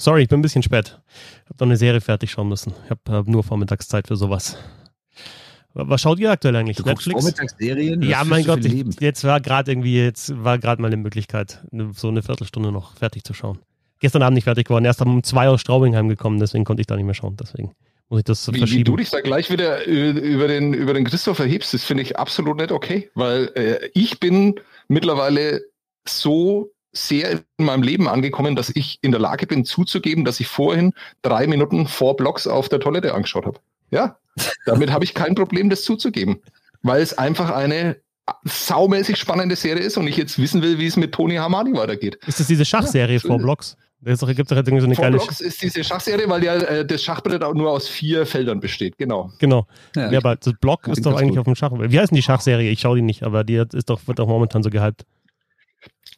Sorry, ich bin ein bisschen spät. Ich habe noch eine Serie fertig schauen müssen. Ich habe hab nur Vormittagszeit für sowas. Was schaut ihr aktuell eigentlich? Du Netflix? Vormittagsserien? Ja, mein Gott, ich, jetzt war gerade irgendwie, jetzt war gerade mal eine Möglichkeit, so eine Viertelstunde noch fertig zu schauen. Gestern Abend nicht fertig geworden, erst um zwei aus Straubingheim gekommen, deswegen konnte ich da nicht mehr schauen. Deswegen muss ich das wie, verschieben. Wie du dich da gleich wieder über den, über den Christoph erhebst, das finde ich absolut nicht okay, weil äh, ich bin mittlerweile so sehr in meinem Leben angekommen, dass ich in der Lage bin zuzugeben, dass ich vorhin drei Minuten vor Blogs auf der Toilette angeschaut habe. Ja, damit habe ich kein Problem, das zuzugeben, weil es einfach eine saumäßig spannende Serie ist und ich jetzt wissen will, wie es mit Tony Hamadi weitergeht. Ist das diese Schachserie ja, vor Blogs? Es gibt doch irgendwie so eine geile Blocks ist diese Schachserie, weil ja äh, das Schachbrett auch nur aus vier Feldern besteht, genau. Genau. Ja, ja aber das Block ist doch eigentlich gut. auf dem Schach. Wie heißt denn die Schachserie? Ich schaue die nicht, aber die ist doch, wird doch momentan so gehypt.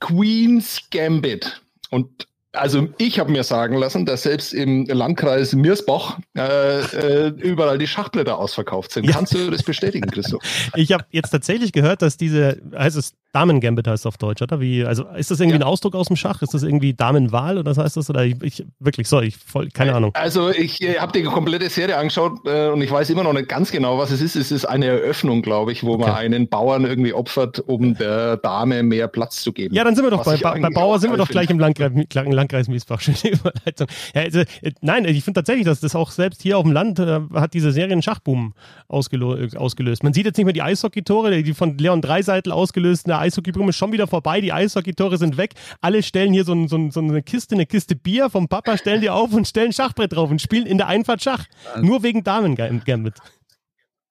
Queen's Gambit. Und also ich habe mir sagen lassen, dass selbst im Landkreis Mirsbach äh, äh, überall die Schachblätter ausverkauft sind. Ja. Kannst du das bestätigen, Christoph? Ich habe jetzt tatsächlich gehört, dass diese, heißt es Damen-Gambit heißt es auf Deutsch, oder? Wie, also ist das irgendwie ja. ein Ausdruck aus dem Schach? Ist das irgendwie Damenwahl oder was heißt das? Oder ich, ich wirklich, sorry, ich voll, keine Ahnung. Also ich äh, habe die komplette Serie angeschaut äh, und ich weiß immer noch nicht ganz genau, was es ist. Es ist eine Eröffnung, glaube ich, wo okay. man einen Bauern irgendwie opfert, um der Dame mehr Platz zu geben. Ja, dann sind wir doch bei, bei, bei Bauer sind wir doch gleich im Landkreis, Landkreis Miesbach. Schöne Überleitung. Ja, also, äh, nein, ich finde tatsächlich, dass das auch selbst hier auf dem Land äh, hat diese Serie einen Schachboom ausgelöst, ausgelöst. Man sieht jetzt nicht mehr die Eishockey-Tore, die von Leon Dreiseitel ausgelösten Eishockey-Boom ist schon wieder vorbei, die Eishockey-Tore sind weg. Alle stellen hier so, ein, so, ein, so, eine Kiste, eine Kiste Bier vom Papa, stellen die auf und stellen Schachbrett drauf und spielen in der Einfahrt Schach. Nur wegen Damen-Gambit.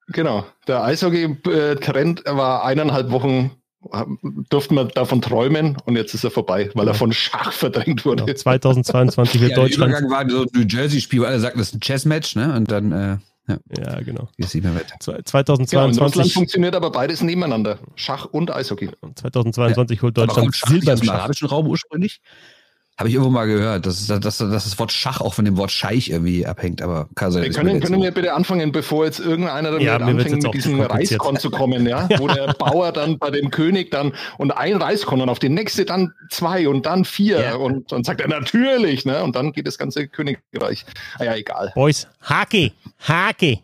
Genau. Der Eishockey-Trend war eineinhalb Wochen durften wir davon träumen und jetzt ist er vorbei, weil er von Schach verdrängt wurde. Genau, 2022 wird ja, Deutschland. Der Übergang war so ein New Jersey-Spiel, wo alle sagten, das ist ein Chess-Match, ne? Und dann äh, ja. ja, genau. Jetzt nicht mehr weiter. 2022. Ja, in Russland funktioniert aber beides nebeneinander. Schach und Eishockey. 2022 ja. holt Deutschland Silber im arabischen Raum ursprünglich. Habe ich irgendwo mal gehört, dass, dass, dass, das Wort Schach auch von dem Wort Scheich irgendwie abhängt, aber kann sein. Können, können wir bitte anfangen, bevor jetzt irgendeiner damit ja, anfängt, mit diesem Reiskorn zu kommen, ja? Wo der Bauer dann bei dem König dann und ein Reiskorn und auf den nächste dann zwei und dann vier ja. und dann sagt er natürlich, ne? Und dann geht das ganze Königreich. Ah ja, egal. Boys, Haki, Haki.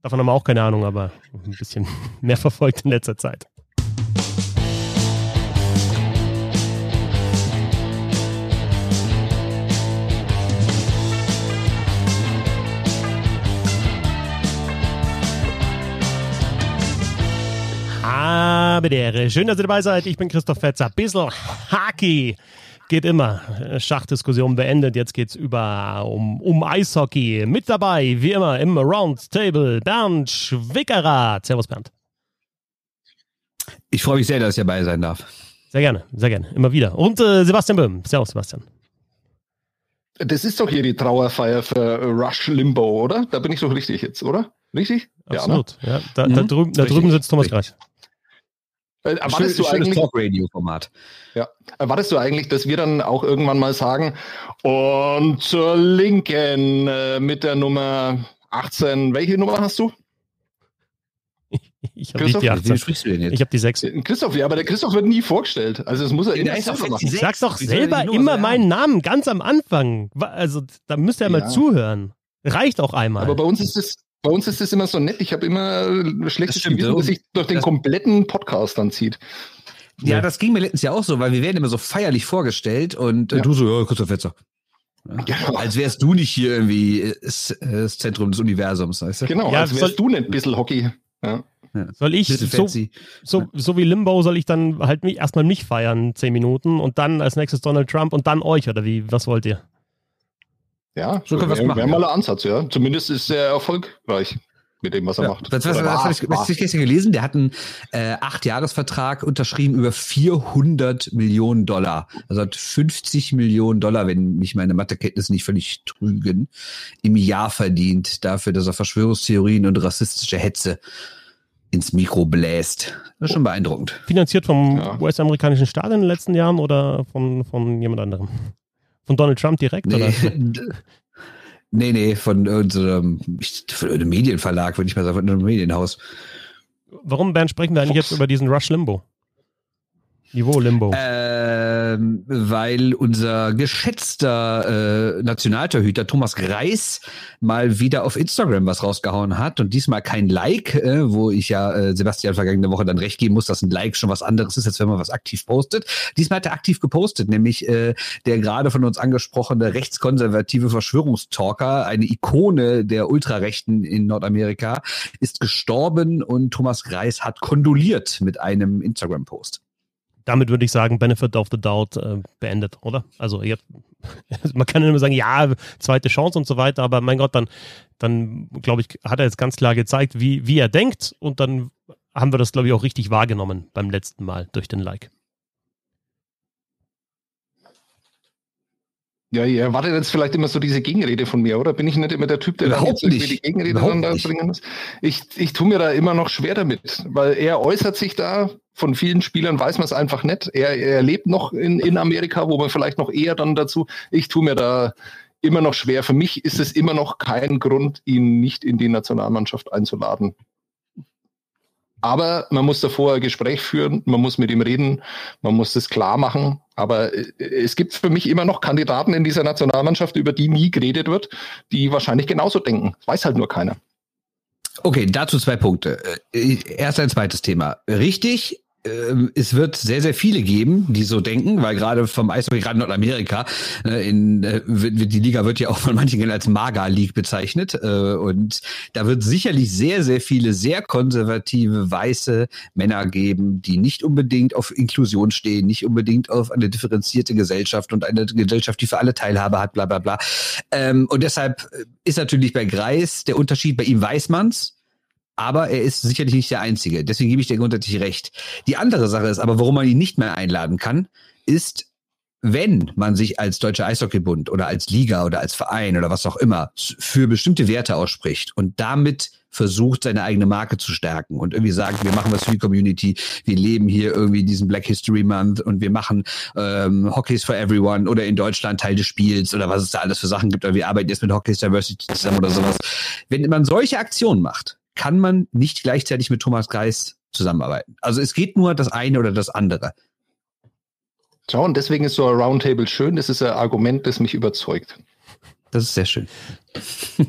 Davon haben wir auch keine Ahnung, aber ein bisschen mehr verfolgt in letzter Zeit. Habedere. Schön, dass ihr dabei seid. Ich bin Christoph Fetzer. Bissl Haki geht immer. Schachdiskussion beendet. Jetzt geht's über um, um Eishockey. Mit dabei, wie immer, im Roundtable Bernd Schwickerer. Servus, Bernd. Ich freue mich sehr, dass ich dabei sein darf. Sehr gerne, sehr gerne. Immer wieder. Und äh, Sebastian Böhm. Servus, Sebastian. Das ist doch hier die Trauerfeier für Rush Limbo, oder? Da bin ich doch richtig jetzt, oder? Richtig? Absolut. Ja, ne? ja da, mhm. da, drüben, da drüben sitzt Thomas Greich. Äh, erwartest Schön, du eigentlich Talk-Radio-Format. Ja, erwartest du eigentlich, dass wir dann auch irgendwann mal sagen und zur Linken äh, mit der Nummer 18, welche Nummer hast du? Ich habe nicht die 18. sprichst du denn jetzt? Ich habe die 6. Äh, Christoph, ja, aber der Christoph wird nie vorgestellt. Also es muss er immer selber machen. Sag's doch selber immer meinen Namen ganz am Anfang. Also da müsst ihr ja mal zuhören. Reicht auch einmal. Aber bei uns ist es bei uns ist es immer so nett. Ich habe immer schlechtes das Gewissen, dass sich durch den kompletten Podcast dann zieht. Ja, das ging mir letztens ja auch so, weil wir werden immer so feierlich vorgestellt und äh, ja. du so, ja, Christoph Fetzer. Ja, genau. Als wärst du nicht hier irgendwie das, das Zentrum des Universums, weißt du? Genau, ja, als wärst du nicht ein bisschen Hockey. Ja. Soll ich, so, so, so, wie Limbo, soll ich dann halt mich, erstmal mich feiern, zehn Minuten und dann als nächstes Donald Trump und dann euch, oder wie? Was wollt ihr? Ja, so können wir es machen. Wäre mal ein Ansatz, ja. Zumindest ist er erfolgreich mit dem, was er ja. macht. Was, was, was, was, ich, was ich gestern gelesen? Der hat einen äh, Acht-Jahres-Vertrag unterschrieben über 400 Millionen Dollar. Also hat 50 Millionen Dollar, wenn mich meine Mathekenntnisse nicht völlig trügen, im Jahr verdient dafür, dass er Verschwörungstheorien und rassistische Hetze ins Mikro bläst. Das ist schon beeindruckend. Finanziert vom ja. US-amerikanischen Staat in den letzten Jahren oder von, von jemand anderem? Von Donald Trump direkt? Nee, oder? nee, nee, von irgendeinem, von irgendeinem Medienverlag, würde ich mal sagen, von einem Medienhaus. Warum, Bernd, sprechen wir eigentlich Fox. jetzt über diesen Rush Limbo? Niveau Limbo. Äh, ähm, weil unser geschätzter äh, Nationaltorhüter Thomas Greis mal wieder auf Instagram was rausgehauen hat und diesmal kein Like, äh, wo ich ja äh, Sebastian vergangene Woche dann recht geben muss, dass ein Like schon was anderes ist, als wenn man was aktiv postet. Diesmal hat er aktiv gepostet, nämlich äh, der gerade von uns angesprochene rechtskonservative Verschwörungstalker, eine Ikone der Ultrarechten in Nordamerika, ist gestorben und Thomas Greis hat kondoliert mit einem Instagram-Post damit würde ich sagen, Benefit of the Doubt äh, beendet, oder? Also jetzt, man kann immer sagen, ja, zweite Chance und so weiter, aber mein Gott, dann, dann glaube ich, hat er jetzt ganz klar gezeigt, wie, wie er denkt und dann haben wir das, glaube ich, auch richtig wahrgenommen beim letzten Mal durch den Like. Ja, ihr erwartet jetzt vielleicht immer so diese Gegenrede von mir, oder? Bin ich nicht immer der Typ, der Überhaupt dann nicht. die Gegenrede dann da bringen muss? Ich, ich tue mir da immer noch schwer damit, weil er äußert sich da, von vielen Spielern weiß man es einfach nicht. Er, er lebt noch in, in Amerika, wo man vielleicht noch eher dann dazu, ich tue mir da immer noch schwer. Für mich ist es immer noch kein Grund, ihn nicht in die Nationalmannschaft einzuladen. Aber man muss davor ein Gespräch führen, man muss mit ihm reden, man muss das klar machen. Aber äh, es gibt für mich immer noch Kandidaten in dieser Nationalmannschaft, über die nie geredet wird, die wahrscheinlich genauso denken. Weiß halt nur keiner. Okay, dazu zwei Punkte. Äh, Erst ein zweites Thema. Richtig, es wird sehr, sehr viele geben, die so denken, weil gerade vom Eishockey, gerade Nordamerika, äh, in, äh, die Liga wird ja auch von manchen als Maga League bezeichnet. äh, Und da wird sicherlich sehr, sehr viele sehr konservative, weiße Männer geben, die nicht unbedingt auf Inklusion stehen, nicht unbedingt auf eine differenzierte Gesellschaft und eine Gesellschaft, die für alle Teilhabe hat, bla bla bla. Ähm, Und deshalb ist natürlich bei Greis der Unterschied, bei ihm weiß man's, aber er ist sicherlich nicht der Einzige. Deswegen gebe ich dir grundsätzlich recht. Die andere Sache ist aber, warum man ihn nicht mehr einladen kann, ist, wenn man sich als Deutscher Eishockeybund oder als Liga oder als Verein oder was auch immer für bestimmte Werte ausspricht und damit versucht, seine eigene Marke zu stärken und irgendwie sagt, wir machen was für die Community, wir leben hier irgendwie diesen Black History Month und wir machen ähm, Hockeys for Everyone oder in Deutschland Teil des Spiels oder was es da alles für Sachen gibt oder wir arbeiten jetzt mit Hockey's Diversity zusammen oder sowas. Wenn man solche Aktionen macht, kann man nicht gleichzeitig mit Thomas Greis zusammenarbeiten. Also es geht nur das eine oder das andere. So, und deswegen ist so ein Roundtable schön. Das ist ein Argument, das mich überzeugt. Das ist sehr schön.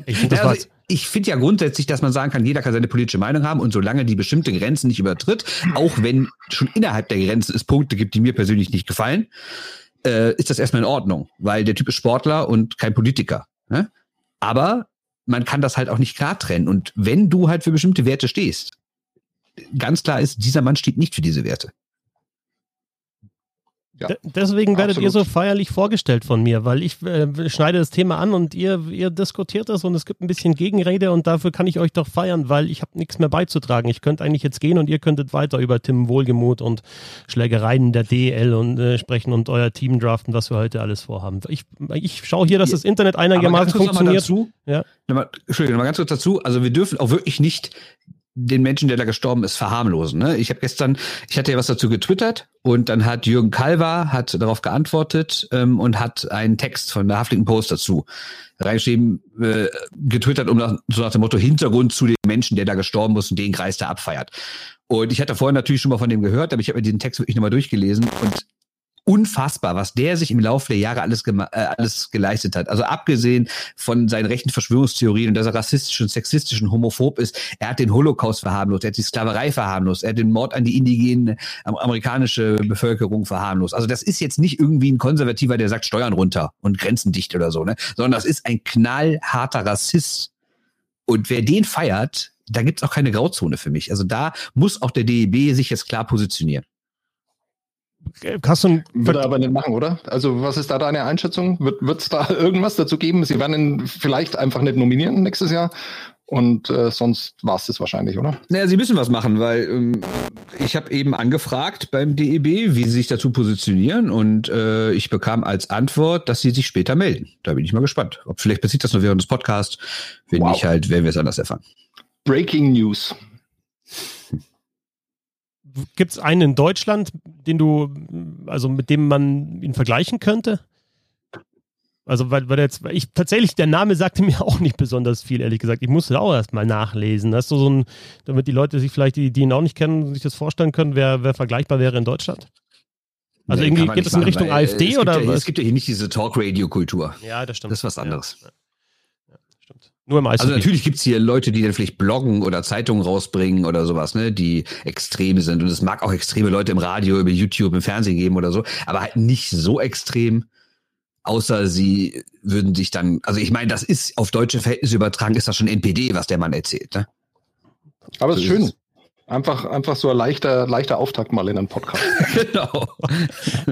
Ich finde, also ich finde ja grundsätzlich, dass man sagen kann, jeder kann seine politische Meinung haben und solange die bestimmte Grenzen nicht übertritt, auch wenn schon innerhalb der Grenzen es Punkte gibt, die mir persönlich nicht gefallen, äh, ist das erstmal in Ordnung, weil der Typ ist Sportler und kein Politiker. Ne? Aber man kann das halt auch nicht klar trennen. Und wenn du halt für bestimmte Werte stehst, ganz klar ist, dieser Mann steht nicht für diese Werte. Ja, Deswegen werdet ihr so absolut. feierlich vorgestellt von mir, weil ich äh, schneide das Thema an und ihr, ihr diskutiert das und es gibt ein bisschen Gegenrede und dafür kann ich euch doch feiern, weil ich habe nichts mehr beizutragen. Ich könnte eigentlich jetzt gehen und ihr könntet weiter über Tim Wohlgemuth und Schlägereien der DEL und äh, sprechen und euer Team draften, was wir heute alles vorhaben. Ich, ich schaue hier, dass das Internet einigermaßen mal funktioniert. Dazu, Ja. Entschuldigung, nochmal ganz kurz dazu. Also wir dürfen auch wirklich nicht den Menschen, der da gestorben ist, verharmlosen. Ne? Ich habe gestern, ich hatte ja was dazu getwittert und dann hat Jürgen Kalver hat darauf geantwortet ähm, und hat einen Text von der Huffington Post dazu reingeschrieben, äh, getwittert, um nach, so nach dem Motto Hintergrund zu dem Menschen, der da gestorben ist und den Kreis da abfeiert. Und ich hatte vorher natürlich schon mal von dem gehört, aber ich habe mir diesen Text wirklich nochmal durchgelesen und unfassbar, was der sich im Laufe der Jahre alles, äh, alles geleistet hat. Also abgesehen von seinen rechten Verschwörungstheorien und dass er rassistisch und sexistisch und homophob ist, er hat den Holocaust verharmlost, er hat die Sklaverei verharmlost, er hat den Mord an die indigene am- amerikanische Bevölkerung verharmlost. Also das ist jetzt nicht irgendwie ein Konservativer, der sagt Steuern runter und Grenzen dicht oder so, ne? sondern das ist ein knallharter Rassist. Und wer den feiert, da gibt's auch keine Grauzone für mich. Also da muss auch der DEB sich jetzt klar positionieren. Hast du er aber nicht machen, oder? Also, was ist da deine Einschätzung? Wird es da irgendwas dazu geben? Sie werden ihn vielleicht einfach nicht nominieren nächstes Jahr. Und äh, sonst war es das wahrscheinlich, oder? Naja, sie müssen was machen, weil ähm, ich habe eben angefragt beim DEB, wie sie sich dazu positionieren und äh, ich bekam als Antwort, dass sie sich später melden. Da bin ich mal gespannt. Ob vielleicht passiert das nur während des Podcasts. Wenn Wow. nicht, halt werden wir es anders erfahren. Breaking News. Gibt es einen in Deutschland, den du, also mit dem man ihn vergleichen könnte? Also, weil, weil jetzt, ich tatsächlich, der Name sagte mir auch nicht besonders viel, ehrlich gesagt. Ich musste auch erst mal nachlesen. Hast du so ein, damit die Leute sich vielleicht, die, die ihn auch nicht kennen, sich das vorstellen können, wer, wer vergleichbar wäre in Deutschland? Also nee, irgendwie geht es in Richtung machen, AfD es oder ja, was? Es gibt ja hier nicht diese Talk-Radio-Kultur. Ja, das stimmt. Das ist was anderes. Ja. Nur im Eishockey. Also natürlich gibt es hier Leute, die dann vielleicht bloggen oder Zeitungen rausbringen oder sowas, ne, die extrem sind. Und es mag auch extreme Leute im Radio, über YouTube, im Fernsehen geben oder so, aber halt nicht so extrem, außer sie würden sich dann, also ich meine, das ist auf deutsche Verhältnisse übertragen, ist das schon NPD, was der Mann erzählt, ne? Aber es ist schön. Einfach, einfach so ein leichter, leichter Auftakt mal in einen Podcast. genau.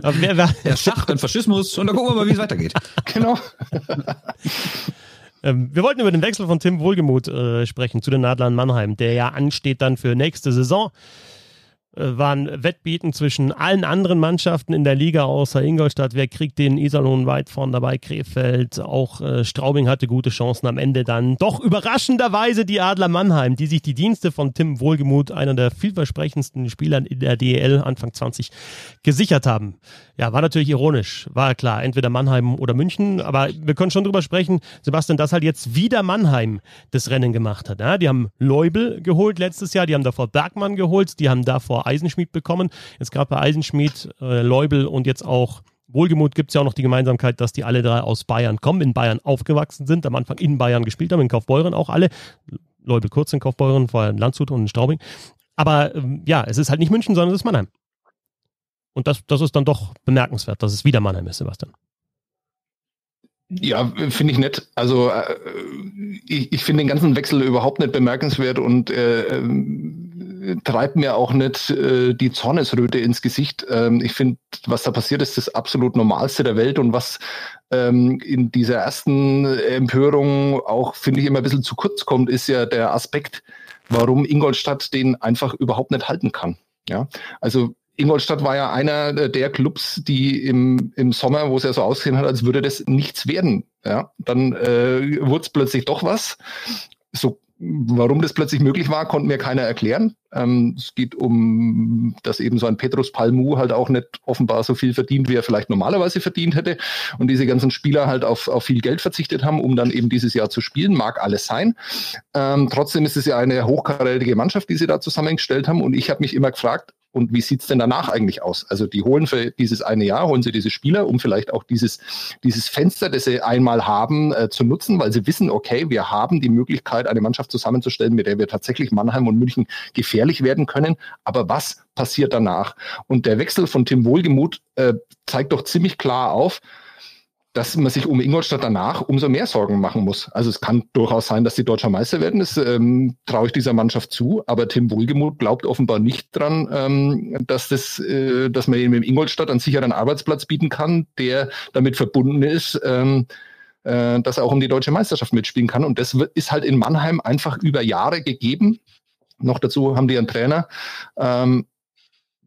Aber wer, wer, Der Schach, dann Faschismus und dann gucken wir mal, wie es weitergeht. genau. Ähm, wir wollten über den Wechsel von Tim Wohlgemuth äh, sprechen zu den Adlern Mannheim, der ja ansteht dann für nächste Saison. Äh, waren Wettbieten zwischen allen anderen Mannschaften in der Liga außer Ingolstadt. Wer kriegt den Iserlohn weit vorn dabei? Krefeld. Auch äh, Straubing hatte gute Chancen am Ende dann. Doch überraschenderweise die Adler Mannheim, die sich die Dienste von Tim Wohlgemuth, einer der vielversprechendsten Spieler in der DEL Anfang 20, gesichert haben. Ja, war natürlich ironisch. War klar, entweder Mannheim oder München. Aber wir können schon drüber sprechen, Sebastian, dass halt jetzt wieder Mannheim das Rennen gemacht hat. Ja, die haben Leubel geholt letztes Jahr, die haben davor Bergmann geholt, die haben davor Eisenschmied bekommen. Jetzt gerade bei Eisenschmied, äh, Leubel und jetzt auch Wohlgemut gibt es ja auch noch die Gemeinsamkeit, dass die alle drei aus Bayern kommen, in Bayern aufgewachsen sind, am Anfang in Bayern gespielt haben, in Kaufbeuren auch alle. Leubel kurz in Kaufbeuren, vorher in Landshut und in Straubing. Aber ähm, ja, es ist halt nicht München, sondern es ist Mannheim. Und das, das ist dann doch bemerkenswert, dass es wieder Mannheim ist, Sebastian. Ja, finde ich nett. Also äh, ich, ich finde den ganzen Wechsel überhaupt nicht bemerkenswert und äh, äh, treibt mir auch nicht äh, die Zornesröte ins Gesicht. Ähm, ich finde, was da passiert ist, das absolut Normalste der Welt und was ähm, in dieser ersten Empörung auch, finde ich, immer ein bisschen zu kurz kommt, ist ja der Aspekt, warum Ingolstadt den einfach überhaupt nicht halten kann. Ja, also Ingolstadt war ja einer der Clubs, die im, im Sommer, wo es ja so ausgesehen hat, als würde das nichts werden. Ja, dann äh, wurde es plötzlich doch was. So Warum das plötzlich möglich war, konnte mir keiner erklären. Ähm, es geht um, dass eben so ein Petrus Palmu halt auch nicht offenbar so viel verdient, wie er vielleicht normalerweise verdient hätte. Und diese ganzen Spieler halt auf, auf viel Geld verzichtet haben, um dann eben dieses Jahr zu spielen. Mag alles sein. Ähm, trotzdem ist es ja eine hochkarätige Mannschaft, die sie da zusammengestellt haben. Und ich habe mich immer gefragt, und wie sieht's denn danach eigentlich aus? Also die holen für dieses eine Jahr, holen sie diese Spieler, um vielleicht auch dieses, dieses Fenster, das sie einmal haben, äh, zu nutzen, weil sie wissen, okay, wir haben die Möglichkeit, eine Mannschaft zusammenzustellen, mit der wir tatsächlich Mannheim und München gefährlich werden können. Aber was passiert danach? Und der Wechsel von Tim Wohlgemuth äh, zeigt doch ziemlich klar auf, dass man sich um Ingolstadt danach umso mehr Sorgen machen muss. Also es kann durchaus sein, dass die Deutscher Meister werden. Das ähm, traue ich dieser Mannschaft zu. Aber Tim Wohlgemuth glaubt offenbar nicht dran, ähm, dass das, äh, dass man ihm in Ingolstadt einen sicheren Arbeitsplatz bieten kann, der damit verbunden ist, ähm, äh, dass er auch um die deutsche Meisterschaft mitspielen kann. Und das ist halt in Mannheim einfach über Jahre gegeben. Noch dazu haben die einen Trainer, ähm,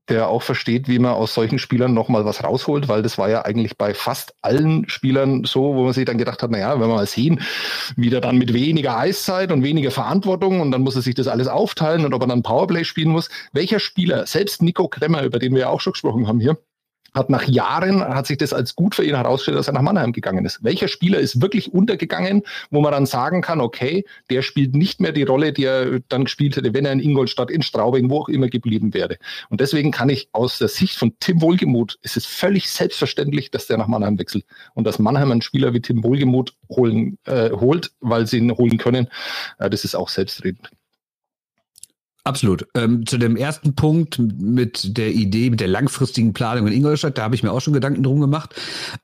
der auch versteht, wie man aus solchen Spielern nochmal was rausholt, weil das war ja eigentlich bei fast allen Spielern so, wo man sich dann gedacht hat, naja, wenn wir mal sehen, wie der dann mit weniger Eiszeit und weniger Verantwortung und dann muss er sich das alles aufteilen und ob er dann Powerplay spielen muss. Welcher Spieler, selbst Nico Kremmer, über den wir ja auch schon gesprochen haben hier, hat nach Jahren, hat sich das als gut für ihn herausgestellt, dass er nach Mannheim gegangen ist. Welcher Spieler ist wirklich untergegangen, wo man dann sagen kann, okay, der spielt nicht mehr die Rolle, die er dann gespielt hätte, wenn er in Ingolstadt, in Straubing, wo auch immer geblieben wäre. Und deswegen kann ich aus der Sicht von Tim Wohlgemuth, es ist völlig selbstverständlich, dass der nach Mannheim wechselt und dass Mannheim einen Spieler wie Tim Wohlgemuth holen, äh, holt, weil sie ihn holen können, äh, das ist auch selbstredend. Absolut. Ähm, zu dem ersten Punkt mit der Idee, mit der langfristigen Planung in Ingolstadt, da habe ich mir auch schon Gedanken drum gemacht.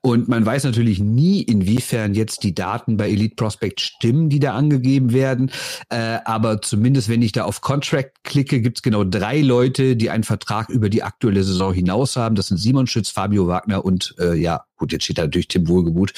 Und man weiß natürlich nie, inwiefern jetzt die Daten bei Elite Prospect stimmen, die da angegeben werden. Äh, aber zumindest, wenn ich da auf Contract klicke, gibt es genau drei Leute, die einen Vertrag über die aktuelle Saison hinaus haben. Das sind Simon Schütz, Fabio Wagner und äh, ja, Gut, jetzt steht da natürlich Tim Wohlgemuth,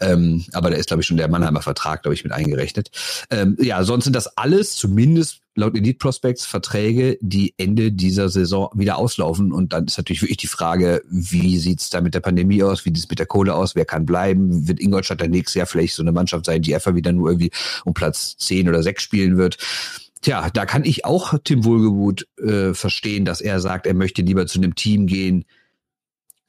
ähm, aber da ist, glaube ich, schon der Mannheimer Vertrag, glaube ich, mit eingerechnet. Ähm, ja, sonst sind das alles, zumindest laut Elite Prospects, Verträge, die Ende dieser Saison wieder auslaufen. Und dann ist natürlich wirklich die Frage, wie sieht's da mit der Pandemie aus, wie sieht's mit der Kohle aus, wer kann bleiben? Wird Ingolstadt dann nächstes Jahr vielleicht so eine Mannschaft sein, die einfach wieder nur irgendwie um Platz 10 oder 6 spielen wird? Tja, da kann ich auch Tim Wohlgemuth äh, verstehen, dass er sagt, er möchte lieber zu einem Team gehen,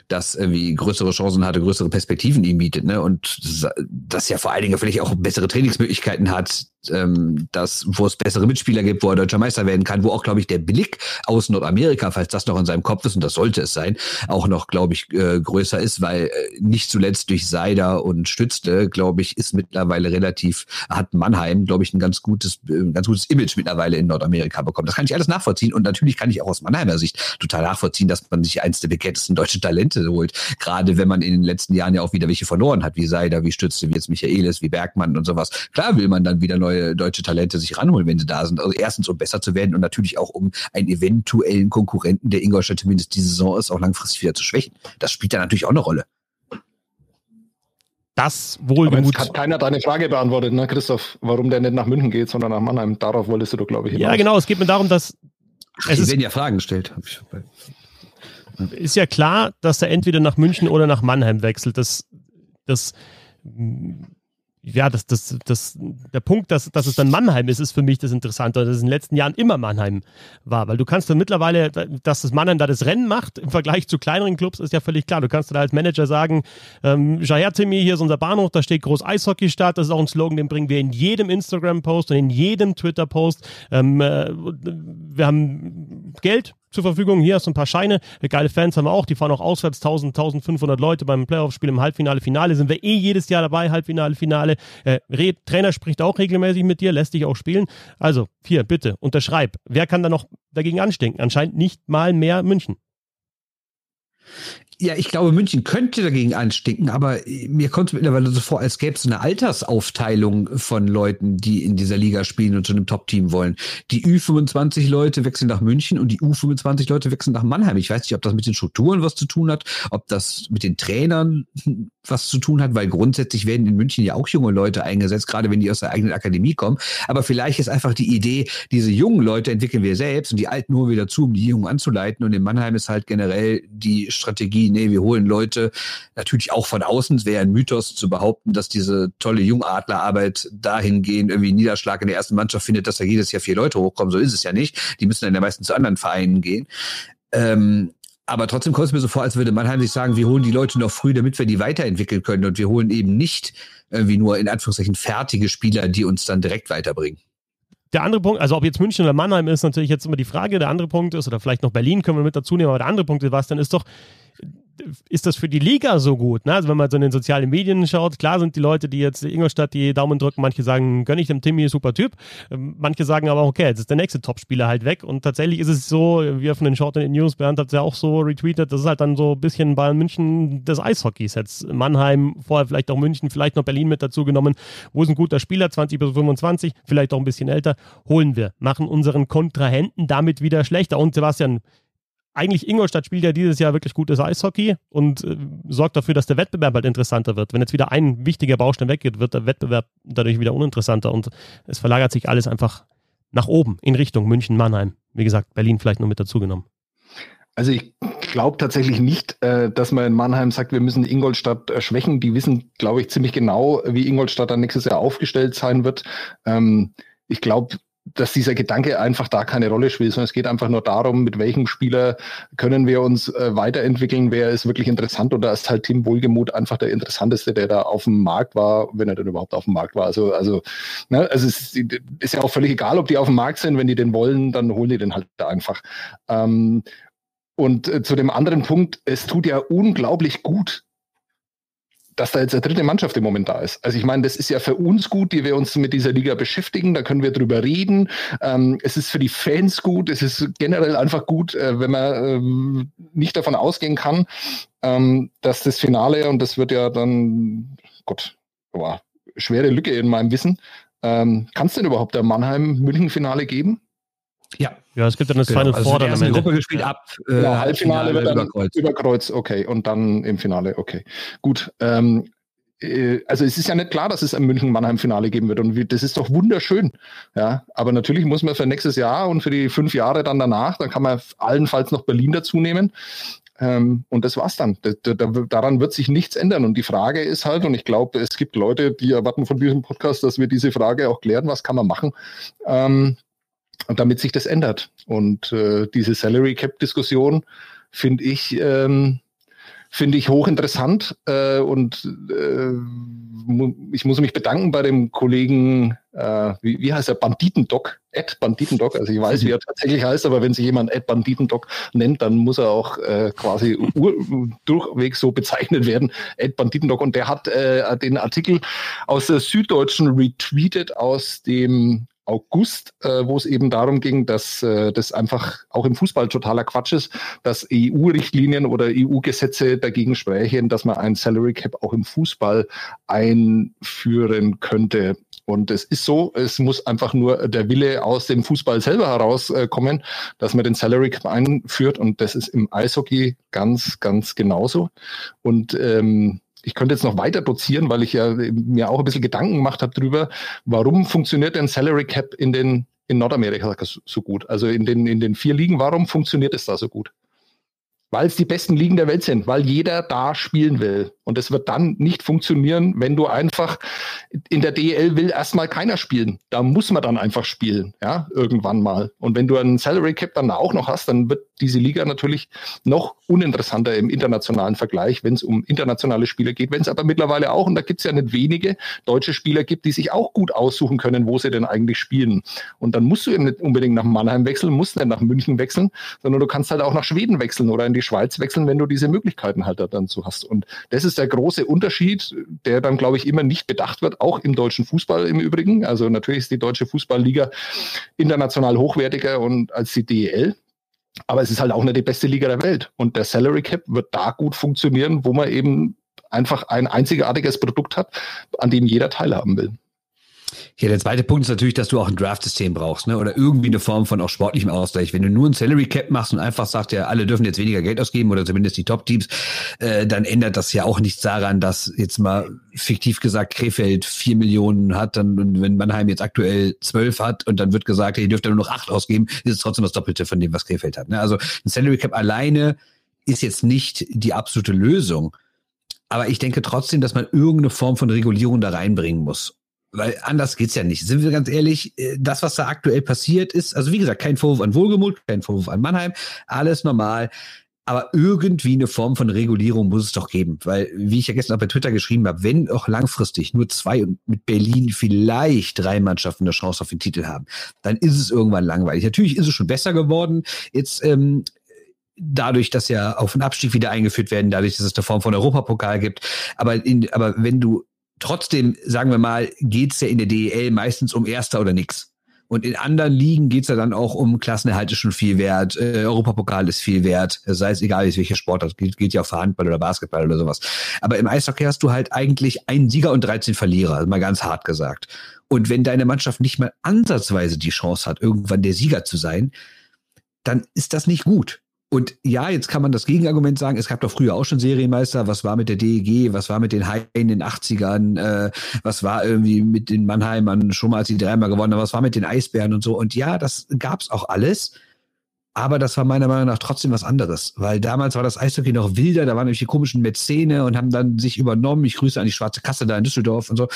das irgendwie größere Chancen hatte, größere Perspektiven ihm bietet, ne? Und das ja vor allen Dingen vielleicht auch bessere Trainingsmöglichkeiten hat, ähm, das, wo es bessere Mitspieler gibt, wo er deutscher Meister werden kann, wo auch, glaube ich, der Blick aus Nordamerika, falls das noch in seinem Kopf ist, und das sollte es sein, auch noch, glaube ich, äh, größer ist, weil äh, nicht zuletzt durch Seider und Stützle, glaube ich, ist mittlerweile relativ, hat Mannheim, glaube ich, ein ganz gutes, äh, ein ganz gutes Image mittlerweile in Nordamerika bekommen. Das kann ich alles nachvollziehen und natürlich kann ich auch aus Mannheimer Sicht total nachvollziehen, dass man sich eins der bekanntesten deutschen Talente holt, gerade wenn man in den letzten Jahren ja auch wieder welche verloren hat, wie Seider, wie Stützle, wie jetzt Michaelis, wie Bergmann und sowas. Klar will man dann wieder neue neue deutsche Talente sich ranholen, wenn sie da sind. Also erstens, um besser zu werden und natürlich auch, um einen eventuellen Konkurrenten, der Ingolstadt zumindest diese Saison ist, auch langfristig wieder zu schwächen. Das spielt da natürlich auch eine Rolle. Das wohl jetzt hat keiner deine Frage beantwortet, ne, Christoph, warum der nicht nach München geht, sondern nach Mannheim. Darauf wolltest du doch, glaube ich, hinaus. Ja, genau. Es geht mir darum, dass Ach, es werden ja Fragen gestellt. Ist ja klar, dass er entweder nach München oder nach Mannheim wechselt. Das, das ja, das, das, das, der Punkt, dass, dass es dann Mannheim ist, ist für mich das Interessante, dass es in den letzten Jahren immer Mannheim war, weil du kannst dann mittlerweile, dass das Mannheim da das Rennen macht im Vergleich zu kleineren Clubs, ist ja völlig klar. Du kannst da als Manager sagen, ähm, Jaher Timmy, hier ist unser Bahnhof, da steht groß Eishockey statt, das ist auch ein Slogan, den bringen wir in jedem Instagram-Post und in jedem Twitter-Post. Ähm, äh, wir haben Geld, zur Verfügung. Hier hast du ein paar Scheine. Geile Fans haben wir auch. Die fahren auch auswärts. 1000, 1500 Leute beim Playoff-Spiel im Halbfinale, Finale. Sind wir eh jedes Jahr dabei. Halbfinale, Finale. Äh, Trainer spricht auch regelmäßig mit dir, lässt dich auch spielen. Also, hier, bitte, unterschreib. Wer kann da noch dagegen anstinken? Anscheinend nicht mal mehr München. Ja, ich glaube, München könnte dagegen anstinken, aber mir kommt es mittlerweile so vor, als gäbe es eine Altersaufteilung von Leuten, die in dieser Liga spielen und zu einem Top-Team wollen. Die Ü25-Leute wechseln nach München und die U25-Leute wechseln nach Mannheim. Ich weiß nicht, ob das mit den Strukturen was zu tun hat, ob das mit den Trainern was zu tun hat, weil grundsätzlich werden in München ja auch junge Leute eingesetzt, gerade wenn die aus der eigenen Akademie kommen. Aber vielleicht ist einfach die Idee, diese jungen Leute entwickeln wir selbst und die alten nur wieder zu, um die Jungen anzuleiten. Und in Mannheim ist halt generell die Strategie, nee, wir holen Leute natürlich auch von außen. Es wäre ein Mythos zu behaupten, dass diese tolle Jungadlerarbeit dahingehend irgendwie Niederschlag in der ersten Mannschaft findet, dass da jedes Jahr vier Leute hochkommen. So ist es ja nicht. Die müssen dann ja meistens zu anderen Vereinen gehen. Ähm, aber trotzdem kommt es mir so vor, als würde Mannheim sich sagen, wir holen die Leute noch früh, damit wir die weiterentwickeln können. Und wir holen eben nicht irgendwie nur in Anführungszeichen fertige Spieler, die uns dann direkt weiterbringen. Der andere Punkt, also ob jetzt München oder Mannheim ist natürlich jetzt immer die Frage. Der andere Punkt ist, oder vielleicht noch Berlin können wir mit dazu nehmen, aber der andere Punkt was, dann ist doch, ist das für die Liga so gut? Ne? Also wenn man so in den sozialen Medien schaut, klar sind die Leute, die jetzt Ingolstadt die Daumen drücken, manche sagen, gönn ich dem Timmy, super Typ. Ähm, manche sagen aber, okay, jetzt ist der nächste Topspieler halt weg. Und tatsächlich ist es so, wir von den Short in News, Bernd hat es ja auch so retweetet, das ist halt dann so ein bisschen Bayern München des Eishockeys. Jetzt Mannheim, vorher vielleicht auch München, vielleicht noch Berlin mit dazu genommen. Wo ist ein guter Spieler, 20 bis 25, vielleicht auch ein bisschen älter, holen wir, machen unseren Kontrahenten damit wieder schlechter. Und Sebastian, eigentlich Ingolstadt spielt ja dieses Jahr wirklich gutes Eishockey und äh, sorgt dafür, dass der Wettbewerb halt interessanter wird. Wenn jetzt wieder ein wichtiger Baustein weggeht, wird der Wettbewerb dadurch wieder uninteressanter und es verlagert sich alles einfach nach oben in Richtung München, Mannheim. Wie gesagt, Berlin vielleicht nur mit dazugenommen. Also ich glaube tatsächlich nicht, äh, dass man in Mannheim sagt, wir müssen Ingolstadt äh, schwächen. Die wissen, glaube ich, ziemlich genau, wie Ingolstadt dann nächstes Jahr aufgestellt sein wird. Ähm, ich glaube, dass dieser Gedanke einfach da keine Rolle spielt, sondern es geht einfach nur darum, mit welchem Spieler können wir uns äh, weiterentwickeln, wer ist wirklich interessant da ist halt Tim Wohlgemuth einfach der interessanteste, der da auf dem Markt war, wenn er denn überhaupt auf dem Markt war. Also, also, ne, also es ist, ist ja auch völlig egal, ob die auf dem Markt sind, wenn die den wollen, dann holen die den halt einfach. Ähm, und äh, zu dem anderen Punkt, es tut ja unglaublich gut, dass da jetzt eine dritte Mannschaft im Moment da ist. Also ich meine, das ist ja für uns gut, die wir uns mit dieser Liga beschäftigen, da können wir drüber reden. Ähm, es ist für die Fans gut, es ist generell einfach gut, äh, wenn man ähm, nicht davon ausgehen kann, ähm, dass das Finale, und das wird ja dann, Gott, boah, schwere Lücke in meinem Wissen, ähm, kann es denn überhaupt der Mannheim-München-Finale geben? Ja. Ja, es gibt dann das genau. Final also Four dann am Ende. Gruppe gespielt ab. Äh, ja, Halbfinale wird dann über Kreuz. über Kreuz, okay. Und dann im Finale, okay. Gut. Ähm, äh, also es ist ja nicht klar, dass es ein München-Mannheim-Finale geben wird. Und das ist doch wunderschön. Ja, aber natürlich muss man für nächstes Jahr und für die fünf Jahre dann danach, dann kann man allenfalls noch Berlin dazu nehmen. Ähm, und das war's dann. Da, da, daran wird sich nichts ändern. Und die Frage ist halt, und ich glaube, es gibt Leute, die erwarten von diesem Podcast, dass wir diese Frage auch klären, was kann man machen. Ähm, damit sich das ändert. Und äh, diese Salary Cap Diskussion finde ich, ähm, finde ich hochinteressant äh, und äh, ich muss mich bedanken bei dem Kollegen, äh, wie, wie heißt er, Banditendoc, Ed Banditendoc, also ich weiß, wie er tatsächlich heißt, aber wenn sich jemand Ed Banditendoc nennt, dann muss er auch äh, quasi durchwegs so bezeichnet werden, Ed Banditendoc. Und der hat äh, den Artikel aus der Süddeutschen retweetet aus dem August, äh, wo es eben darum ging, dass äh, das einfach auch im Fußball totaler Quatsch ist, dass EU-Richtlinien oder EU-Gesetze dagegen sprechen, dass man ein Salary Cap auch im Fußball einführen könnte. Und es ist so, es muss einfach nur der Wille aus dem Fußball selber herauskommen, äh, dass man den Salary Cap einführt. Und das ist im Eishockey ganz, ganz genauso. Und ähm, ich könnte jetzt noch weiter dozieren, weil ich ja mir auch ein bisschen Gedanken gemacht habe darüber, warum funktioniert denn Salary Cap in den in Nordamerika so gut? Also in den in den vier Ligen, warum funktioniert es da so gut? Weil es die besten Ligen der Welt sind, weil jeder da spielen will. Und es wird dann nicht funktionieren, wenn du einfach in der DL will erstmal keiner spielen. Da muss man dann einfach spielen, ja, irgendwann mal. Und wenn du einen Salary Cap dann auch noch hast, dann wird diese Liga natürlich noch uninteressanter im internationalen Vergleich, wenn es um internationale Spieler geht. Wenn es aber mittlerweile auch, und da gibt es ja nicht wenige deutsche Spieler gibt, die sich auch gut aussuchen können, wo sie denn eigentlich spielen. Und dann musst du eben nicht unbedingt nach Mannheim wechseln, musst nicht nach München wechseln, sondern du kannst halt auch nach Schweden wechseln oder in die Schweiz wechseln, wenn du diese Möglichkeiten halt dann zu hast. Und das ist der große Unterschied, der dann, glaube ich, immer nicht bedacht wird, auch im deutschen Fußball im Übrigen. Also natürlich ist die deutsche Fußballliga international hochwertiger und als die DEL. Aber es ist halt auch nicht die beste Liga der Welt. Und der Salary Cap wird da gut funktionieren, wo man eben einfach ein einzigartiges Produkt hat, an dem jeder teilhaben will. Ja, der zweite Punkt ist natürlich, dass du auch ein Draft-System brauchst, ne? Oder irgendwie eine Form von auch sportlichem Ausgleich. Wenn du nur ein Salary Cap machst und einfach sagst, ja, alle dürfen jetzt weniger Geld ausgeben oder zumindest die Top-Teams, äh, dann ändert das ja auch nichts daran, dass jetzt mal fiktiv gesagt Krefeld vier Millionen hat, dann und wenn Mannheim jetzt aktuell zwölf hat und dann wird gesagt, ihr dürft ja nur noch acht ausgeben, ist es trotzdem das Doppelte von dem, was Krefeld hat. Ne? Also ein Salary Cap alleine ist jetzt nicht die absolute Lösung. Aber ich denke trotzdem, dass man irgendeine Form von Regulierung da reinbringen muss. Weil anders geht's ja nicht. Sind wir ganz ehrlich, äh, das, was da aktuell passiert ist, also wie gesagt, kein Vorwurf an Wohlgemut, kein Vorwurf an Mannheim, alles normal. Aber irgendwie eine Form von Regulierung muss es doch geben. Weil, wie ich ja gestern auch bei Twitter geschrieben habe, wenn auch langfristig nur zwei und mit Berlin vielleicht drei Mannschaften eine Chance auf den Titel haben, dann ist es irgendwann langweilig. Natürlich ist es schon besser geworden. Jetzt ähm, dadurch, dass ja Auf- und Abstieg wieder eingeführt werden, dadurch, dass es eine Form von Europapokal gibt. Aber, in, aber wenn du trotzdem, sagen wir mal, geht's ja in der DEL meistens um Erster oder nix. Und in anderen Ligen geht's ja dann auch um Klassenerhalt ist schon viel wert, äh, Europapokal ist viel wert, sei es egal, welcher Sport das geht, geht ja auch für Handball oder Basketball oder sowas. Aber im Eishockey hast du halt eigentlich einen Sieger und 13 Verlierer, also mal ganz hart gesagt. Und wenn deine Mannschaft nicht mal ansatzweise die Chance hat, irgendwann der Sieger zu sein, dann ist das nicht gut. Und ja, jetzt kann man das Gegenargument sagen, es gab doch früher auch schon Serienmeister, was war mit der DEG, was war mit den Haien in den 80ern, äh, was war irgendwie mit den Mannheimern schon mal, als die dreimal gewonnen haben, was war mit den Eisbären und so. Und ja, das gab's auch alles. Aber das war meiner Meinung nach trotzdem was anderes, weil damals war das Eishockey noch wilder, da waren nämlich die komischen Mäzene und haben dann sich übernommen. Ich grüße an die schwarze Kasse da in Düsseldorf und so.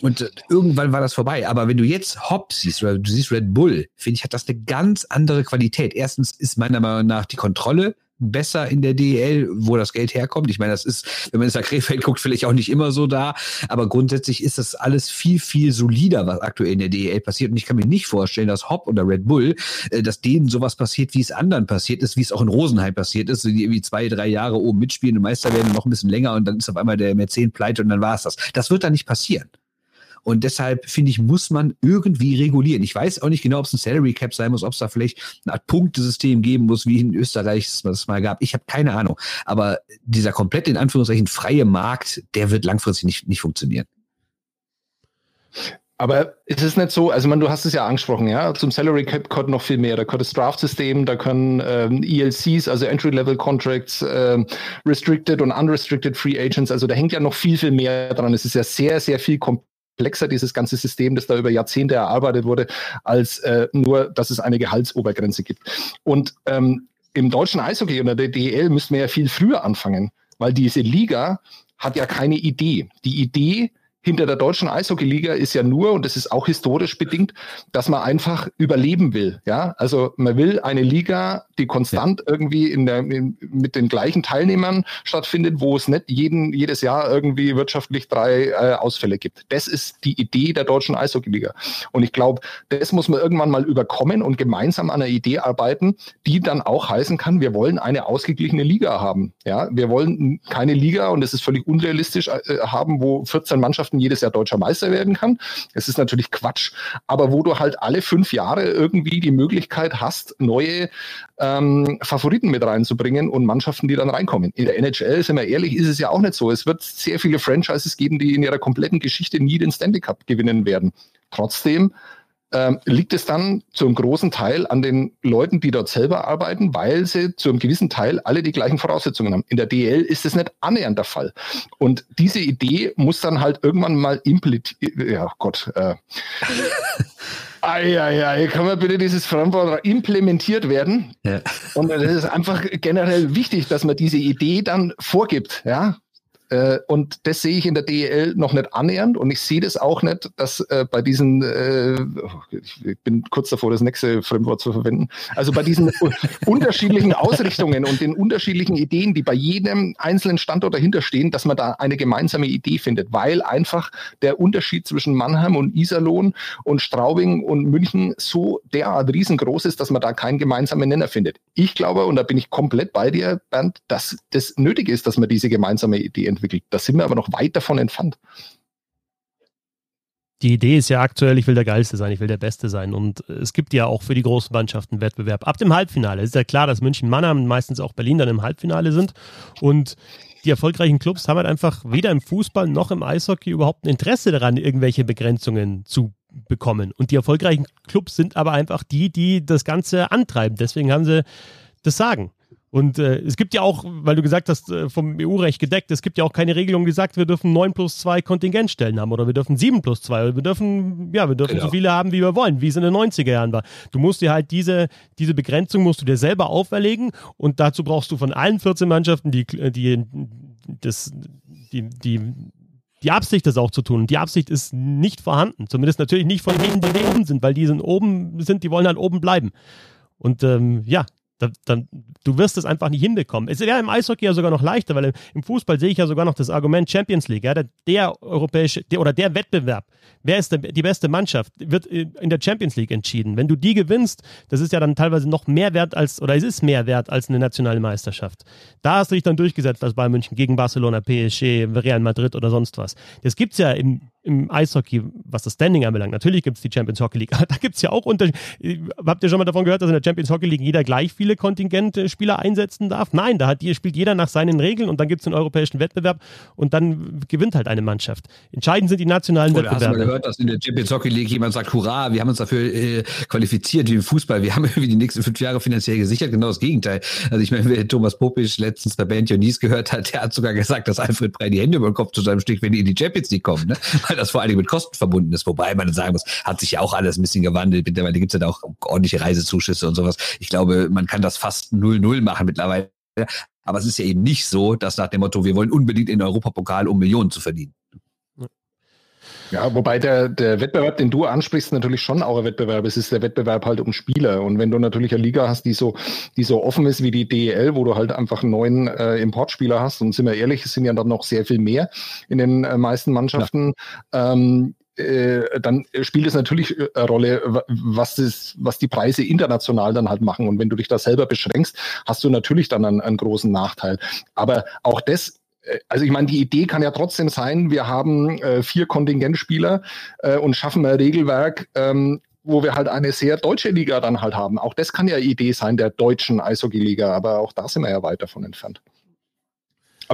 Und äh, irgendwann war das vorbei. Aber wenn du jetzt Hop siehst oder du siehst Red Bull, finde ich, hat das eine ganz andere Qualität. Erstens ist meiner Meinung nach die Kontrolle besser in der DEL, wo das Geld herkommt. Ich meine, das ist, wenn man ins Krefeld guckt, vielleicht auch nicht immer so da, aber grundsätzlich ist das alles viel, viel solider, was aktuell in der DEL passiert. Und ich kann mir nicht vorstellen, dass Hop oder Red Bull, äh, dass denen sowas passiert, wie es anderen passiert ist, wie es auch in Rosenheim passiert ist, die irgendwie zwei, drei Jahre oben mitspielen und Meister werden noch ein bisschen länger und dann ist auf einmal der Mäzen pleite und dann war es das. Das wird da nicht passieren. Und deshalb finde ich, muss man irgendwie regulieren. Ich weiß auch nicht genau, ob es ein Salary Cap sein muss, ob es da vielleicht eine Art Punktesystem geben muss, wie in Österreich es das mal gab. Ich habe keine Ahnung. Aber dieser komplett in Anführungszeichen freie Markt, der wird langfristig nicht, nicht funktionieren. Aber es ist nicht so, also man, du hast es ja angesprochen, ja, zum Salary Cap gehört noch viel mehr. Da gehört das Draft-System, da können ähm, ELCs, also Entry-Level-Contracts, ähm, Restricted und Unrestricted Free Agents, also da hängt ja noch viel, viel mehr dran. Es ist ja sehr, sehr viel komplexer komplexer, dieses ganze System, das da über Jahrzehnte erarbeitet wurde, als äh, nur, dass es eine Gehaltsobergrenze gibt. Und ähm, im deutschen Eishockey oder der DEL müssen wir ja viel früher anfangen, weil diese Liga hat ja keine Idee. Die Idee hinter der deutschen Eishockeyliga ist ja nur, und das ist auch historisch bedingt, dass man einfach überleben will. Ja, also man will eine Liga, die konstant ja. irgendwie in der, in, mit den gleichen Teilnehmern stattfindet, wo es nicht jeden, jedes Jahr irgendwie wirtschaftlich drei äh, Ausfälle gibt. Das ist die Idee der deutschen Eishockeyliga. Und ich glaube, das muss man irgendwann mal überkommen und gemeinsam an einer Idee arbeiten, die dann auch heißen kann, wir wollen eine ausgeglichene Liga haben. Ja, wir wollen keine Liga und es ist völlig unrealistisch äh, haben, wo 14 Mannschaften jedes Jahr deutscher Meister werden kann. Es ist natürlich Quatsch, aber wo du halt alle fünf Jahre irgendwie die Möglichkeit hast, neue ähm, Favoriten mit reinzubringen und Mannschaften, die dann reinkommen. In der NHL, sind wir ehrlich, ist es ja auch nicht so. Es wird sehr viele Franchises geben, die in ihrer kompletten Geschichte nie den Stanley Cup gewinnen werden. Trotzdem ähm, liegt es dann zum großen Teil an den Leuten, die dort selber arbeiten, weil sie zu einem gewissen Teil alle die gleichen Voraussetzungen haben. In der DL ist es nicht annähernd der Fall. Und diese Idee muss dann halt irgendwann mal implementiert, ja Gott, äh, Eieiei, kann man bitte dieses Fremdwort implementiert werden? Ja. Und es ist einfach generell wichtig, dass man diese Idee dann vorgibt, ja. Äh, und das sehe ich in der DEL noch nicht annähernd und ich sehe das auch nicht, dass äh, bei diesen, äh, ich bin kurz davor, das nächste Fremdwort zu verwenden, also bei diesen unterschiedlichen Ausrichtungen und den unterschiedlichen Ideen, die bei jedem einzelnen Standort dahinter stehen, dass man da eine gemeinsame Idee findet, weil einfach der Unterschied zwischen Mannheim und Iserlohn und Straubing und München so derart riesengroß ist, dass man da keinen gemeinsamen Nenner findet. Ich glaube, und da bin ich komplett bei dir, Bernd, dass das nötig ist, dass man diese gemeinsame Idee entwickelt entwickelt. Da sind wir aber noch weit davon entfernt. Die Idee ist ja aktuell, ich will der Geilste sein, ich will der Beste sein. Und es gibt ja auch für die großen Mannschaften Wettbewerb. Ab dem Halbfinale ist ja klar, dass München, Mannheim, meistens auch Berlin dann im Halbfinale sind. Und die erfolgreichen Clubs haben halt einfach weder im Fußball noch im Eishockey überhaupt ein Interesse daran, irgendwelche Begrenzungen zu bekommen. Und die erfolgreichen Clubs sind aber einfach die, die das Ganze antreiben. Deswegen haben sie das Sagen. Und äh, es gibt ja auch, weil du gesagt hast, äh, vom EU-Recht gedeckt, es gibt ja auch keine Regelung, die sagt, wir dürfen 9 plus 2 Kontingentstellen haben oder wir dürfen 7 plus 2 oder wir dürfen, ja, wir dürfen genau. so viele haben, wie wir wollen, wie es in den 90er Jahren war. Du musst dir halt diese, diese Begrenzung musst du dir selber auferlegen und dazu brauchst du von allen 14 Mannschaften die, die, das, die, die, die Absicht, das auch zu tun. Und die Absicht ist nicht vorhanden. Zumindest natürlich nicht von denen, die oben sind, weil die sind oben sind, die wollen halt oben bleiben. Und ähm, ja, da, dann, du wirst es einfach nicht hinbekommen. Es wäre im Eishockey ja sogar noch leichter, weil im Fußball sehe ich ja sogar noch das Argument Champions League. Ja, der, der europäische der, oder der Wettbewerb, wer ist der, die beste Mannschaft, wird in der Champions League entschieden. Wenn du die gewinnst, das ist ja dann teilweise noch mehr wert als, oder es ist mehr wert als eine nationale Meisterschaft. Da hast du dich dann durchgesetzt als Bayern München gegen Barcelona, PSG, Real Madrid oder sonst was. Das gibt es ja im im Eishockey, was das Standing anbelangt. Natürlich gibt es die Champions Hockey League, aber da gibt es ja auch Unterschiede. Habt ihr schon mal davon gehört, dass in der Champions Hockey League jeder gleich viele Kontingentspieler einsetzen darf? Nein, da hat, spielt jeder nach seinen Regeln und dann gibt es einen europäischen Wettbewerb und dann gewinnt halt eine Mannschaft. Entscheidend sind die nationalen Oder Wettbewerbe. Hast du mal gehört, dass in der Champions Hockey League jemand sagt, hurra, wir haben uns dafür äh, qualifiziert wie im Fußball, wir haben irgendwie die nächsten fünf Jahre finanziell gesichert, genau das Gegenteil. Also ich meine, wer Thomas Popisch letztens bei Band Jonis gehört hat, der hat sogar gesagt, dass Alfred Brei die Hände über den Kopf zu seinem Stich, wenn die in die Champions League kommen, ne? Weil das vor Dingen mit Kosten verbunden ist. Wobei man sagen muss, hat sich ja auch alles ein bisschen gewandelt. Mittlerweile gibt es ja auch ordentliche Reisezuschüsse und sowas. Ich glaube, man kann das fast 0-0 machen mittlerweile. Aber es ist ja eben nicht so, dass nach dem Motto, wir wollen unbedingt in den Europapokal, um Millionen zu verdienen. Ja, wobei der, der Wettbewerb, den du ansprichst, natürlich schon auch ein Wettbewerb. Es ist der Wettbewerb halt um Spieler. Und wenn du natürlich eine Liga hast, die so, die so offen ist wie die DEL, wo du halt einfach neun äh, Importspieler hast, und sind wir ehrlich, es sind ja dann noch sehr viel mehr in den äh, meisten Mannschaften, ja. ähm, äh, dann spielt es natürlich äh, eine Rolle, was, das, was die Preise international dann halt machen. Und wenn du dich da selber beschränkst, hast du natürlich dann einen, einen großen Nachteil. Aber auch das also ich meine, die Idee kann ja trotzdem sein, wir haben äh, vier Kontingentspieler äh, und schaffen ein Regelwerk, ähm, wo wir halt eine sehr deutsche Liga dann halt haben. Auch das kann ja Idee sein der deutschen Eishockey-Liga, aber auch da sind wir ja weit davon entfernt.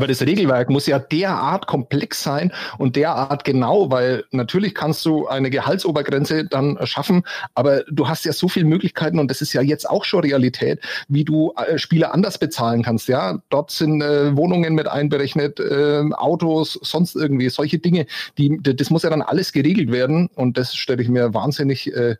Aber das Regelwerk muss ja derart komplex sein und derart genau, weil natürlich kannst du eine Gehaltsobergrenze dann schaffen, aber du hast ja so viele Möglichkeiten und das ist ja jetzt auch schon Realität, wie du äh, Spiele anders bezahlen kannst. Ja, dort sind äh, Wohnungen mit einberechnet, äh, Autos, sonst irgendwie solche Dinge. Die, das muss ja dann alles geregelt werden und das stelle ich mir wahnsinnig äh,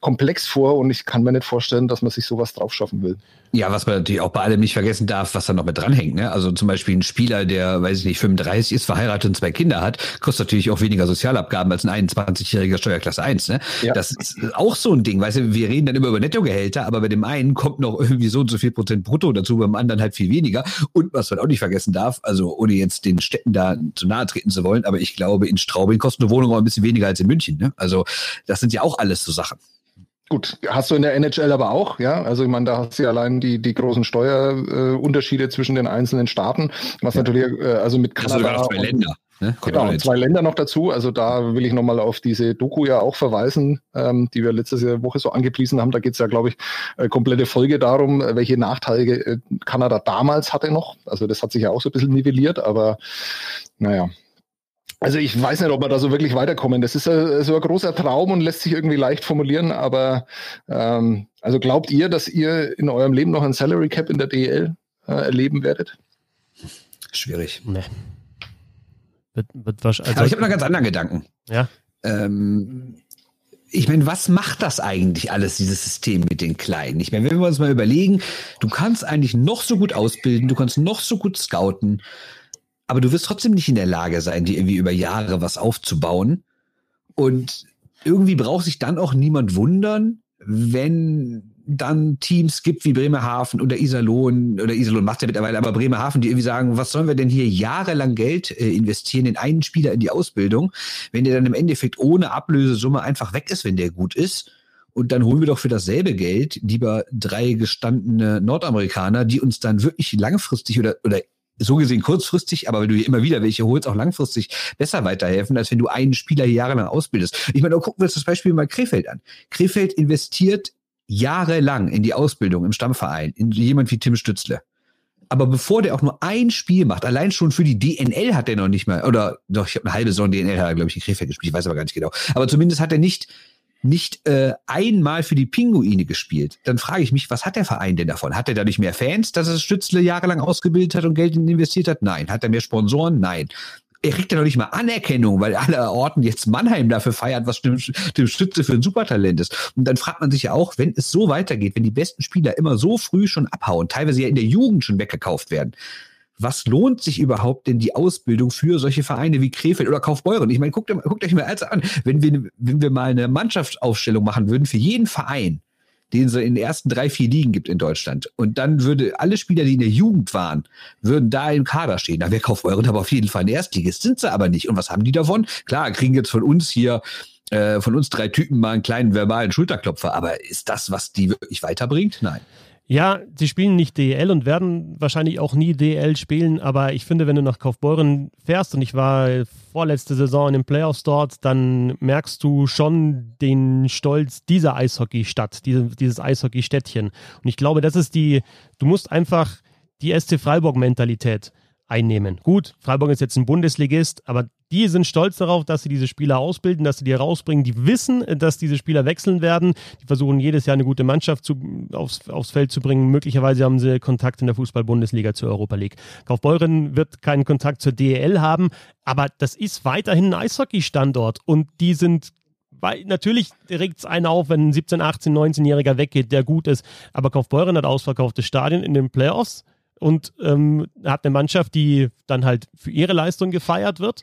komplex vor und ich kann mir nicht vorstellen, dass man sich sowas drauf schaffen will. Ja, was man natürlich auch bei allem nicht vergessen darf, was da noch mit dranhängt. Ne? Also zum Beispiel ein Spiel Spieler, der, weiß ich nicht, 35 ist, verheiratet und zwei Kinder hat, kostet natürlich auch weniger Sozialabgaben als ein 21-jähriger Steuerklasse 1. Ne? Ja. Das ist auch so ein Ding. Weißt du, wir reden dann immer über Nettogehälter, aber bei dem einen kommt noch irgendwie so und so viel Prozent brutto dazu, beim anderen halt viel weniger. Und was man auch nicht vergessen darf, also ohne jetzt den Städten da zu nahe treten zu wollen, aber ich glaube, in Straubing kostet eine Wohnung auch ein bisschen weniger als in München. Ne? Also das sind ja auch alles so Sachen. Gut, hast du in der NHL aber auch, ja? Also ich meine, da hast du ja allein die, die großen Steuerunterschiede äh, zwischen den einzelnen Staaten, was ja. natürlich, äh, also mit Kanada. Also sogar noch zwei Länder. Ne? Genau, zwei Länder noch dazu. Also da will ich nochmal auf diese Doku ja auch verweisen, ähm, die wir letzte Woche so angepriesen haben. Da geht es ja, glaube ich, äh, komplette Folge darum, äh, welche Nachteile äh, Kanada damals hatte noch. Also das hat sich ja auch so ein bisschen nivelliert, aber naja, also ich weiß nicht, ob wir da so wirklich weiterkommen. Das ist a, so ein großer Traum und lässt sich irgendwie leicht formulieren, aber ähm, also glaubt ihr, dass ihr in eurem Leben noch ein Salary Cap in der DL äh, erleben werdet? Schwierig. Nee. Wird, wird also aber ich habe noch ganz anderen Gedanken. Ja. Ähm, ich meine, was macht das eigentlich alles, dieses System mit den Kleinen? Ich meine, wenn wir uns mal überlegen, du kannst eigentlich noch so gut ausbilden, du kannst noch so gut scouten, aber du wirst trotzdem nicht in der Lage sein, dir irgendwie über Jahre was aufzubauen. Und irgendwie braucht sich dann auch niemand wundern, wenn dann Teams gibt wie Bremerhaven oder Iserlohn oder Iserlohn macht ja mittlerweile, aber Bremerhaven, die irgendwie sagen, was sollen wir denn hier jahrelang Geld äh, investieren in einen Spieler in die Ausbildung, wenn der dann im Endeffekt ohne Ablösesumme einfach weg ist, wenn der gut ist. Und dann holen wir doch für dasselbe Geld lieber drei gestandene Nordamerikaner, die uns dann wirklich langfristig oder, oder so gesehen kurzfristig, aber wenn du hier immer wieder welche holst, auch langfristig besser weiterhelfen, als wenn du einen Spieler jahrelang ausbildest. Ich meine, gucken wir uns das Beispiel mal Krefeld an. Krefeld investiert jahrelang in die Ausbildung im Stammverein, in jemand wie Tim Stützle. Aber bevor der auch nur ein Spiel macht, allein schon für die DNL hat er noch nicht mal, oder doch, ich habe eine halbe Saison DNL, glaube ich, in Krefeld gespielt, ich weiß aber gar nicht genau. Aber zumindest hat er nicht nicht äh, einmal für die Pinguine gespielt, dann frage ich mich, was hat der Verein denn davon? Hat er dadurch mehr Fans, dass er Stützle jahrelang ausgebildet hat und Geld investiert hat? Nein. Hat er mehr Sponsoren? Nein. Er kriegt ja noch nicht mal Anerkennung, weil alle Orten jetzt Mannheim dafür feiert, was dem, dem Stütze für ein Supertalent ist. Und dann fragt man sich ja auch, wenn es so weitergeht, wenn die besten Spieler immer so früh schon abhauen, teilweise ja in der Jugend schon weggekauft werden, was lohnt sich überhaupt denn die Ausbildung für solche Vereine wie Krefeld oder Kaufbeuren? Ich meine, guckt, guckt euch mal als an, wenn wir, wenn wir mal eine Mannschaftsaufstellung machen würden für jeden Verein, den es in den ersten drei, vier Ligen gibt in Deutschland. Und dann würde alle Spieler, die in der Jugend waren, würden da im Kader stehen. Da wäre Kaufbeuren aber auf jeden Fall ein Erstligist. Sind sie aber nicht. Und was haben die davon? Klar, kriegen jetzt von uns hier, äh, von uns drei Typen mal einen kleinen verbalen Schulterklopfer. Aber ist das, was die wirklich weiterbringt? Nein. Ja, sie spielen nicht DEL und werden wahrscheinlich auch nie DEL spielen, aber ich finde, wenn du nach Kaufbeuren fährst und ich war vorletzte Saison in den Playoffs dort, dann merkst du schon den Stolz dieser Eishockeystadt, diese, dieses Eishockeystädtchen. Und ich glaube, das ist die, du musst einfach die SC Freiburg-Mentalität einnehmen. Gut, Freiburg ist jetzt ein Bundesligist, aber die sind stolz darauf, dass sie diese Spieler ausbilden, dass sie die rausbringen. Die wissen, dass diese Spieler wechseln werden. Die versuchen jedes Jahr eine gute Mannschaft zu, aufs, aufs Feld zu bringen. Möglicherweise haben sie Kontakt in der Fußball-Bundesliga zur Europa League. Kaufbeuren wird keinen Kontakt zur DEL haben, aber das ist weiterhin ein Eishockey-Standort und die sind weil natürlich regt es einen auf, wenn ein 17, 18, 19-Jähriger weggeht, der gut ist. Aber Kaufbeuren hat ausverkaufte Stadien in den Playoffs und ähm, hat eine Mannschaft, die dann halt für ihre Leistung gefeiert wird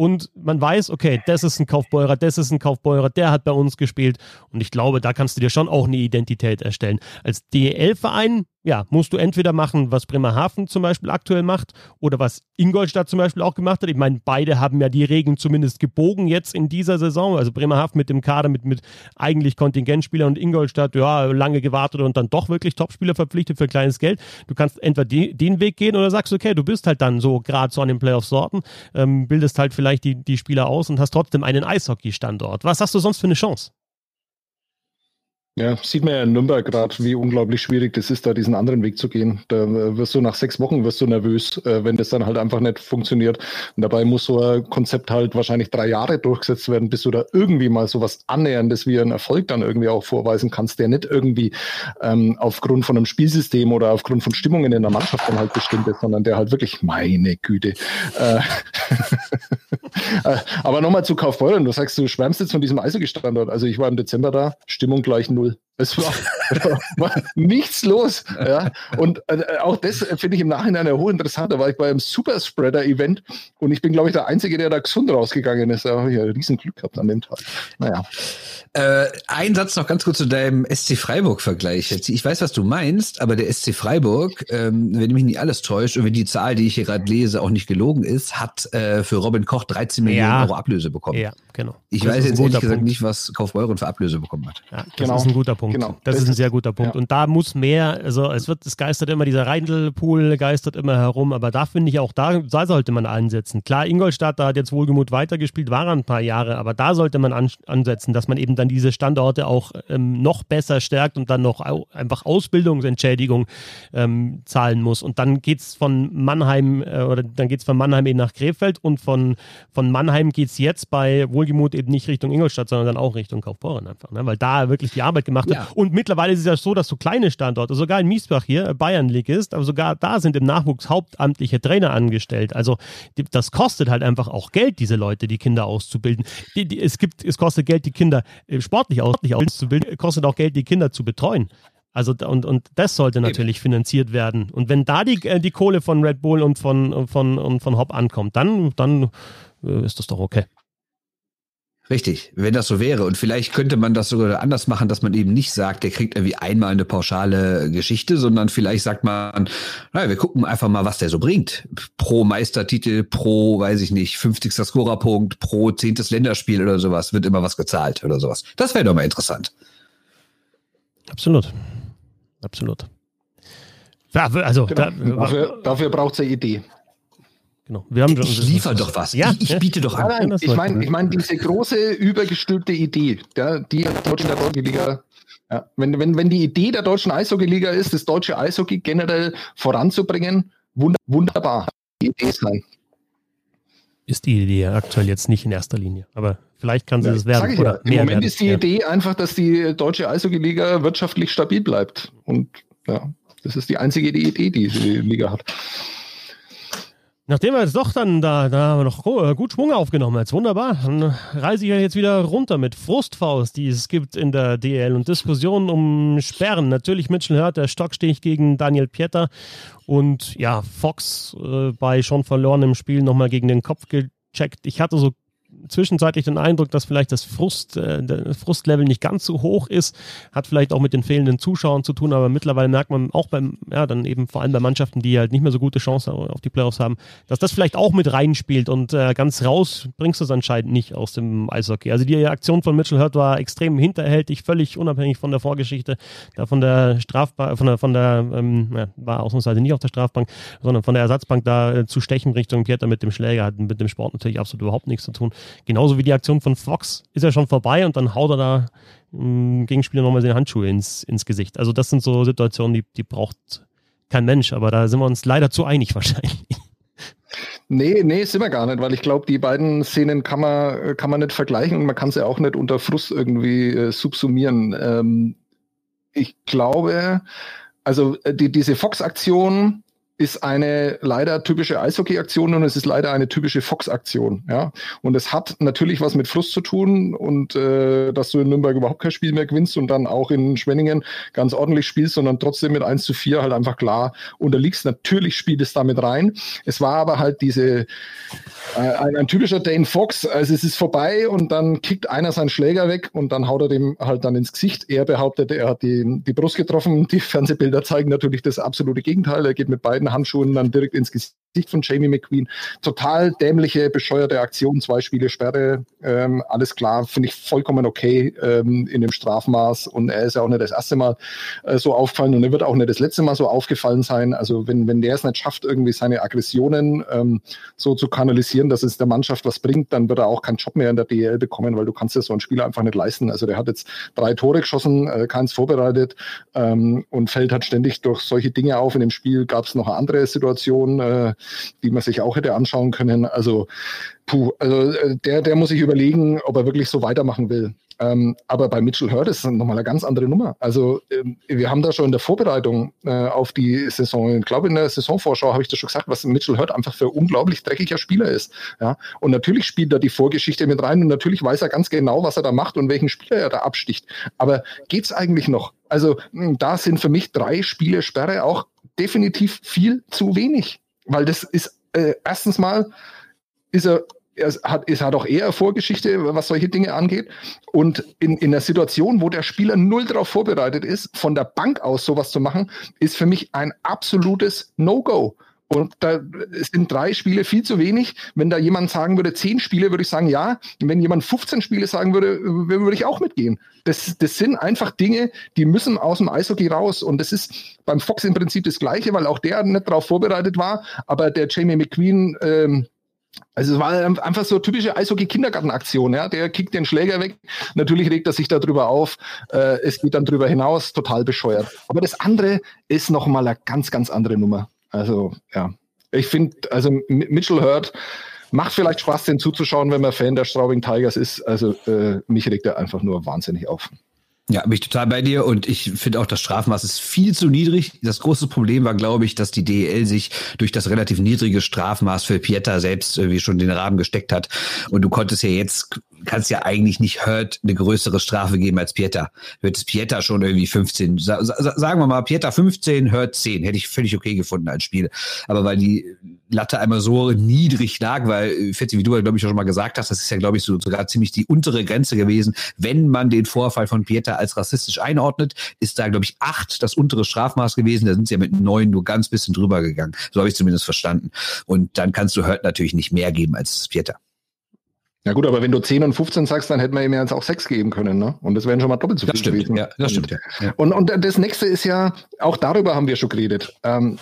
und man weiß, okay, das ist ein Kaufbeurer, das ist ein Kaufbeurer, der hat bei uns gespielt und ich glaube, da kannst du dir schon auch eine Identität erstellen. Als DEL-Verein, ja, musst du entweder machen, was Bremerhaven zum Beispiel aktuell macht oder was Ingolstadt zum Beispiel auch gemacht hat. Ich meine, beide haben ja die Regeln zumindest gebogen jetzt in dieser Saison. Also Bremerhaven mit dem Kader mit, mit eigentlich Kontingentspielern und Ingolstadt, ja, lange gewartet und dann doch wirklich Topspieler verpflichtet für kleines Geld. Du kannst entweder die, den Weg gehen oder sagst, okay, du bist halt dann so gerade so an den Playoffs-Sorten, ähm, bildest halt vielleicht vielleicht die, die Spieler aus und hast trotzdem einen Eishockey-Standort. Was hast du sonst für eine Chance? Ja, sieht man ja in Nürnberg gerade, wie unglaublich schwierig das ist, da diesen anderen Weg zu gehen. Da äh, wirst du nach sechs Wochen wirst du nervös, äh, wenn das dann halt einfach nicht funktioniert. Und dabei muss so ein Konzept halt wahrscheinlich drei Jahre durchgesetzt werden, bis du da irgendwie mal so was Annäherndes wie einen Erfolg dann irgendwie auch vorweisen kannst, der nicht irgendwie ähm, aufgrund von einem Spielsystem oder aufgrund von Stimmungen in der Mannschaft dann halt bestimmt ist, sondern der halt wirklich, meine Güte. Äh, aber nochmal zu Kaufbeuren. Du sagst, du schwärmst jetzt von diesem Eishockey-Standort. Also ich war im Dezember da, Stimmung gleich null null. Es war, war nichts los. Ja. Und äh, auch das finde ich im Nachhinein ja hochinteressant. Da war ich bei einem Superspreader-Event und ich bin, glaube ich, der Einzige, der da gesund rausgegangen ist. Da habe ich ja riesen Glück gehabt an dem Tag. Naja. Äh, ein Satz noch ganz kurz zu deinem SC Freiburg-Vergleich. Ich weiß, was du meinst, aber der SC Freiburg, ähm, wenn mich nicht alles täuscht und wenn die Zahl, die ich hier gerade lese, auch nicht gelogen ist, hat äh, für Robin Koch 13 Millionen ja. Euro Ablöse bekommen. Ja, genau. Ich das weiß jetzt ehrlich gesagt nicht, was Kaufbeuren für Ablöse bekommen hat. Ja, das genau. ist ein guter Punkt. Genau. Das, das ist ein sehr guter Punkt. Ja. Und da muss mehr, also es wird, es geistert immer, dieser Reindelpool geistert immer herum, aber da finde ich auch, da, da sollte man ansetzen. Klar, Ingolstadt, da hat jetzt Wohlgemut weitergespielt, war ein paar Jahre, aber da sollte man an, ansetzen, dass man eben dann diese Standorte auch ähm, noch besser stärkt und dann noch au einfach Ausbildungsentschädigung ähm, zahlen muss. Und dann geht es von Mannheim äh, oder dann geht es von Mannheim eben nach Krefeld und von, von Mannheim geht es jetzt bei Wohlgemut eben nicht Richtung Ingolstadt, sondern dann auch Richtung Kaufbeuren einfach, ne? weil da wirklich die Arbeit gemacht wird. Und mittlerweile ist es ja so, dass so kleine Standorte, sogar in Miesbach hier, Bayern League ist, aber sogar da sind im Nachwuchs hauptamtliche Trainer angestellt. Also das kostet halt einfach auch Geld, diese Leute, die Kinder auszubilden. Die, die, es gibt, es kostet Geld, die Kinder äh, sportlich auszubilden, kostet auch Geld, die Kinder zu betreuen. Also und, und das sollte natürlich Eben. finanziert werden. Und wenn da die, äh, die Kohle von Red Bull und von, von, und von Hop ankommt, dann, dann äh, ist das doch okay. Richtig, wenn das so wäre. Und vielleicht könnte man das sogar anders machen, dass man eben nicht sagt, der kriegt irgendwie einmal eine pauschale Geschichte, sondern vielleicht sagt man, naja, wir gucken einfach mal, was der so bringt. Pro Meistertitel, pro, weiß ich nicht, 50. Scorerpunkt, pro zehntes Länderspiel oder sowas, wird immer was gezahlt oder sowas. Das wäre doch mal interessant. Absolut. Absolut. Ja, also genau. da, dafür, dafür braucht es eine Idee. Genau. Wir haben ich liefere doch was. Ja, ich, ich biete doch an. Nein, nein, ich meine, ich mein, diese große, übergestülpte Idee, ja, die der deutschen Eishockey-Liga, ja, wenn, wenn, wenn die Idee der deutschen Eishockey-Liga ist, das deutsche Eishockey generell voranzubringen, wunderbar. Die Idee sein. Ist die Idee aktuell jetzt nicht in erster Linie, aber vielleicht kann sie ja, das werden. Ja. Im Moment werden. ist die ja. Idee einfach, dass die deutsche Eishockey-Liga wirtschaftlich stabil bleibt. Und ja, das ist die einzige Idee, die die Liga hat. Nachdem wir jetzt doch dann da, da haben wir noch äh, gut Schwung aufgenommen jetzt, wunderbar. Dann reise ich ja jetzt wieder runter mit Frustfaust, die es gibt in der DL und Diskussionen um Sperren. Natürlich Mitchell hört der Stockstich gegen Daniel Pieter und ja, Fox äh, bei schon verlorenem Spiel nochmal gegen den Kopf gecheckt. Ich hatte so zwischenzeitlich den Eindruck, dass vielleicht das Frust, äh, Frustlevel nicht ganz so hoch ist. Hat vielleicht auch mit den fehlenden Zuschauern zu tun, aber mittlerweile merkt man auch beim, ja, dann eben vor allem bei Mannschaften, die halt nicht mehr so gute Chancen auf die Playoffs haben, dass das vielleicht auch mit reinspielt und äh, ganz raus bringst du es anscheinend nicht aus dem Eishockey. Also die Aktion von Mitchell Hurt war extrem hinterhältig, völlig unabhängig von der Vorgeschichte, da von der Strafbank, von der, von der, ähm, ja, war ausnahmsweise nicht auf der Strafbank, sondern von der Ersatzbank da äh, zu stechen Richtung Pieter mit dem Schläger hat mit dem Sport natürlich absolut überhaupt nichts zu tun. Genauso wie die Aktion von Fox ist ja schon vorbei und dann haut er da im Gegenspieler nochmal seine Handschuhe ins, ins Gesicht. Also das sind so Situationen, die, die braucht kein Mensch, aber da sind wir uns leider zu einig wahrscheinlich. Nee, nee, sind wir gar nicht, weil ich glaube, die beiden Szenen kann man, kann man nicht vergleichen und man kann sie auch nicht unter Frust irgendwie äh, subsumieren. Ähm, ich glaube, also äh, die, diese Fox-Aktion ist eine leider typische Eishockey-Aktion und es ist leider eine typische Fox-Aktion. Ja? Und es hat natürlich was mit Frust zu tun und äh, dass du in Nürnberg überhaupt kein Spiel mehr gewinnst und dann auch in Schwenningen ganz ordentlich spielst, sondern trotzdem mit 1 zu 4 halt einfach klar unterliegst. Natürlich spielt es damit rein. Es war aber halt diese äh, ein, ein, typischer Dane Fox, also es ist vorbei und dann kickt einer seinen Schläger weg und dann haut er dem halt dann ins Gesicht. Er behauptet, er hat die, die Brust getroffen. Die Fernsehbilder zeigen natürlich das absolute Gegenteil. Er geht mit beiden Handschuhen dann direkt ins Gesicht von Jamie McQueen. Total dämliche, bescheuerte Aktion, zwei Spiele Sperre, ähm, alles klar, finde ich vollkommen okay ähm, in dem Strafmaß und er ist ja auch nicht das erste Mal äh, so aufgefallen und er wird auch nicht das letzte Mal so aufgefallen sein. Also wenn, wenn der es nicht schafft, irgendwie seine Aggressionen ähm, so zu kanalisieren, dass es der Mannschaft was bringt, dann wird er auch keinen Job mehr in der DL bekommen, weil du kannst ja so einen Spieler einfach nicht leisten. Also der hat jetzt drei Tore geschossen, äh, keins vorbereitet ähm, und fällt halt ständig durch solche Dinge auf. In dem Spiel gab es noch eine andere Situation, äh, die man sich auch hätte anschauen können. Also, puh, also äh, der, der muss sich überlegen, ob er wirklich so weitermachen will. Ähm, aber bei Mitchell Hurt ist es nochmal eine ganz andere Nummer. Also ähm, wir haben da schon in der Vorbereitung äh, auf die Saison, ich glaube in der Saisonvorschau habe ich das schon gesagt, was Mitchell Hurt einfach für unglaublich dreckiger Spieler ist. Ja? Und natürlich spielt da die Vorgeschichte mit rein und natürlich weiß er ganz genau, was er da macht und welchen Spieler er da absticht. Aber geht's eigentlich noch? Also hm, da sind für mich drei Spiele Sperre auch definitiv viel zu wenig, weil das ist äh, erstens mal ist er es hat, es hat auch eher Vorgeschichte, was solche Dinge angeht. Und in, in der Situation, wo der Spieler null darauf vorbereitet ist, von der Bank aus sowas zu machen, ist für mich ein absolutes No-Go. Und da sind drei Spiele viel zu wenig. Wenn da jemand sagen würde, zehn Spiele, würde ich sagen, ja. Und wenn jemand 15 Spiele sagen würde, würde ich auch mitgehen. Das, das sind einfach Dinge, die müssen aus dem Eishockey raus. Und das ist beim Fox im Prinzip das Gleiche, weil auch der nicht darauf vorbereitet war. Aber der Jamie McQueen, ähm, also es war einfach so typische Eishockey-Kindergartenaktion, ja. Der kickt den Schläger weg. Natürlich regt er sich darüber auf. Äh, es geht dann drüber hinaus, total bescheuert. Aber das andere ist nochmal eine ganz, ganz andere Nummer. Also, ja. Ich finde, also Mitchell Hurt macht vielleicht Spaß, den zuzuschauen, wenn man Fan der Straubing Tigers ist. Also, äh, mich regt er einfach nur wahnsinnig auf. Ja, bin ich total bei dir und ich finde auch, das Strafmaß ist viel zu niedrig. Das große Problem war, glaube ich, dass die DEL sich durch das relativ niedrige Strafmaß für Pieter selbst irgendwie schon den Rahmen gesteckt hat. Und du konntest ja jetzt kannst ja eigentlich nicht Hurt eine größere Strafe geben als Pieter. Wird es Pieter schon irgendwie 15, sa sagen wir mal, Pieter 15, Hurt 10, hätte ich völlig okay gefunden als Spiel. Aber weil die Latte einmal so niedrig lag, weil, Fetti, wie du ja, glaube ich, auch schon mal gesagt hast, das ist ja, glaube ich, so sogar ziemlich die untere Grenze gewesen. Wenn man den Vorfall von Pieter als rassistisch einordnet, ist da, glaube ich, acht das untere Strafmaß gewesen. Da sind sie ja mit neun nur ganz bisschen drüber gegangen. So habe ich zumindest verstanden. Und dann kannst du Hurt natürlich nicht mehr geben als Pieter. Ja gut, aber wenn du 10 und 15 sagst, dann hätten wir ihm jetzt auch 6 geben können, ne? Und das wären schon mal doppelt so viel das stimmt, gewesen. Ja, das stimmt, ja. Und, und das nächste ist ja, auch darüber haben wir schon geredet. Ähm,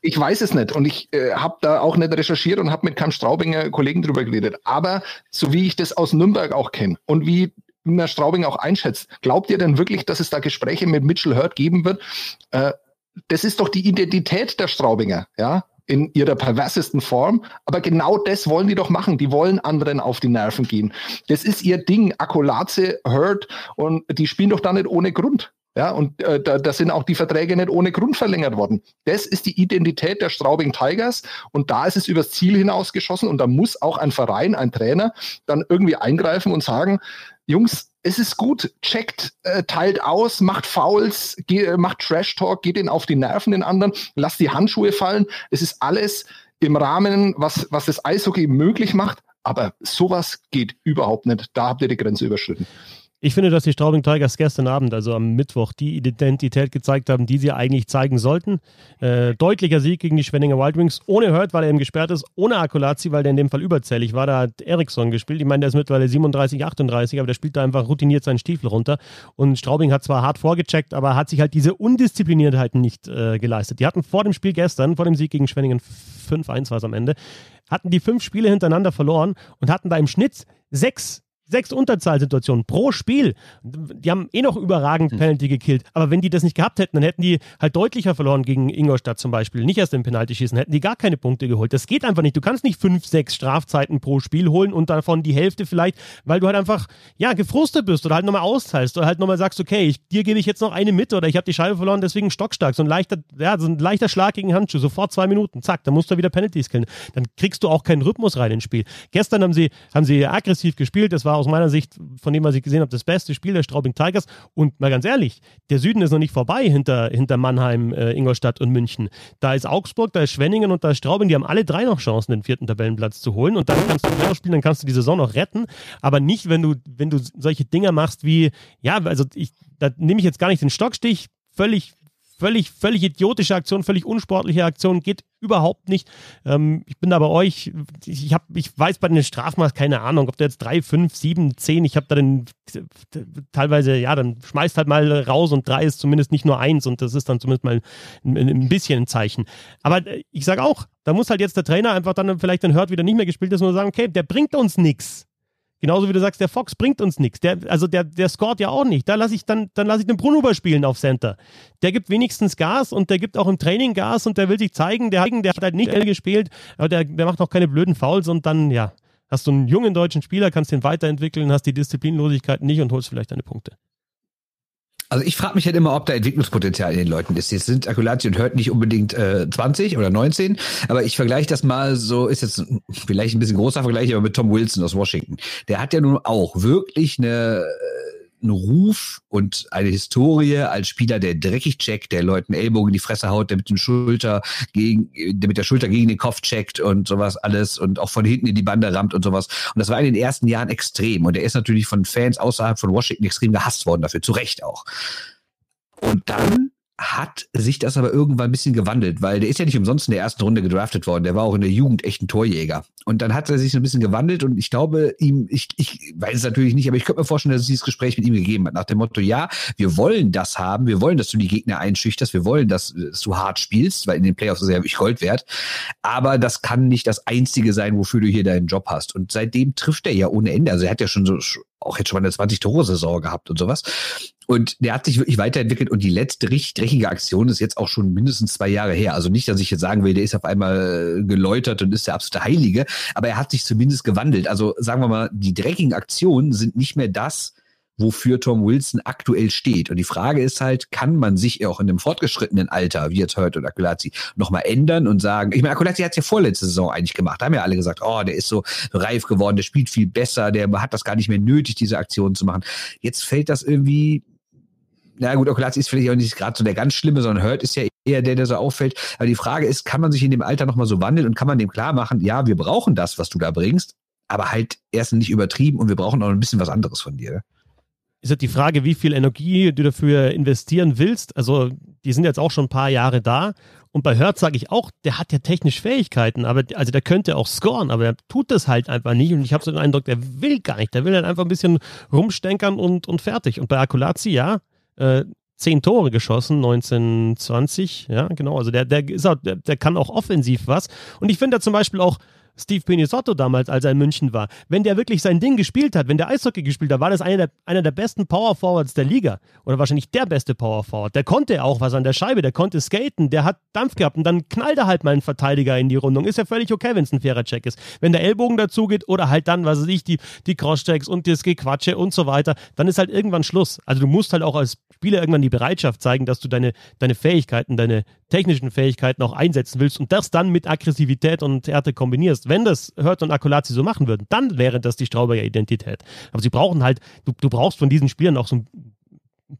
ich weiß es nicht und ich äh, habe da auch nicht recherchiert und habe mit keinem Straubinger Kollegen drüber geredet. Aber so wie ich das aus Nürnberg auch kenne und wie man Straubing auch einschätzt, glaubt ihr denn wirklich, dass es da Gespräche mit Mitchell Hurt geben wird? Äh, das ist doch die Identität der Straubinger, ja in ihrer perversesten Form. Aber genau das wollen die doch machen. Die wollen anderen auf die Nerven gehen. Das ist ihr Ding. Akkulatze, Hurt und die spielen doch da nicht ohne Grund. Ja, und äh, da, da sind auch die Verträge nicht ohne Grund verlängert worden. Das ist die Identität der Straubing Tigers und da ist es übers Ziel hinausgeschossen und da muss auch ein Verein, ein Trainer dann irgendwie eingreifen und sagen, Jungs, es ist gut, checkt, äh, teilt aus, macht Fouls, geht, äh, macht Trash Talk, geht den auf die Nerven den anderen, lasst die Handschuhe fallen. Es ist alles im Rahmen, was, was das Eishockey möglich macht. Aber sowas geht überhaupt nicht. Da habt ihr die Grenze überschritten. Ich finde, dass die Straubing Tigers gestern Abend, also am Mittwoch, die Identität gezeigt haben, die sie eigentlich zeigen sollten. Äh, deutlicher Sieg gegen die Schwenninger Wild Wings, ohne Hurt, weil er eben gesperrt ist, ohne Akulazi, weil der in dem Fall überzählig war. Da hat Eriksson gespielt. Ich meine, der ist mittlerweile 37, 38, aber der spielt da einfach routiniert seinen Stiefel runter. Und Straubing hat zwar hart vorgecheckt, aber hat sich halt diese Undiszipliniertheiten nicht äh, geleistet. Die hatten vor dem Spiel gestern, vor dem Sieg gegen Schwenningen 5-1 war es am Ende, hatten die fünf Spiele hintereinander verloren und hatten da im Schnitt sechs sechs Unterzahlsituationen pro Spiel. Die haben eh noch überragend hm. Penalty gekillt. Aber wenn die das nicht gehabt hätten, dann hätten die halt deutlicher verloren gegen Ingolstadt zum Beispiel. Nicht erst im Penalty schießen, hätten die gar keine Punkte geholt. Das geht einfach nicht. Du kannst nicht fünf, sechs Strafzeiten pro Spiel holen und davon die Hälfte vielleicht, weil du halt einfach, ja, gefrustet bist oder halt nochmal austeilst oder halt nochmal sagst, okay, ich, dir gebe ich jetzt noch eine mit oder ich habe die Scheibe verloren, deswegen stockstark. So ein leichter, ja, so ein leichter Schlag gegen Handschuh, sofort zwei Minuten, zack, dann musst du wieder Penalties killen. Dann kriegst du auch keinen Rhythmus rein ins Spiel. Gestern haben sie, haben sie aggressiv gespielt, das war aus meiner Sicht, von dem was ich gesehen habe, das beste Spiel der Straubing Tigers. Und mal ganz ehrlich, der Süden ist noch nicht vorbei hinter, hinter Mannheim, äh, Ingolstadt und München. Da ist Augsburg, da ist Schwenningen und da ist Straubing. Die haben alle drei noch Chancen, den vierten Tabellenplatz zu holen. Und dann kannst du weiter spielen, dann kannst du die Saison noch retten. Aber nicht, wenn du, wenn du solche Dinger machst wie, ja, also ich, da nehme ich jetzt gar nicht den Stockstich, völlig völlig, völlig idiotische Aktion, völlig unsportliche Aktion, geht überhaupt nicht. Ähm, ich bin da bei euch, ich, hab, ich weiß bei den Strafmaß keine Ahnung, ob der jetzt drei, fünf, sieben, zehn, ich habe da den teilweise, ja, dann schmeißt halt mal raus und drei ist zumindest nicht nur eins und das ist dann zumindest mal ein, ein bisschen ein Zeichen. Aber äh, ich sage auch, da muss halt jetzt der Trainer einfach dann vielleicht dann hört, wieder nicht mehr gespielt ist und sagen, okay, der bringt uns nichts. Genauso wie du sagst, der Fox bringt uns nichts. Der, also der, der scoret ja auch nicht. Da lasse ich dann, dann lasse ich den Bruno überspielen auf Center. Der gibt wenigstens Gas und der gibt auch im Training Gas und der will sich zeigen. Der, der hat halt nicht L gespielt, aber der, der macht auch keine blöden Fouls und dann, ja. Hast du einen jungen deutschen Spieler, kannst den weiterentwickeln, hast die Disziplinlosigkeit nicht und holst vielleicht deine Punkte. Also ich frage mich halt immer, ob da Entwicklungspotenzial in den Leuten ist. Jetzt sind Akulati und Hört nicht unbedingt äh, 20 oder 19, aber ich vergleiche das mal so, ist jetzt vielleicht ein bisschen großer Vergleich, aber mit Tom Wilson aus Washington. Der hat ja nun auch wirklich eine einen Ruf und eine Historie als Spieler, der dreckig checkt, der Leuten Ellbogen in die Fresse haut, der mit dem Schulter gegen, der mit der Schulter gegen den Kopf checkt und sowas alles und auch von hinten in die Bande rammt und sowas. Und das war in den ersten Jahren extrem. Und er ist natürlich von Fans außerhalb von Washington extrem gehasst worden dafür, zu Recht auch. Und dann hat sich das aber irgendwann ein bisschen gewandelt, weil der ist ja nicht umsonst in der ersten Runde gedraftet worden. Der war auch in der Jugend echt ein Torjäger. Und dann hat er sich so ein bisschen gewandelt und ich glaube ihm, ich, ich weiß es natürlich nicht, aber ich könnte mir vorstellen, dass es dieses Gespräch mit ihm gegeben hat. Nach dem Motto, ja, wir wollen das haben, wir wollen, dass du die Gegner einschüchterst, wir wollen, dass, dass du hart spielst, weil in den Playoffs ist er ja wirklich Gold wert. Aber das kann nicht das Einzige sein, wofür du hier deinen Job hast. Und seitdem trifft er ja ohne Ende. Also er hat ja schon so auch jetzt schon mal eine 20-Tore-Saison gehabt und sowas. Und der hat sich wirklich weiterentwickelt und die letzte richtig dreckige Aktion ist jetzt auch schon mindestens zwei Jahre her. Also nicht, dass ich jetzt sagen will, der ist auf einmal geläutert und ist der absolute Heilige, aber er hat sich zumindest gewandelt. Also sagen wir mal, die dreckigen Aktionen sind nicht mehr das, wofür Tom Wilson aktuell steht. Und die Frage ist halt, kann man sich auch in einem fortgeschrittenen Alter, wie jetzt Hurt und Akulazzi, nochmal ändern und sagen, ich meine, Akulazzi hat es ja vorletzte Saison eigentlich gemacht. Da haben ja alle gesagt, oh, der ist so reif geworden, der spielt viel besser, der hat das gar nicht mehr nötig, diese Aktionen zu machen. Jetzt fällt das irgendwie na gut, Okulazzi ist vielleicht auch nicht gerade so der ganz Schlimme, sondern Hurt ist ja eher der, der so auffällt. Aber die Frage ist, kann man sich in dem Alter nochmal so wandeln und kann man dem klar machen, ja, wir brauchen das, was du da bringst, aber halt erst nicht übertrieben und wir brauchen auch ein bisschen was anderes von dir ist halt die Frage, wie viel Energie du dafür investieren willst. Also, die sind jetzt auch schon ein paar Jahre da. Und bei Hurt sage ich auch, der hat ja technisch Fähigkeiten, aber also der könnte auch scoren, aber er tut das halt einfach nicht. Und ich habe so den Eindruck, der will gar nicht. Der will halt einfach ein bisschen rumstenkern und, und fertig. Und bei Akulazzi, ja, äh, zehn Tore geschossen, 1920, ja, genau. Also der, der ist auch, der, der kann auch offensiv was. Und ich finde da zum Beispiel auch, Steve Pinisotto damals, als er in München war, wenn der wirklich sein Ding gespielt hat, wenn der Eishockey gespielt hat, war das einer der, einer der besten Power Forwards der Liga. Oder wahrscheinlich der beste Power Forward. Der konnte auch was an der Scheibe, der konnte skaten, der hat Dampf gehabt und dann knallt er halt mal einen Verteidiger in die Rundung. Ist ja völlig okay, wenn es ein fairer Check ist. Wenn der Ellbogen dazu geht oder halt dann, was weiß ich, die, die Crosschecks und das Gequatsche und so weiter, dann ist halt irgendwann Schluss. Also du musst halt auch als Spieler irgendwann die Bereitschaft zeigen, dass du deine, deine Fähigkeiten, deine technischen Fähigkeiten auch einsetzen willst und das dann mit Aggressivität und Härte kombinierst. Wenn das hört und Akulazzi so machen würden, dann wäre das die Strauberger Identität. Aber sie brauchen halt, du, du brauchst von diesen Spielern auch so ein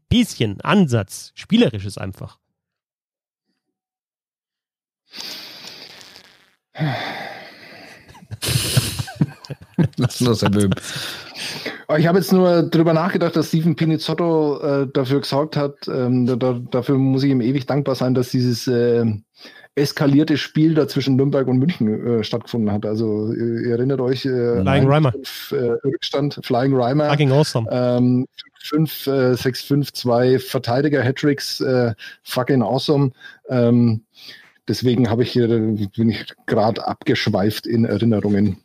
bisschen Ansatz, spielerisches einfach. Lass los, Herr Böhm. Ich habe jetzt nur darüber nachgedacht, dass Steven Pinizzotto äh, dafür gesorgt hat. Ähm, da, dafür muss ich ihm ewig dankbar sein, dass dieses äh, eskalierte Spiel da zwischen Nürnberg und München äh, stattgefunden hat. Also ihr, erinnert euch, äh, Flying Reimer. Äh, Rückstand, Flying Reimer. Fucking awesome. Ähm, 5, äh, 6, 5, 2 Verteidiger, Hattricks, äh, fucking awesome. Ähm, deswegen habe ich hier, bin ich gerade abgeschweift in Erinnerungen.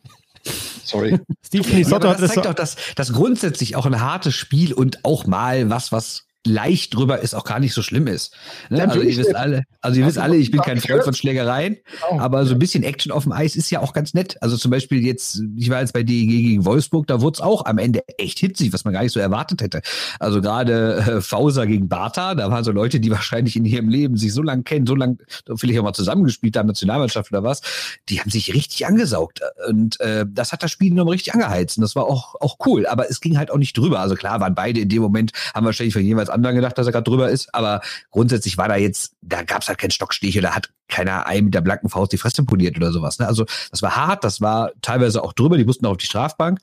Sorry. Steve Minnesota ja, das zeigt doch, dass, dass grundsätzlich auch ein hartes Spiel und auch mal was, was leicht drüber ist, auch gar nicht so schlimm ist. Ne? Also ihr wisst alle, also ihr wisst alle, ich bin kein Freund von Schlägereien, genau. aber so ein bisschen Action auf dem Eis ist ja auch ganz nett. Also zum Beispiel jetzt, ich war jetzt bei DEG gegen Wolfsburg, da wurde es auch am Ende echt hitzig, was man gar nicht so erwartet hätte. Also gerade äh, Fauser gegen Bartha, da waren so Leute, die wahrscheinlich in ihrem Leben sich so lange kennen, so lange vielleicht auch mal zusammengespielt haben, Nationalmannschaft oder was, die haben sich richtig angesaugt. Und äh, das hat das Spiel nochmal richtig angeheizt. Und das war auch, auch cool. Aber es ging halt auch nicht drüber. Also klar waren beide in dem Moment, haben wahrscheinlich von jeweils anderen gedacht, dass er gerade drüber ist, aber grundsätzlich war da jetzt, da gab es halt keinen Stockstich oder hat keiner einem mit der blanken Faust die Fresse poliert oder sowas. Ne? Also das war hart, das war teilweise auch drüber, die mussten auch auf die Strafbank,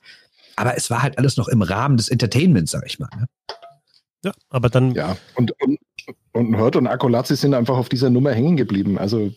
aber es war halt alles noch im Rahmen des Entertainments, sag ich mal. Ne? Ja, aber dann. Ja, und, und, und Hurt und Akolazzi sind einfach auf dieser Nummer hängen geblieben. Also,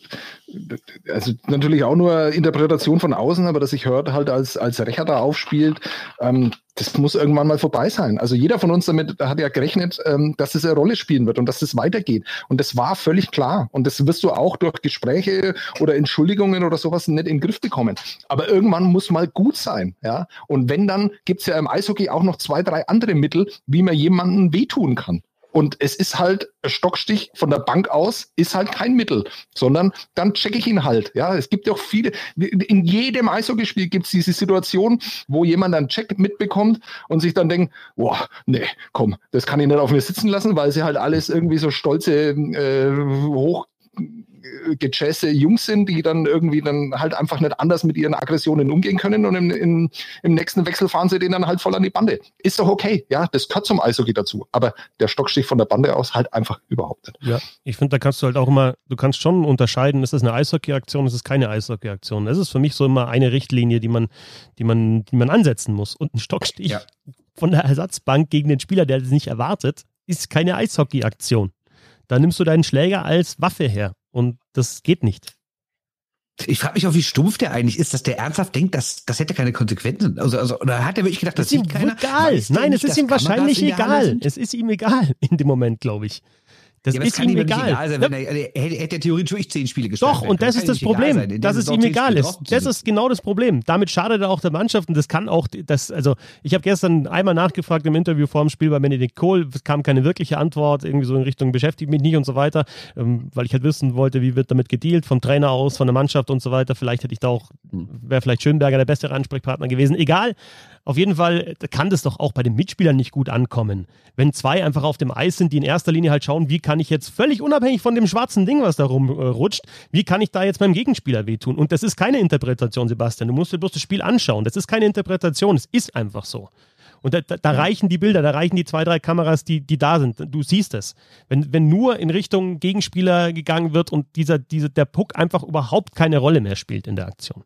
also natürlich auch nur Interpretation von außen, aber dass sich Hurt halt als, als Rächer da aufspielt, ähm, das muss irgendwann mal vorbei sein. Also jeder von uns damit hat ja gerechnet, ähm, dass es eine Rolle spielen wird und dass es weitergeht. Und das war völlig klar. Und das wirst du auch durch Gespräche oder Entschuldigungen oder sowas nicht in den Griff bekommen. Aber irgendwann muss mal gut sein. Ja? Und wenn, dann gibt's ja im Eishockey auch noch zwei, drei andere Mittel, wie man jemanden wehtun kann. Und es ist halt Stockstich von der Bank aus, ist halt kein Mittel, sondern dann checke ich ihn halt. Ja, es gibt ja auch viele, in jedem Eishockeyspiel gibt es diese Situation, wo jemand einen Check mitbekommt und sich dann denkt, boah, nee, komm, das kann ich nicht auf mir sitzen lassen, weil sie halt alles irgendwie so stolze, äh, hoch gechesse Jungs sind, die dann irgendwie dann halt einfach nicht anders mit ihren Aggressionen umgehen können und im, im, im nächsten Wechsel fahren sie den dann halt voll an die Bande. Ist doch okay, ja, das gehört zum Eishockey dazu. Aber der Stockstich von der Bande aus halt einfach überhaupt nicht. Ja, ich finde, da kannst du halt auch immer, du kannst schon unterscheiden, ist das eine Eishockey-Aktion, ist es keine Eishockey-Aktion. Das ist für mich so immer eine Richtlinie, die man, die man, die man ansetzen muss. Und ein Stockstich ja. von der Ersatzbank gegen den Spieler, der das nicht erwartet, ist keine Eishockey-Aktion. Da nimmst du deinen Schläger als Waffe her. Und das geht nicht. Ich frage mich auch, wie stumpf der eigentlich ist, dass der ernsthaft denkt, dass das hätte keine Konsequenzen. Also, also oder hat er wirklich gedacht, das ist ihm keiner? Egal. Nein, es ist ihm wahrscheinlich egal. Es ist ihm egal in dem Moment, glaube ich. Das ja, ist ihm egal. egal sein, wenn er, er, hätte er theoretisch wirklich zehn Spiele gespielt. Doch, und das ist das Problem, dass es ihm egal ist. Das ist genau das Problem. Damit schadet er auch der Mannschaft und das kann auch, das, also ich habe gestern einmal nachgefragt im Interview vor dem Spiel bei Benedikt Kohl, es kam keine wirkliche Antwort, irgendwie so in Richtung beschäftigt mich nicht und so weiter, ähm, weil ich halt wissen wollte, wie wird damit gedealt, vom Trainer aus, von der Mannschaft und so weiter. Vielleicht hätte ich da auch, hm. wäre vielleicht Schönberger der bessere Ansprechpartner gewesen. Egal, auf jeden Fall kann das doch auch bei den Mitspielern nicht gut ankommen. Wenn zwei einfach auf dem Eis sind, die in erster Linie halt schauen, wie kann ich jetzt völlig unabhängig von dem schwarzen Ding, was da rumrutscht, wie kann ich da jetzt meinem Gegenspieler wehtun? Und das ist keine Interpretation, Sebastian. Du musst dir bloß das Spiel anschauen. Das ist keine Interpretation. Es ist einfach so. Und da, da, da, reichen die Bilder, da reichen die zwei, drei Kameras, die, die da sind. Du siehst es. Wenn, wenn nur in Richtung Gegenspieler gegangen wird und dieser, diese, der Puck einfach überhaupt keine Rolle mehr spielt in der Aktion.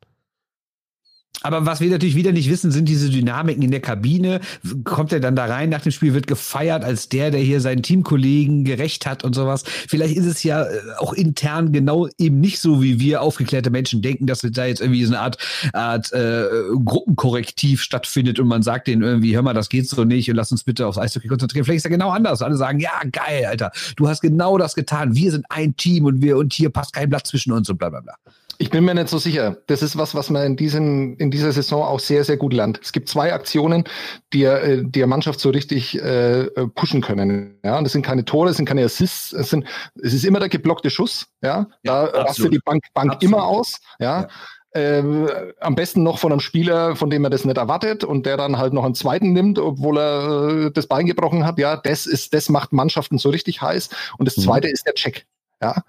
Aber was wir natürlich wieder nicht wissen, sind diese Dynamiken in der Kabine. Kommt er dann da rein nach dem Spiel, wird gefeiert als der, der hier seinen Teamkollegen gerecht hat und sowas. Vielleicht ist es ja äh, auch intern genau eben nicht so, wie wir aufgeklärte Menschen denken, dass da jetzt irgendwie so eine Art, Art äh, Gruppenkorrektiv stattfindet und man sagt denen irgendwie, hör mal, das geht so nicht und lass uns bitte aufs Eishockey konzentrieren. Vielleicht ist ja genau anders. Alle sagen, ja, geil, Alter, du hast genau das getan. Wir sind ein Team und wir und hier passt kein Blatt zwischen uns und bla bla bla. Ich bin mir nicht so sicher. Das ist was, was man in, diesem, in dieser Saison auch sehr, sehr gut lernt. Es gibt zwei Aktionen, die, äh, die der Mannschaft so richtig äh, pushen können. Ja, und das sind keine Tore, das sind keine Assists, es, sind, es ist immer der geblockte Schuss. Ja, ja da rastet die Bank, Bank immer aus. Ja. ja. Äh, am besten noch von einem Spieler, von dem er das nicht erwartet und der dann halt noch einen zweiten nimmt, obwohl er äh, das Bein gebrochen hat. Ja, das ist, das macht Mannschaften so richtig heiß. Und das mhm. zweite mhm. ist der Check. Ja,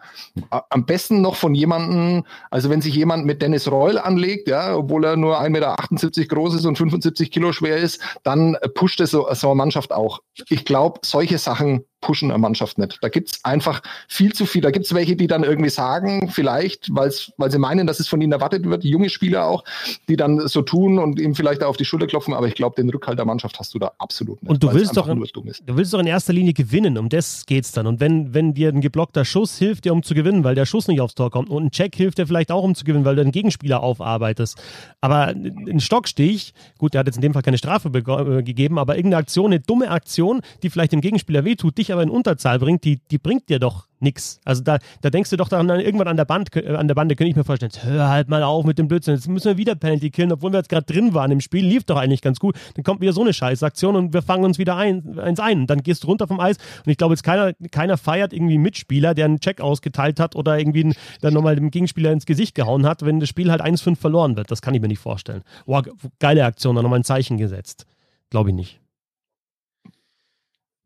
am besten noch von jemandem, also wenn sich jemand mit Dennis Reul anlegt, ja, obwohl er nur 1,78 Meter groß ist und 75 Kilo schwer ist, dann pusht es so, so eine Mannschaft auch. Ich glaube, solche Sachen pushen eine Mannschaft nicht. Da gibt's einfach viel zu viel. Da gibt's welche, die dann irgendwie sagen, vielleicht, weil's, weil sie meinen, dass es von ihnen erwartet wird, junge Spieler auch, die dann so tun und ihm vielleicht auf die Schulter klopfen, aber ich glaube, den Rückhalt der Mannschaft hast du da absolut nicht. Und du willst doch, in, du willst doch in erster Linie gewinnen, um das geht's dann. Und wenn, wenn dir ein geblockter Schuss hilft dir, um zu gewinnen, weil der Schuss nicht aufs Tor kommt und ein Check hilft dir vielleicht auch, um zu gewinnen, weil du einen Gegenspieler aufarbeitest. Aber ein Stockstich, gut, der hat jetzt in dem Fall keine Strafe äh, gegeben, aber irgendeine Aktion, eine dumme Aktion, die vielleicht dem Gegenspieler wehtut, dich aber in Unterzahl bringt, die, die bringt dir doch nichts. Also da, da denkst du doch daran, irgendwann an der, Band, äh, an der Bande könnte ich mir vorstellen, hör halt mal auf mit dem Blödsinn, jetzt müssen wir wieder Penalty killen, obwohl wir jetzt gerade drin waren im Spiel, lief doch eigentlich ganz gut. Dann kommt wieder so eine Scheißaktion und wir fangen uns wieder ein, eins ein. Dann gehst du runter vom Eis und ich glaube jetzt keiner, keiner feiert irgendwie einen Mitspieler, der einen Check ausgeteilt hat oder irgendwie dann nochmal dem Gegenspieler ins Gesicht gehauen hat, wenn das Spiel halt 1-5 verloren wird. Das kann ich mir nicht vorstellen. Boah, geile Aktion, da nochmal ein Zeichen gesetzt. Glaube ich nicht.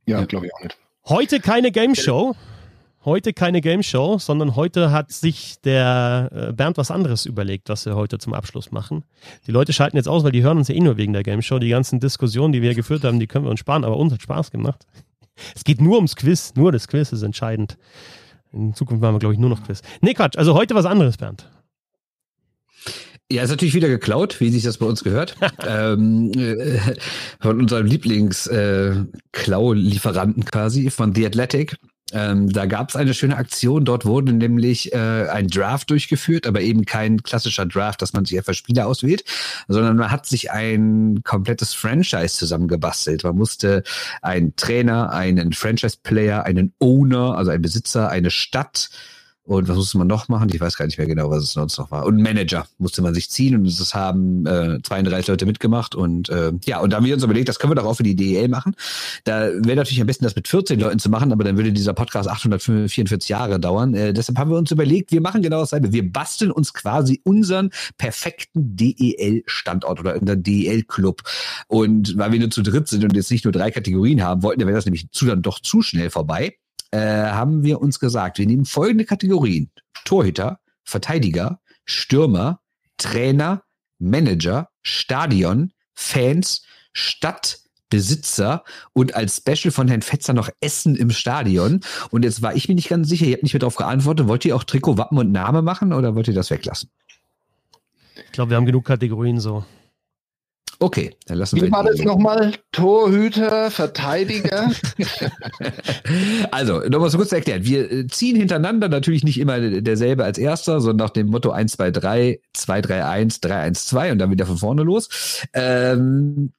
Ja, glaube ich auch nicht. Heute keine Game Show. Heute keine Game Show, sondern heute hat sich der äh, Bernd was anderes überlegt, was wir heute zum Abschluss machen. Die Leute schalten jetzt aus, weil die hören uns ja eh nur wegen der Game Show. Die ganzen Diskussionen, die wir geführt haben, die können wir uns sparen, aber uns hat Spaß gemacht. Es geht nur ums Quiz, nur das Quiz ist entscheidend. In Zukunft machen wir, glaube ich, nur noch Quiz. Nee, Quatsch, also heute was anderes, Bernd. Ja, ist natürlich wieder geklaut, wie sich das bei uns gehört. ähm, äh, von unserem Lieblings-Klau-Lieferanten äh, quasi, von The Athletic. Ähm, da gab es eine schöne Aktion. Dort wurde nämlich äh, ein Draft durchgeführt, aber eben kein klassischer Draft, dass man sich einfach Spieler auswählt, sondern man hat sich ein komplettes Franchise zusammengebastelt. Man musste einen Trainer, einen Franchise-Player, einen Owner, also einen Besitzer, eine Stadt, Und was musste man noch machen? Ich weiß gar nicht mehr genau, was es sonst noch war. Und Manager musste man sich ziehen und das haben äh, 32 Leute mitgemacht. Und äh, ja, und da haben wir uns überlegt, das können wir doch auch für die DEL machen. Da wäre natürlich am besten, das mit 14 Leuten zu machen, aber dann würde dieser Podcast 844 Jahre dauern. Äh, deshalb haben wir uns überlegt, wir machen genau dasselbe. Wir basteln uns quasi unseren perfekten DEL-Standort oder unseren DEL-Club. Und weil wir nur zu dritt sind und jetzt nicht nur drei Kategorien haben wollten, dann wäre das nämlich zu, dann doch zu schnell vorbei äh, haben wir uns gesagt, wir nehmen folgende Kategorien. Torhüter, Verteidiger, Stürmer, Trainer, Manager, Stadion, Fans, Stadt, Besitzer und als Special von Herrn Fetzer noch Essen im Stadion. Und jetzt war ich mir nicht ganz sicher, ihr habt nicht mehr darauf geantwortet. Wollt ihr auch Trikot, Wappen und Name machen oder wollt ihr das weglassen? Ich glaube, wir haben genug Kategorien so. Okay, dann lassen wir. Wie war das nochmal? Torhüter, Verteidiger? also, nochmal so kurz erklärt. Wir äh, ziehen hintereinander natürlich nicht immer derselbe als erster, sondern nach dem Motto 1, 2, 3, 2, 3, 1, 3, 1, 2 und dann wieder von vorne los. Ähm,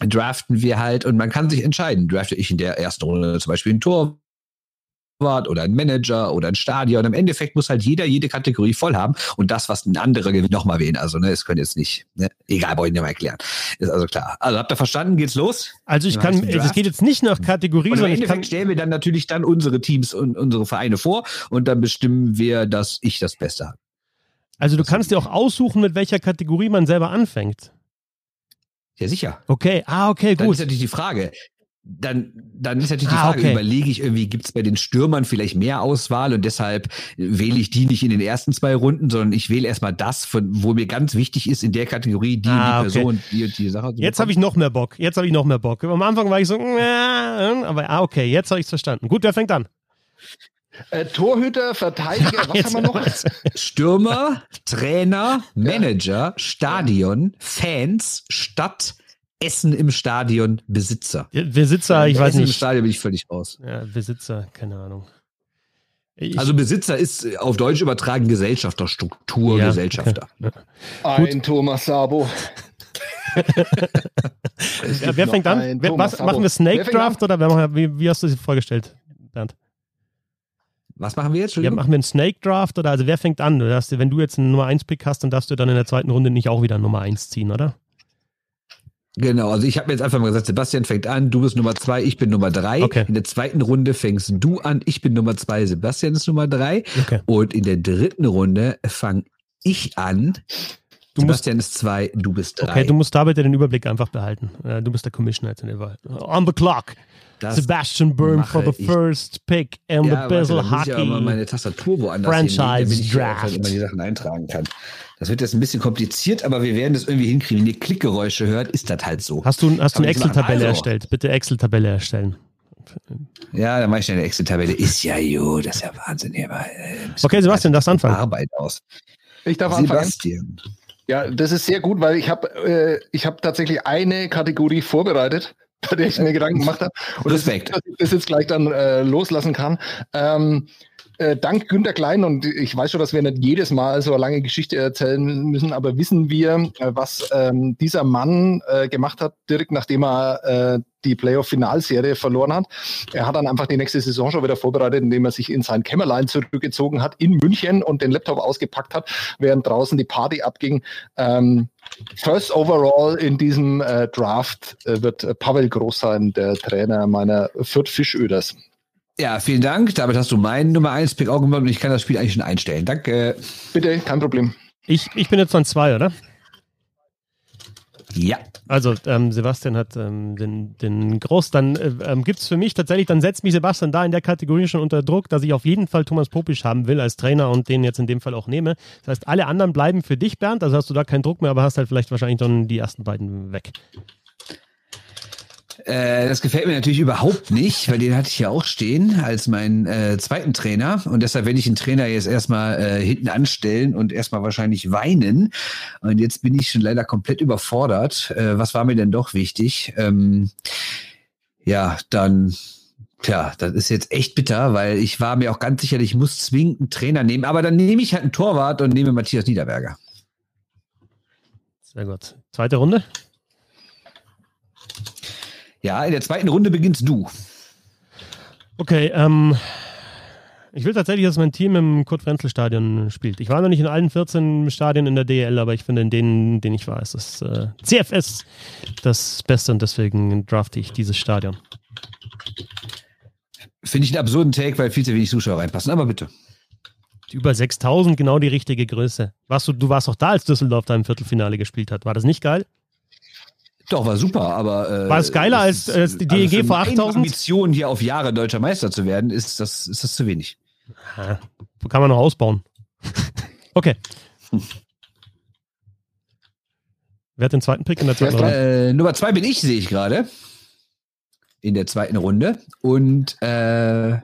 draften wir halt und man kann sich entscheiden. Drafte ich in der ersten Runde zum Beispiel ein Tor, oder ein Manager oder ein Stadion. Im Endeffekt muss halt jeder jede Kategorie voll haben und das, was ein anderer nochmal wählen. Also, ne, es können jetzt nicht, ne, egal, brauche ich nicht mal erklären. Ist also klar. Also habt ihr verstanden, geht's los? Also ich kann, es geht jetzt nicht nach Kategorie, sondern im Endeffekt stellen wir dann natürlich dann unsere Teams und unsere Vereine vor und dann bestimmen wir, dass ich das Beste habe. Also du kannst dir auch aussuchen, mit welcher Kategorie man selber anfängt. Ja, sicher. Okay, ah, okay, gut. Dann ist natürlich die Frage, dann, dann ist natürlich die ah, Frage, okay. überlege ich irgendwie, gibt es bei den Stürmern vielleicht mehr Auswahl und deshalb wähle ich die nicht in den ersten zwei Runden, sondern ich wähle erstmal das, von, wo mir ganz wichtig ist in der Kategorie, die, ah, die Person, die und die Sache. Jetzt habe ich noch mehr Bock. Jetzt habe ich noch mehr Bock. Am Anfang war ich so, äh, aber ah, okay, jetzt habe ich es verstanden. Gut, wer fängt an? Äh, Torhüter, Verteidiger, was haben wir noch? Stürmer, Trainer, Manager, Stadion, Fans, Stadt, Essen im Stadion Besitzer. Ja, Besitzer, ich weiß Essen nicht. Im Stadion bin ich völlig raus. Ja, Besitzer, keine Ahnung. Ich also Besitzer ist äh, auf Deutsch übertragen Gesellschafter, Struktur, ja, Gesellschafter. Ein Thomas Sabo. ja, wer fängt an? Wer, was, machen wir Snake Draft oder wer, wie, wie, hast du es vorgestellt, Bernd? Was machen wir jetzt? Ja, machen wir einen Snake Draft oder also wer fängt an? Du darfst, wenn du jetzt einen Nummer 1 Pick hast, dann darfst du dann in der zweiten Runde nicht auch wieder einen Nummer 1 ziehen, oder? Genau, also ich habe mir jetzt einfach mal gesagt, Sebastian fängt an, du bist Nummer zwei, ich bin Nummer drei. Okay. In der zweiten Runde fängst du an, ich bin Nummer zwei, Sebastian ist Nummer drei. Okay. Und in der dritten Runde fange ich an. Du Sebastian musst, ist zwei, du bist drei. Okay, du musst da bitte den Überblick einfach behalten. Du bist der Commissioner jetzt in der Wahl. On the clock. Das Sebastian Byrne for the first pick in ja, the Bizzle Hockey. Ich ja mal meine Tastatur woanders Franchise hin, damit ich Draft. Immer die Sachen eintragen kann. Das wird jetzt ein bisschen kompliziert, aber wir werden das irgendwie hinkriegen. Wenn ihr Klickgeräusche hört, ist das halt so. Hast du, hast du eine Excel-Tabelle also. erstellt? Bitte Excel-Tabelle erstellen. Ja, dann mache ich eine Excel-Tabelle. Ist ja gut, das ist ja Wahnsinn. Hier mal, okay, Sebastian, darfst anfangen. Arbeit aus. Ich darf Sebastian. anfangen. Ja, das ist sehr gut, weil ich habe äh, ich hab tatsächlich eine Kategorie vorbereitet, bei der ich mir Gedanken gemacht habe. Und Respekt. Das, das jetzt gleich dann äh, loslassen kann. Ähm, äh, dank Günter Klein, und ich weiß schon, dass wir nicht jedes Mal so eine lange Geschichte erzählen müssen, aber wissen wir, äh, was ähm, dieser Mann äh, gemacht hat, direkt nachdem er äh, die Playoff-Finalserie verloren hat. Er hat dann einfach die nächste Saison schon wieder vorbereitet, indem er sich in sein Kämmerlein zurückgezogen hat in München und den Laptop ausgepackt hat, während draußen die Party abging. Ähm, First overall in diesem äh, Draft wird Pavel Groß sein, der Trainer meiner Fürth Fischöders. Ja, vielen Dank. Damit hast du meinen Nummer 1 Pick auch gemacht und ich kann das Spiel eigentlich schon einstellen. Danke. Bitte, kein Problem. Ich, ich bin jetzt von zwei, oder? Ja. Also, ähm, Sebastian hat ähm, den, den Groß. Dann äh, ähm, gibt es für mich tatsächlich, dann setzt mich Sebastian da in der Kategorie schon unter Druck, dass ich auf jeden Fall Thomas Popisch haben will als Trainer und den jetzt in dem Fall auch nehme. Das heißt, alle anderen bleiben für dich, Bernd. Also hast du da keinen Druck mehr, aber hast halt vielleicht wahrscheinlich dann die ersten beiden weg. Äh, das gefällt mir natürlich überhaupt nicht, weil den hatte ich ja auch stehen als meinen äh, zweiten Trainer. Und deshalb werde ich den Trainer jetzt erstmal äh, hinten anstellen und erstmal wahrscheinlich weinen. Und jetzt bin ich schon leider komplett überfordert. Äh, was war mir denn doch wichtig? Ähm, ja, dann Tja, das ist jetzt echt bitter, weil ich war mir auch ganz sicher, ich muss zwingend einen Trainer nehmen. Aber dann nehme ich halt einen Torwart und nehme Matthias Niederberger. Sehr gut. Zweite Runde? Ja, in der zweiten Runde beginnst du. Okay, ähm, Ich will tatsächlich, dass mein Team im Kurt-Frenzel-Stadion spielt. Ich war noch nicht in allen 14 Stadien in der DL, aber ich finde, in denen, denen ich war, ist das äh, CFS das Beste und deswegen drafte ich dieses Stadion. Finde ich einen absurden Take, weil viel zu wenig Zuschauer reinpassen, aber bitte. Über 6000, genau die richtige Größe. Warst du, du warst auch da, als Düsseldorf da im Viertelfinale gespielt hat. War das nicht geil? Doch, war super, aber. Äh, war es geiler als, als die DEG also vor 8000? Ambition, hier auf Jahre deutscher Meister zu werden, ist das, ist das zu wenig. Ja, kann man noch ausbauen. okay. Wer hat den zweiten Pick in der zweiten Runde? Äh, Nummer zwei bin ich, sehe ich gerade. In der zweiten Runde. Und äh,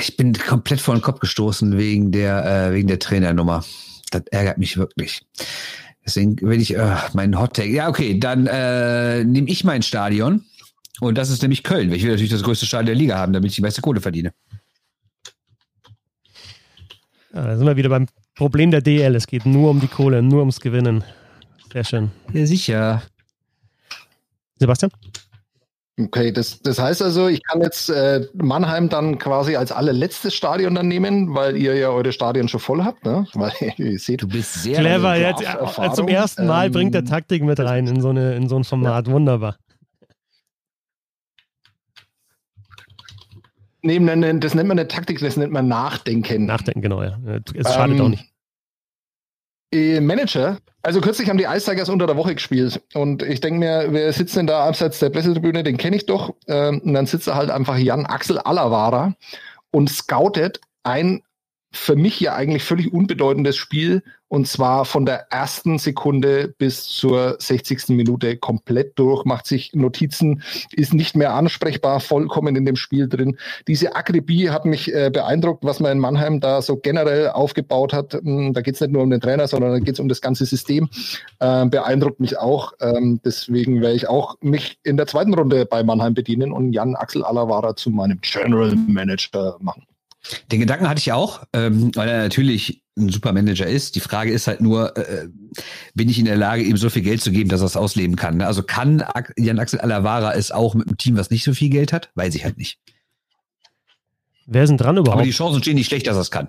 ich bin komplett vor den Kopf gestoßen wegen der, äh, wegen der Trainernummer. Das ärgert mich wirklich. Deswegen will ich äh, meinen Hot Take. Ja, okay, dann äh, nehme ich mein Stadion. Und das ist nämlich Köln. Ich will natürlich das größte Stadion der Liga haben, damit ich die meiste Kohle verdiene. Ja, da sind wir wieder beim Problem der DL. Es geht nur um die Kohle, nur ums Gewinnen. Sehr schön. Ja, sicher. Sebastian? Okay, das, das heißt also, ich kann jetzt äh, Mannheim dann quasi als allerletztes Stadion dann nehmen, weil ihr ja eure Stadien schon voll habt, ne? Weil ihr seht, du bist sehr clever. Jetzt, ja, zum ersten Mal ähm, bringt der Taktik mit rein in so, eine, in so ein Format. Ja. Wunderbar. Nee, das nennt man eine Taktik, das nennt man Nachdenken. Nachdenken, genau, ja. Es schadet ähm, auch nicht. Manager, also kürzlich haben die Ice Tigers unter der Woche gespielt. Und ich denke mir, wer sitzt denn da abseits der Pressetribüne, den kenne ich doch. Ähm, und dann sitzt da halt einfach Jan Axel Alavara und scoutet ein für mich ja eigentlich völlig unbedeutendes Spiel und zwar von der ersten Sekunde bis zur 60. Minute komplett durch, macht sich Notizen, ist nicht mehr ansprechbar, vollkommen in dem Spiel drin. Diese Akribie hat mich äh, beeindruckt, was man in Mannheim da so generell aufgebaut hat. Hm, da geht es nicht nur um den Trainer, sondern da geht es um das ganze System. Äh, beeindruckt mich auch. Ähm, deswegen werde ich auch mich in der zweiten Runde bei Mannheim bedienen und Jan Axel Alavara zu meinem General Manager machen. Den Gedanken hatte ich auch, ähm, weil er natürlich ein super Manager ist. Die Frage ist halt nur, äh, bin ich in der Lage, ihm so viel Geld zu geben, dass er es ausleben kann? Ne? Also kann Jan Axel Alavara es auch mit einem Team, was nicht so viel Geld hat? Weiß ich halt nicht. Wer denn dran überhaupt? Aber die Chancen stehen nicht schlecht, dass er es kann.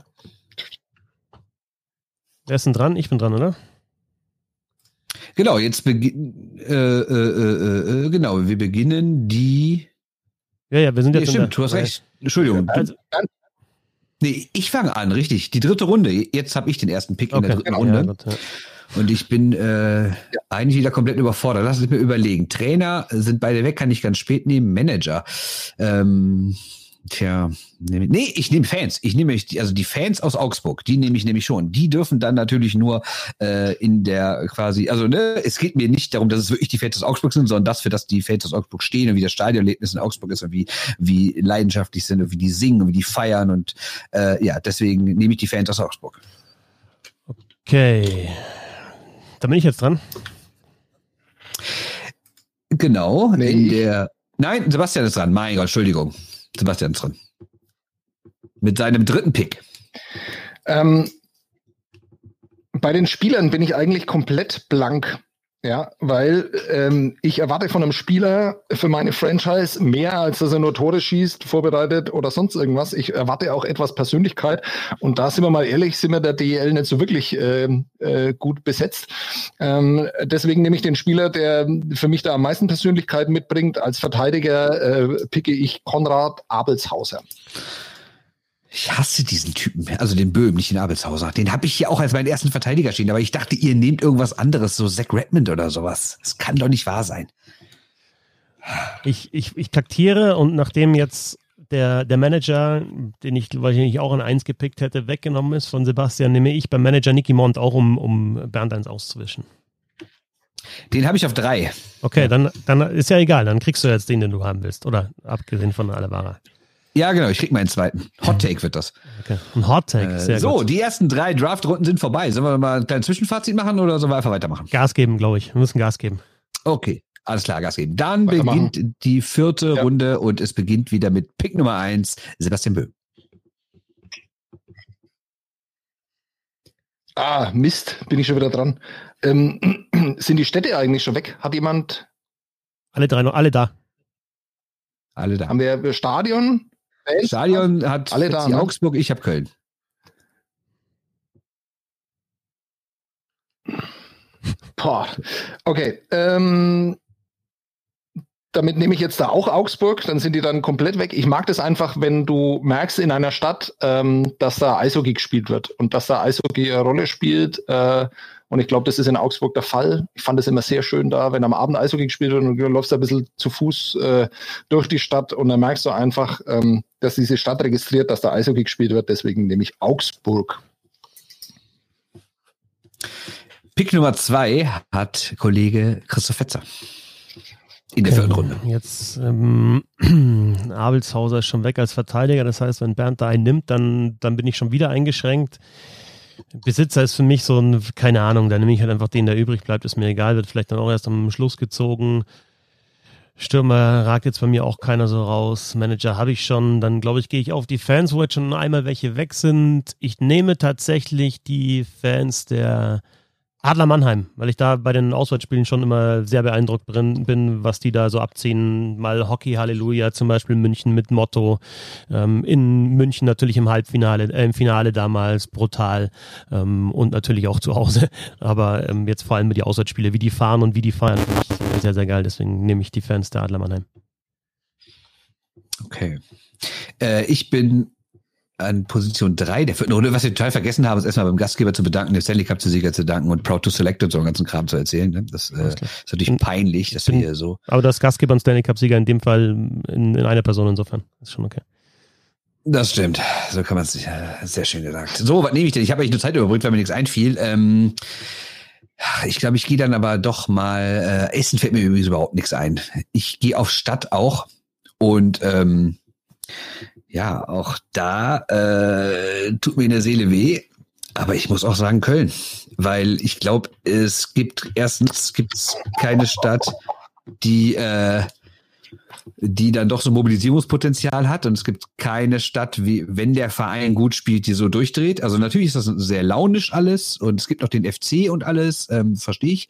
Wer ist denn dran? Ich bin dran, oder? Genau, jetzt beginnen, äh, äh, äh, äh, genau, wir beginnen die. Ja, ja, wir sind jetzt. Ja, stimmt, du hast recht. Entschuldigung. Also, Nee, ich fange an, richtig. Die dritte Runde. Jetzt habe ich den ersten Pick okay. in der dritten Runde. Ja, Gott, ja. Und ich bin äh, ja. eigentlich wieder komplett überfordert. Lass es mir überlegen. Trainer sind beide weg, kann ich ganz spät nehmen. Manager. Ähm, Tja, nee, ich nehme Fans. Ich nehme also die Fans aus Augsburg, die nehme ich nämlich schon. Die dürfen dann natürlich nur äh, in der quasi, also ne, es geht mir nicht darum, dass es wirklich die Fans aus Augsburg sind, sondern das, für das die Fans aus Augsburg stehen und wie das Stadionerlebnis in Augsburg ist und wie, wie leidenschaftlich sind und wie die singen und wie die feiern und äh, ja, deswegen nehme ich die Fans aus Augsburg. Okay. Da bin ich jetzt dran. Genau, nee. in der. Nein, Sebastian ist dran. Mein Gott, Entschuldigung. Sebastian dran. Mit seinem dritten Pick. Ähm, bei den Spielern bin ich eigentlich komplett blank. Ja, weil ähm, ich erwarte von einem Spieler für meine Franchise mehr, als dass er nur Tore schießt, vorbereitet oder sonst irgendwas. Ich erwarte auch etwas Persönlichkeit. Und da sind wir mal ehrlich, sind wir der DEL nicht so wirklich äh, äh, gut besetzt. Ähm, deswegen nehme ich den Spieler, der für mich da am meisten Persönlichkeit mitbringt. Als Verteidiger äh, picke ich Konrad Abelshauser. Ich hasse diesen Typen, also den Böhm, nicht den Abelshauser. Den habe ich hier auch als meinen ersten Verteidiger stehen, aber ich dachte, ihr nehmt irgendwas anderes, so Zach Redmond oder sowas. Das kann doch nicht wahr sein. Ich, ich, ich taktiere und nachdem jetzt der, der Manager, den ich wahrscheinlich auch an eins gepickt hätte, weggenommen ist von Sebastian, nehme ich beim Manager Nicky Mont auch, um, um Bernd eins auszuwischen. Den habe ich auf drei. Okay, dann, dann ist ja egal, dann kriegst du jetzt den, den du haben willst. Oder abgesehen von Alevara. Ja, genau, ich krieg meinen zweiten. Hot Take wird das. Okay. Ein Hot Take, äh, sehr So, gut. die ersten drei Draft-Runden sind vorbei. Sollen wir mal ein kleines Zwischenfazit machen oder sollen wir einfach weitermachen? Gas geben, glaube ich. Wir müssen Gas geben. Okay, alles klar, Gas geben. Dann beginnt die vierte ja. Runde und es beginnt wieder mit Pick Nummer eins, Sebastian Böhm. Ah, Mist, bin ich schon wieder dran. Ähm, sind die Städte eigentlich schon weg? Hat jemand? Alle drei noch, alle da. Alle da. Haben wir Stadion? Stadion hat alle da, ne? Augsburg, ich habe Köln. Boah. Okay. Ähm, damit nehme ich jetzt da auch Augsburg, dann sind die dann komplett weg. Ich mag das einfach, wenn du merkst in einer Stadt, ähm, dass da Eishockey gespielt wird und dass da Eishockey eine Rolle spielt. Äh, und ich glaube, das ist in Augsburg der Fall. Ich fand es immer sehr schön da, wenn am Abend Eishockey gespielt wird und du läufst da ein bisschen zu Fuß äh, durch die Stadt und dann merkst du einfach, ähm, dass diese Stadt registriert, dass da Eishockey gespielt wird. Deswegen nehme ich Augsburg. Pick Nummer zwei hat Kollege Christoph Fetzer. In der vierten Runde. Jetzt ähm, Abelshauser ist schon weg als Verteidiger. Das heißt, wenn Bernd da einen nimmt, dann, dann bin ich schon wieder eingeschränkt. Besitzer ist für mich so ein, keine Ahnung, da nehme ich halt einfach den, der übrig bleibt, ist mir egal, wird vielleicht dann auch erst am Schluss gezogen. Stürmer ragt jetzt bei mir auch keiner so raus. Manager habe ich schon. Dann glaube ich, gehe ich auf die Fans, wo jetzt schon einmal welche weg sind. Ich nehme tatsächlich die Fans der Adler Mannheim, weil ich da bei den Auswärtsspielen schon immer sehr beeindruckt bin, was die da so abziehen. Mal Hockey Halleluja, zum Beispiel München mit Motto. Ähm, in München natürlich im Halbfinale, äh, im Finale damals brutal ähm, und natürlich auch zu Hause. Aber ähm, jetzt vor allem die Auswärtsspiele, wie die fahren und wie die feiern, finde ich sehr, sehr geil. Deswegen nehme ich die Fans der Adler Mannheim. Okay. Äh, ich bin an Position 3 der vierten Runde. Was wir total vergessen haben, ist erstmal beim Gastgeber zu bedanken, den Stanley Cup zu Sieger zu danken und Proud to Select und so einen ganzen Kram zu erzählen. Ne? Das äh, ist natürlich peinlich, dass wir hier so. Aber das Gastgeber und Stanley Cup Sieger in dem Fall in, in einer Person insofern. ist schon okay. Das stimmt. So kann man es sich äh, sehr schön gesagt. So, was nehme ich denn? Ich habe eigentlich nur Zeit überbrückt, weil mir nichts einfiel. Ähm, ich glaube, ich gehe dann aber doch mal. Äh, Essen fällt mir übrigens überhaupt nichts ein. Ich gehe auf Stadt auch und ähm, ja, auch da äh, tut mir in der Seele weh. Aber ich muss auch sagen Köln, weil ich glaube, es gibt erstens gibt's keine Stadt, die äh, die dann doch so Mobilisierungspotenzial hat und es gibt keine Stadt, wie wenn der Verein gut spielt, die so durchdreht. Also natürlich ist das sehr launisch alles und es gibt noch den FC und alles, ähm, verstehe ich.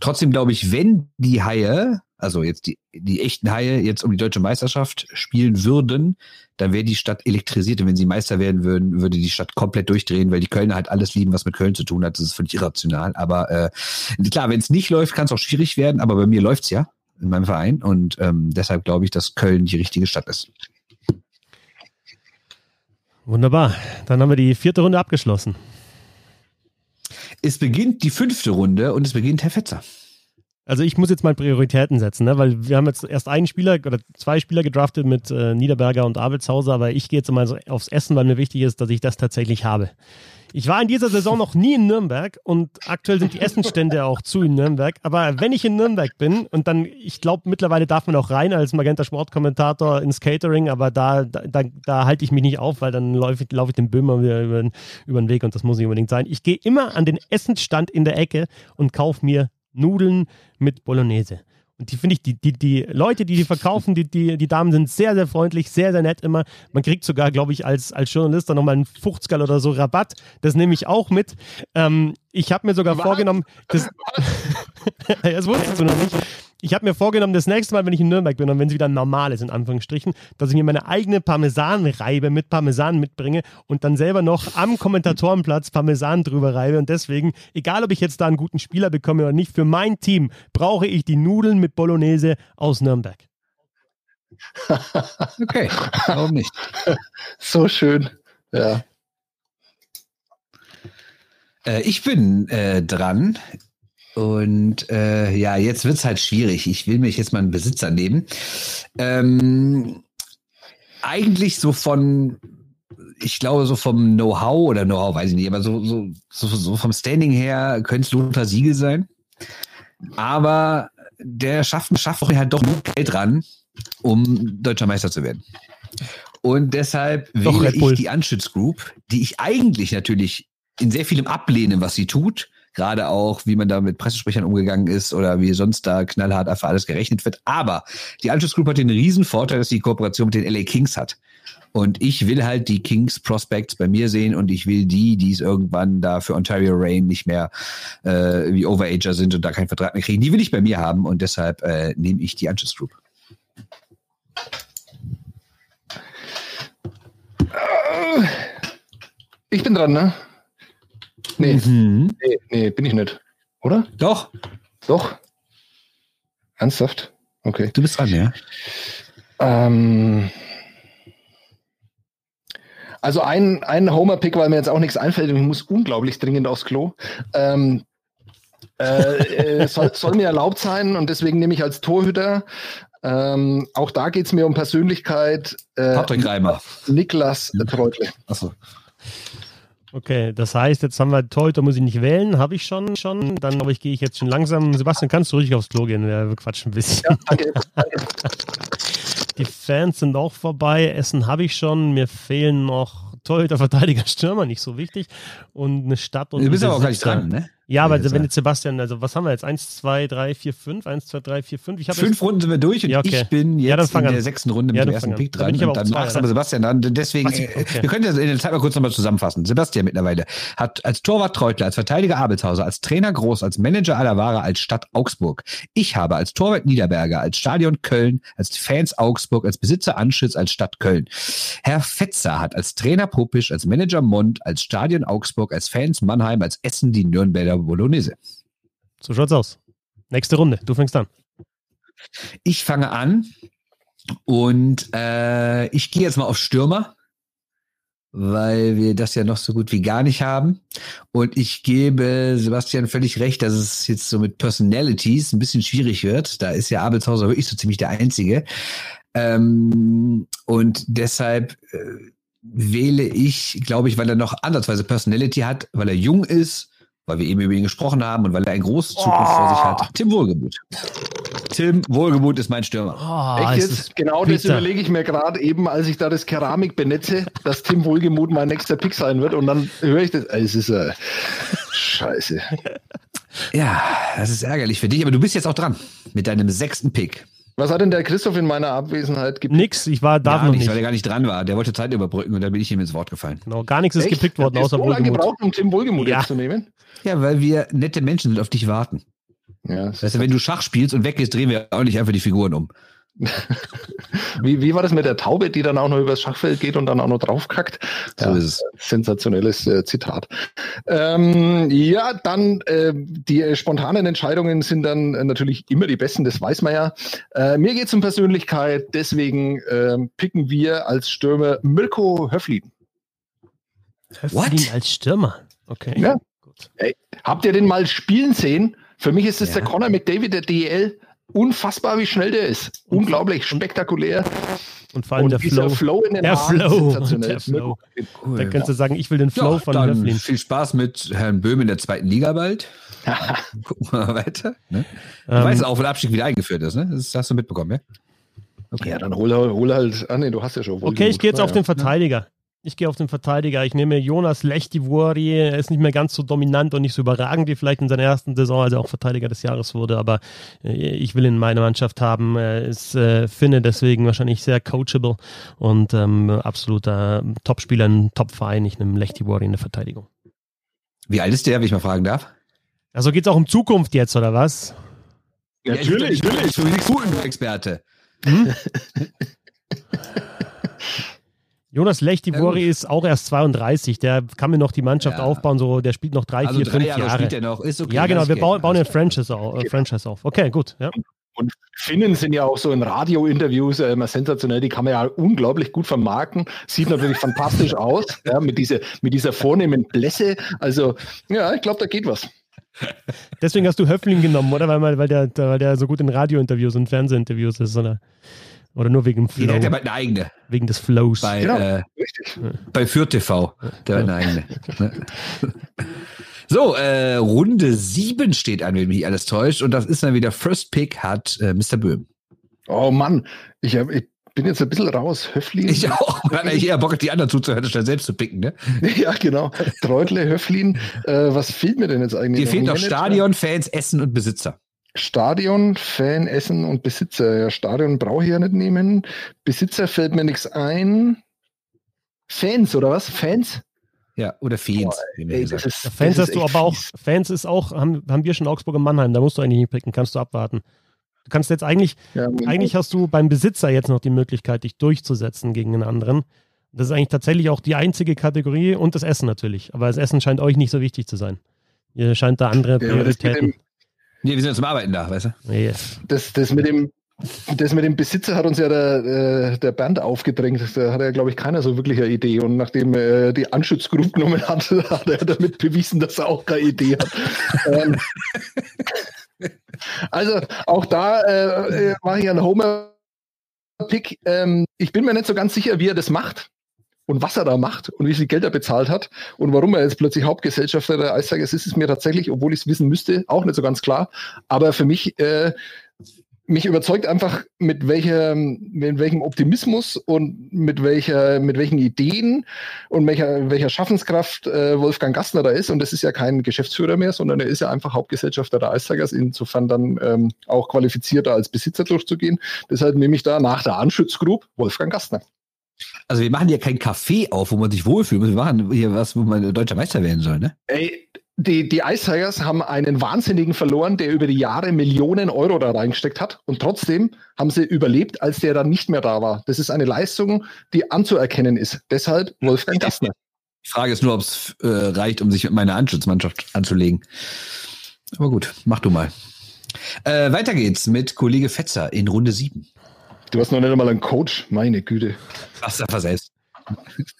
Trotzdem glaube ich, wenn die Haie, also jetzt die, die echten Haie jetzt um die deutsche Meisterschaft spielen würden, dann wäre die Stadt elektrisiert. Und wenn sie Meister werden würden, würde die Stadt komplett durchdrehen, weil die Kölner halt alles lieben, was mit Köln zu tun hat. Das ist völlig irrational. Aber äh, klar, wenn es nicht läuft, kann es auch schwierig werden. Aber bei mir läuft's ja in meinem Verein. Und ähm, deshalb glaube ich, dass Köln die richtige Stadt ist. Wunderbar. Dann haben wir die vierte Runde abgeschlossen. Es beginnt die fünfte Runde und es beginnt Herr Fetzer. Also ich muss jetzt mal Prioritäten setzen, ne? weil wir haben jetzt erst einen Spieler oder zwei Spieler gedraftet mit äh, Niederberger und Abelshauser, aber ich gehe jetzt mal so aufs Essen, weil mir wichtig ist, dass ich das tatsächlich habe. Ich war in dieser Saison noch nie in Nürnberg und aktuell sind die Essenstände auch zu in Nürnberg. Aber wenn ich in Nürnberg bin und dann, ich glaube, mittlerweile darf man auch rein als Magenta Sportkommentator ins Catering, aber da, da, da, halte ich mich nicht auf, weil dann laufe ich, lauf ich den Böhmer wieder über, über den Weg und das muss nicht unbedingt sein. Ich gehe immer an den Essensstand in der Ecke und kaufe mir Nudeln mit Bolognese. Und die finde ich, die, die, die Leute, die die verkaufen, die, die, die Damen sind sehr, sehr freundlich, sehr, sehr nett immer. Man kriegt sogar, glaube ich, als, als Journalist dann nochmal einen 50 oder so Rabatt. Das nehme ich auch mit. Ähm, ich habe mir sogar Was? vorgenommen, das, das wusstest du noch nicht. Ich habe mir vorgenommen, das nächste Mal, wenn ich in Nürnberg bin und wenn es wieder normal ist, in Anführungsstrichen, dass ich mir meine eigene Parmesanreibe mit Parmesan mitbringe und dann selber noch am Kommentatorenplatz Parmesan drüber reibe. Und deswegen, egal ob ich jetzt da einen guten Spieler bekomme oder nicht, für mein Team brauche ich die Nudeln mit Bolognese aus Nürnberg. okay, warum nicht? So schön, ja. Äh, ich bin äh, dran. Und äh, ja, jetzt wird's halt schwierig. Ich will mich jetzt mal einen Besitzer nehmen. Ähm, eigentlich so von, ich glaube, so vom Know-how oder Know-how, weiß ich nicht, aber so, so, so, so vom Standing her könnte es Lothar Siegel sein. Aber der schafft, schafft halt doch genug Geld ran, um deutscher Meister zu werden. Und deshalb doch, wähle ich die Anschütz Group, die ich eigentlich natürlich in sehr vielem ablehne, was sie tut Gerade auch, wie man da mit Pressesprechern umgegangen ist oder wie sonst da knallhart einfach alles gerechnet wird. Aber die Anschluss hat den riesen Vorteil, dass sie die Kooperation mit den LA Kings hat. Und ich will halt die Kings Prospects bei mir sehen und ich will die, die es irgendwann da für Ontario Rain nicht mehr äh, wie Overager sind und da keinen Vertrag mehr kriegen, die will ich bei mir haben und deshalb äh, nehme ich die Anschluss Group. Ich bin dran, ne? Nee, Mhm. nee, nee, bin ich nicht. Oder? Doch, Doch. Ernsthaft? Okay. du bist dran, ja. Ähm, also ein, ein Homer-Pick, weil mir jetzt auch nichts einfällt und ich muss unglaublich dringend aufs Klo. Ähm, äh, äh, soll, soll mir erlaubt sein und deswegen nehme ich als Torhüter. Ähm, auch da geht es mir um Persönlichkeit. Äh, Patrick Reimer. Niklas Treutle. Achso. Okay, das heißt, jetzt haben wir Torhüter muss ich nicht wählen, habe ich schon, schon. Dann, glaube ich, gehe ich jetzt schon langsam. Sebastian, kannst du ruhig aufs Klo gehen? Wir quatschen ein bisschen. Ja, danke. Die Fans sind auch vorbei. Essen habe ich schon. Mir fehlen noch Torhüter, Verteidiger, Stürmer, nicht so wichtig. Und eine Stadt und Du bist ein aber auch gar nicht dran, ne? Ja, aber Ja, wenn jetzt Sebastian, also was haben wir jetzt? Eins, zwei, drei, vier, fünf. Eins, zwei, drei, vier, fünf. Ich habe Fünf Runden sind wir durch und Ja, okay. ich bin Ja, dann jetzt fang in an. der sechsten Runde mit Ja, dem dann ersten. Pick dran. aber und dann oder? aber Sebastian dann. Deswegen, Okay. äh, wir können das in der Zeit mal kurz nochmal zusammenfassen. Sebastian mittlerweile hat als Torwart Treutler, als Verteidiger Abelshauser, als Trainer Groß, als Manager Alavara, als Stadt Augsburg. Ich habe als Torwart Niederberger, als Stadion Köln, als Fans Augsburg, als Besitzer Anschütz, als Stadt Köln. Herr Fetzer hat als Trainer Popisch, als Manager Mond, als Stadion Augsburg, als Fans Mannheim, als Essen die Nürnberger Bolognese. So schaut's aus. Nächste Runde. Du fängst an. Ich fange an und äh, ich gehe jetzt mal auf Stürmer, weil wir das ja noch so gut wie gar nicht haben. Und ich gebe Sebastian völlig recht, dass es jetzt so mit Personalities ein bisschen schwierig wird. Da ist ja Abelshauser wirklich so ziemlich der Einzige. Ähm, und deshalb äh, wähle ich, glaube ich, weil er noch ansatzweise Personality hat, weil er jung ist, weil wir eben über ihn gesprochen haben und weil er ein großes Zukunft vor sich hat. Tim Wohlgemuth. Tim Wohlgemuth ist mein Stürmer. Oh, Echt jetzt? Genau das bitter. überlege ich mir gerade eben, als ich da das Keramik benetze, dass Tim Wohlgemuth mein nächster Pick sein wird. Und dann höre ich das. Es ist äh, scheiße. Ja, das ist ärgerlich für dich, aber du bist jetzt auch dran mit deinem sechsten Pick. Was hat denn der Christoph in meiner Abwesenheit gepickt? Nix, ich war da noch nicht, weil er gar nicht dran war. Der wollte Zeit überbrücken und da bin ich ihm ins Wort gefallen. Genau, gar nichts ist Echt? gepickt worden, außer so lange Wohlgemut. gebraucht, um Tim Wohlgemuth Ja. zu nehmen? Ja, weil wir nette Menschen sind, auf dich warten. Ja, du, wenn du Schach spielst und weggehst, drehen wir auch nicht einfach die Figuren um. wie, wie war das mit der Taube, die dann auch noch übers Schachfeld geht und dann auch noch draufkackt? So ist es. Sensationelles äh, Zitat. Ähm, ja, dann äh, die äh, spontanen Entscheidungen sind dann äh, natürlich immer die besten, das weiß man ja. Äh, mir geht es um Persönlichkeit, deswegen ähm, picken wir als Stürmer Mirko Höflin. Höflin What? als Stürmer. Okay. Ja. Gut. Habt ihr den mal spielen sehen? Für mich ist es Ja. der Conor McDavid der DL. Unfassbar, wie schnell der ist. Unglaublich, spektakulär. Und vor allem der dieser Flow. Flow in den Der Haaren, Flow. sensationell. Der Flow. Da Cool. kannst du sagen, ich will den Flow Ja, von Höflin. viel Spaß mit Herrn Böhm in der zweiten Liga bald. Gucken wir mal weiter. Ne? Du Ähm, weißt auch, wo der Abstieg wieder eingeführt ist, ne? Das hast du mitbekommen, ja? Ja, dann hol, hol halt. Ah, nee, du hast ja schon. Okay, ich gehe jetzt Na auf ja. den Verteidiger. Ich gehe auf den Verteidiger. Ich nehme Jonas Lechtivori. Er ist nicht mehr ganz so dominant und nicht so überragend wie vielleicht in seiner ersten Saison, als er auch Verteidiger des Jahres wurde. Aber äh, ich will ihn in meiner Mannschaft haben. Ist äh, Finne, deswegen wahrscheinlich sehr coachable und ähm, absoluter Topspieler, ein Topverein. Ich nehme Lechtivori in der Verteidigung. Wie alt ist der, wenn ich mal fragen darf? Also geht es auch um Zukunft jetzt, oder was? Natürlich, natürlich. Ich bin nicht Experte. Jonas Lechtivori Ja, ist auch erst 32. Der kann mir noch die Mannschaft Ja. aufbauen. So, der spielt noch drei, Also vier, drei fünf Jahre, Jahre. spielt er noch. Ist okay. ja, genau. Wir bauen, bauen klar. Franchise auf, äh, Franchise auf. Okay, gut. Ja. Und Finnen sind ja auch so in Radiointerviews äh, immer sensationell, die kann man ja unglaublich gut vermarkten. Sieht natürlich fantastisch aus, ja, mit, dieser, mit dieser vornehmen Blässe. Also, ja, ich glaube, da geht was. Deswegen hast du Höfling genommen, oder? Weil, weil, der, weil der so gut in Radiointerviews und Fernsehinterviews ist, oder? Oder nur wegen dem Ja, der Flow, hat ja bald eine eigene. wegen des Flows. Bei, Genau. äh, Richtig. bei Fürth TV. Der hat eine eigene. Ne? So, äh, Runde 7 steht an, wenn mich alles täuscht. Und das ist dann wieder First Pick hat äh, Mr. Böhm. Oh Mann, ich, hab, ich bin jetzt ein bisschen raus. Höflin. Ich auch. Hat eigentlich eher Bock, die anderen zuzuhören, statt selbst zu picken. Ne? Ja, genau. Treutle, Höflin. Äh, was fehlt mir denn jetzt eigentlich? Dir fehlt noch Manager? Stadion, Fans, Essen und Besitzer. Stadion, Fan, Essen und Besitzer. Ja, Stadion brauche ich ja nicht nehmen. Besitzer fällt mir nichts ein. Fans, oder was? Fans? Ja, oder Fans, Ey, ist, Fans hast ist du aber auch, fies. Fans ist auch, haben, haben wir schon Augsburg und Mannheim, da musst du eigentlich nicht picken, kannst du abwarten. Du kannst jetzt eigentlich, Ja, eigentlich hast du beim Besitzer jetzt noch die Möglichkeit, dich durchzusetzen gegen einen anderen. Das ist eigentlich tatsächlich auch die einzige Kategorie und das Essen natürlich. Aber das Essen scheint euch nicht so wichtig zu sein. Ihr scheint da andere Prioritäten. Ja, nee, wir sind zum Arbeiten da, weißt du? Nee. Das, das mit dem das mit dem Besitzer hat uns ja der, äh, der Bernd aufgedrängt. Da hat ja, glaube ich, keiner so wirklich eine Idee. Und nachdem er die Anschutzgruppe genommen hat, hat er damit bewiesen, dass er auch keine Idee hat. Ähm, also auch da äh, äh, mache ich einen Homer-Pick. Ähm, ich bin mir nicht so ganz sicher, wie er das macht und was er da macht und wie viel Geld er bezahlt hat und warum er jetzt plötzlich Hauptgesellschafter der Eisbergers ist, ist mir tatsächlich, obwohl ich es wissen müsste, auch nicht so ganz klar. Aber für mich äh, mich überzeugt einfach, mit welcher, mit welchem Optimismus und mit welcher, mit welchen Ideen und welcher, welcher Schaffenskraft äh, Wolfgang Gastner da ist. Und das ist ja kein Geschäftsführer mehr, sondern er ist ja einfach Hauptgesellschafter der Eistigers, insofern dann ähm, auch qualifizierter als Besitzer durchzugehen. Deshalb nehme ich da nach der Anschützgroup Wolfgang Gastner. Also wir machen hier kein Café auf, wo man sich wohlfühlt. Wir machen hier was, wo man deutscher Meister werden soll, ne? Ey, die, die Ice Tigers haben einen Wahnsinnigen verloren, der über die Jahre Millionen Euro da reingesteckt hat. Und trotzdem haben sie überlebt, als der dann nicht mehr da war. Das ist eine Leistung, die anzuerkennen ist. Deshalb Wolfgang Gastner. Die Frage ist nur, ob es äh, reicht, um sich mit meiner Anschutzmannschaft anzulegen. Aber gut, mach du mal. Äh, weiter geht's mit Kollege Fetzer in Runde 7. Du hast noch nicht einmal einen Coach, meine Güte. Was da versetzt.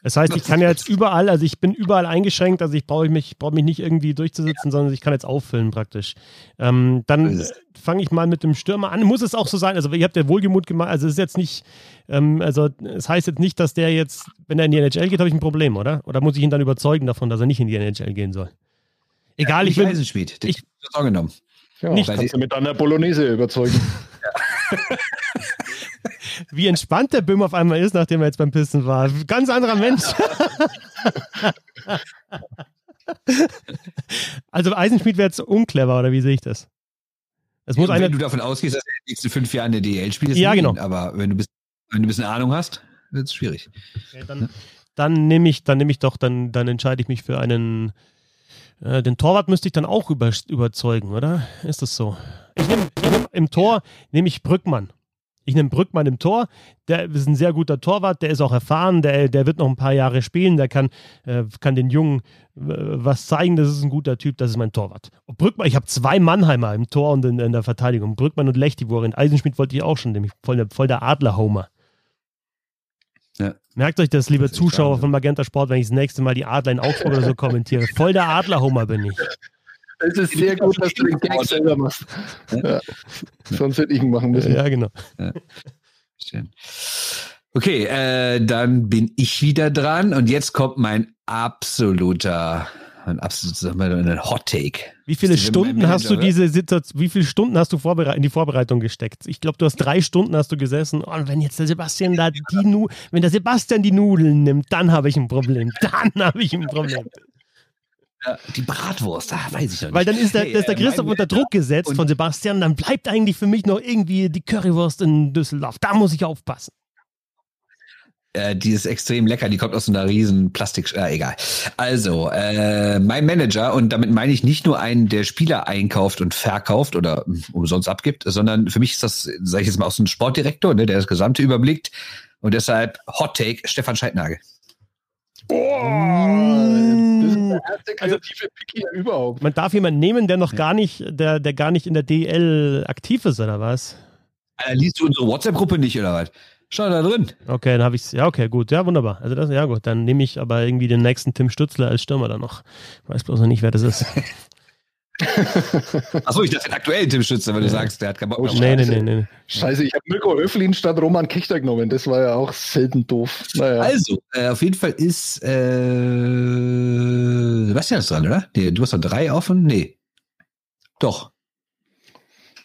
Das heißt, ich kann ja jetzt überall, also ich bin überall eingeschränkt, also ich brauche mich, brauche mich nicht irgendwie durchzusitzen, ja. sondern ich kann jetzt auffüllen praktisch. Ähm, dann fange ich mal mit dem Stürmer an. Muss es auch so sein, also ihr habt ja Wohlgemut gemacht, also es ist jetzt nicht, ähm, also es das heißt jetzt nicht, dass der jetzt, wenn er in die NHL geht, habe ich ein Problem, oder? Oder muss ich ihn dann überzeugen davon, dass er nicht in die NHL gehen soll? Egal, ja, ich will. Eisenschmied, ich auch genommen. Ja, nicht kannst du mit einer Bolognese überzeugen. Wie entspannt der Böhm auf einmal ist, nachdem er jetzt beim Pissen war. Ganz anderer Mensch. also Eisenschmied wäre jetzt unclever, oder wie sehe ich das? Es muss wenn du davon ausgehst, dass er die nächsten fünf Jahre in der DL spielt, ja, genau. aber wenn du, bist, wenn du ein bisschen Ahnung hast, wird es schwierig. Okay, dann, dann nehme ich, dann nehme ich doch, dann, dann entscheide ich mich für einen. Äh, den Torwart müsste ich dann auch über, überzeugen, oder? Ist das so? Ich nehme nehm, im Tor nehme ich Brückmann. Ich nehme Brückmann im Tor, der ist ein sehr guter Torwart, der ist auch erfahren, der, der wird noch ein paar Jahre spielen, der kann, äh, kann den Jungen äh, was zeigen, das ist ein guter Typ, das ist mein Torwart. Und Brückmann, ich habe zwei Mannheimer im Tor und in, in der Verteidigung, Brückmann und Lechti, worin Eisenschmidt wollte ich auch schon, nämlich voll der, voll der Adler-Homer. Ja. Merkt euch das, liebe das Zuschauer von Magenta Sport, wenn ich das nächste Mal die Adler in Augsburg oder so kommentiere. Voll der Adler-Homer bin ich. Es ist sehr gut, dass du den Gag selber machst. Ja. Sonst hätte ich ihn machen müssen. Ja, genau. Ja. Schön. Okay, äh, dann bin ich wieder dran und jetzt kommt mein absoluter, mein absoluter mein Hot Take. Wie viele Stunden hast du diese Situation, wie viele Stunden hast du in die Vorbereitung gesteckt? Ich glaube, du hast drei Stunden hast du gesessen. Und wenn jetzt der Sebastian da die nu wenn der Sebastian die Nudeln nimmt, dann habe ich ein Problem. Dann habe ich ein Problem. Die Bratwurst, da weiß ich ja nicht. Weil dann ist der, hey, ist der äh, Christoph unter Druck gesetzt von Sebastian, dann bleibt eigentlich für mich noch irgendwie die Currywurst in Düsseldorf. Da muss ich aufpassen. Äh, die ist extrem lecker, die kommt aus so einer riesen Plastik, äh, egal. Also, äh, mein Manager, und damit meine ich nicht nur einen, der Spieler einkauft und verkauft oder umsonst abgibt, sondern für mich ist das, sage ich jetzt mal, aus einem Sportdirektor, ne, der das Gesamte überblickt. Und deshalb Hot Take, Stefan Scheidnagel. Oh, das ist der erste also, kreative also, Pick hier überhaupt. Man darf jemanden nehmen, der noch gar nicht, der, der gar nicht in der DL aktiv ist, oder was? Alter, liest du unsere WhatsApp-Gruppe nicht, oder was? Schau da drin. Okay, dann habe ich Ja, okay, gut. Ja, wunderbar. Also das, ja gut, dann nehme ich aber irgendwie den nächsten Tim Stützler als Stürmer dann noch. Weiß bloß noch nicht, wer das ist. Achso, ich dachte den aktuellen Tim Stützler, weil du sagst, der hat keinen Bock mehr. Nee, nee, nee, nee. Scheiße, ich habe Mirko Öflin statt Roman Kechter genommen. Das war ja auch selten doof. Naja. Also, äh, auf jeden Fall ist äh, Sebastian ist dran, oder? Nee, du hast noch drei offen? Nee. Doch.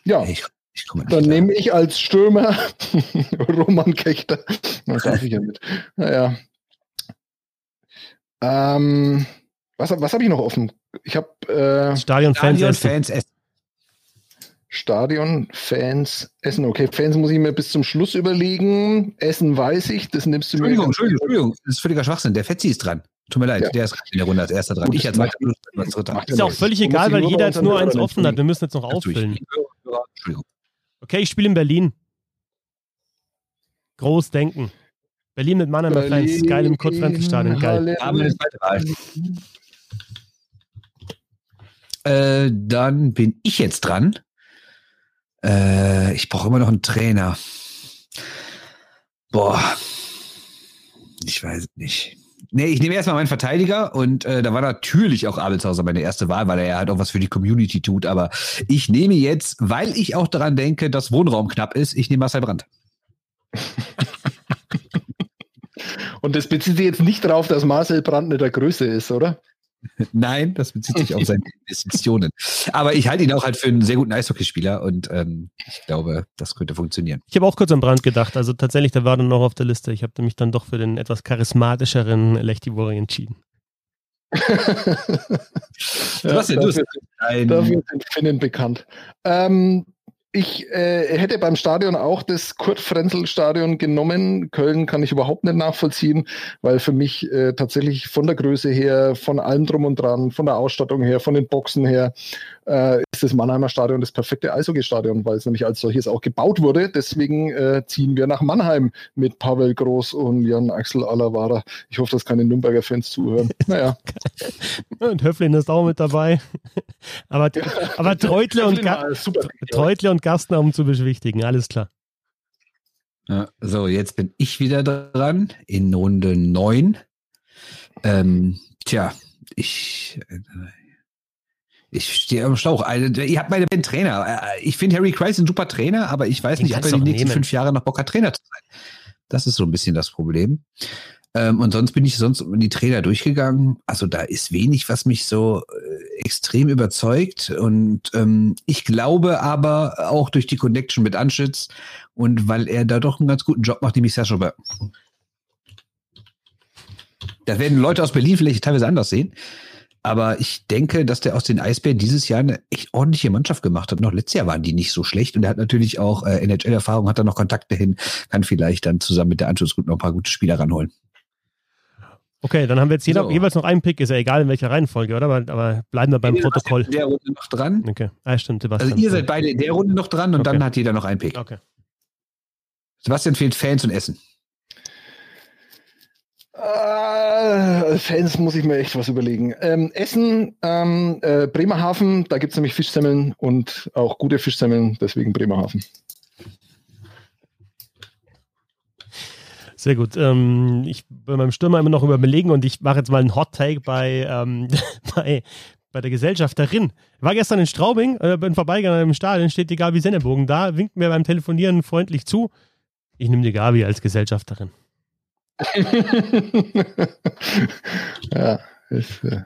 Ja. Ich, ich Dann nehme ich als Stürmer Roman Kechter. Das darf ich ja mit. Naja. Ähm, was was habe ich noch offen? Ich habe äh, Stadion-Fans Stadion Essen. Stadion-Fans Essen. Okay, Fans muss ich mir bis zum Schluss überlegen. Essen weiß ich, das nimmst du Entschuldigung, mir. Entschuldigung, Entschuldigung, das ist völliger Schwachsinn. Der Fetzi ist dran. Tut mir leid, ja. der ist in der Runde als erster dran. Gut, ich als zweiter als dritter. Ist auch völlig egal, weil jeder jetzt nur eins offen hat. Wir müssen jetzt noch auffüllen. Okay, ich spiele in Berlin. Groß denken. Berlin mit Mannheimer Fans, geil im Kurt-Frenzel-Stadion, geil. Äh, dann bin ich jetzt dran. Äh, ich brauche immer noch einen Trainer. Boah. Ich weiß nicht. Nee, ich nehme erstmal meinen Verteidiger und äh, da war natürlich auch Abelshauser meine erste Wahl, weil er ja halt auch was für die Community tut. Aber ich nehme jetzt, weil ich auch daran denke, dass Wohnraum knapp ist, ich nehme Marcel Brandt. und das bezieht sich jetzt nicht darauf, dass Marcel Brandt nicht der Größe ist, oder? Nein, das bezieht sich auf seine Investitionen. Aber ich halte ihn auch halt für einen sehr guten Eishockeyspieler und ähm, ich glaube, das könnte funktionieren. Ich habe auch kurz an Brand gedacht. Also tatsächlich, der war dann noch auf der Liste. Ich habe mich dann doch für den etwas charismatischeren Lechty Warrior entschieden. ja, Was denn? Dafür, dafür sind Finnen bekannt. Ähm, ich äh, hätte beim Stadion auch das Kurt-Frenzel-Stadion genommen. Köln kann ich überhaupt nicht nachvollziehen, weil für mich äh, tatsächlich von der Größe her, von allem drum und dran, von der Ausstattung her, von den Boxen her, äh, ist das Mannheimer Stadion das perfekte Eishockey-Stadion, weil es nämlich als solches auch gebaut wurde. Deswegen äh, ziehen wir nach Mannheim mit Pavel Groß und Jan Axel Alavara. Ich hoffe, dass keine Nürnberger Fans zuhören. Naja. und Höflin ist auch mit dabei. aber, aber Treutle und, Ga Treutle und Gastner, um zu beschwichtigen, alles klar. Ja, so, jetzt bin ich wieder dran in Runde 9. Ähm, tja, ich, äh, ich stehe am Schlauch. Also, ihr habt meine Trainer. Äh, ich finde Harry Kreis ein super Trainer, aber ich weiß Den nicht, ob er die nächsten nehmen. fünf Jahre noch Bock hat, Trainer zu sein. Das ist so ein bisschen das Problem. Ähm, und sonst bin ich sonst in die Trainer durchgegangen. Also da ist wenig, was mich so äh, extrem überzeugt. Und ähm, ich glaube aber auch durch die Connection mit Anschütz und weil er da doch einen ganz guten Job macht, nämlich Aubin. Da werden Leute aus Berlin vielleicht teilweise anders sehen. Aber ich denke, dass der aus den Eisbären dieses Jahr eine echt ordentliche Mannschaft gemacht hat. Noch letztes Jahr waren die nicht so schlecht und er hat natürlich auch äh, NHL-Erfahrung, hat da noch Kontakte hin, kann vielleicht dann zusammen mit der Anschlussgruppe noch ein paar gute Spieler ranholen. Okay, dann haben wir jetzt jeder, so. jeweils noch einen Pick, ist ja egal in welcher Reihenfolge, oder? Aber, aber bleiben wir beim Protokoll. In der Runde noch dran. Okay, ah, stimmt, Sebastian. Also ihr seid beide in der Runde noch dran und okay. dann hat jeder noch einen Pick. Okay. Sebastian fehlt Fans und Essen. Äh, Fans muss ich mir echt was überlegen. Ähm, Essen, ähm, äh, Bremerhaven, da gibt es nämlich Fischsemmeln und auch gute Fischsemmeln, deswegen Bremerhaven. Sehr gut. Ähm, ich bin beim Stürmer immer noch überlegen und ich mache jetzt mal einen Hot Take bei, ähm, bei, bei der Gesellschafterin. Ich war gestern in Straubing, äh, bin vorbeigegangen im Stadion, steht die Gabi Sennebogen da, winkt mir beim Telefonieren freundlich zu. Ich nehme die Gabi als Gesellschafterin. ja, ist, äh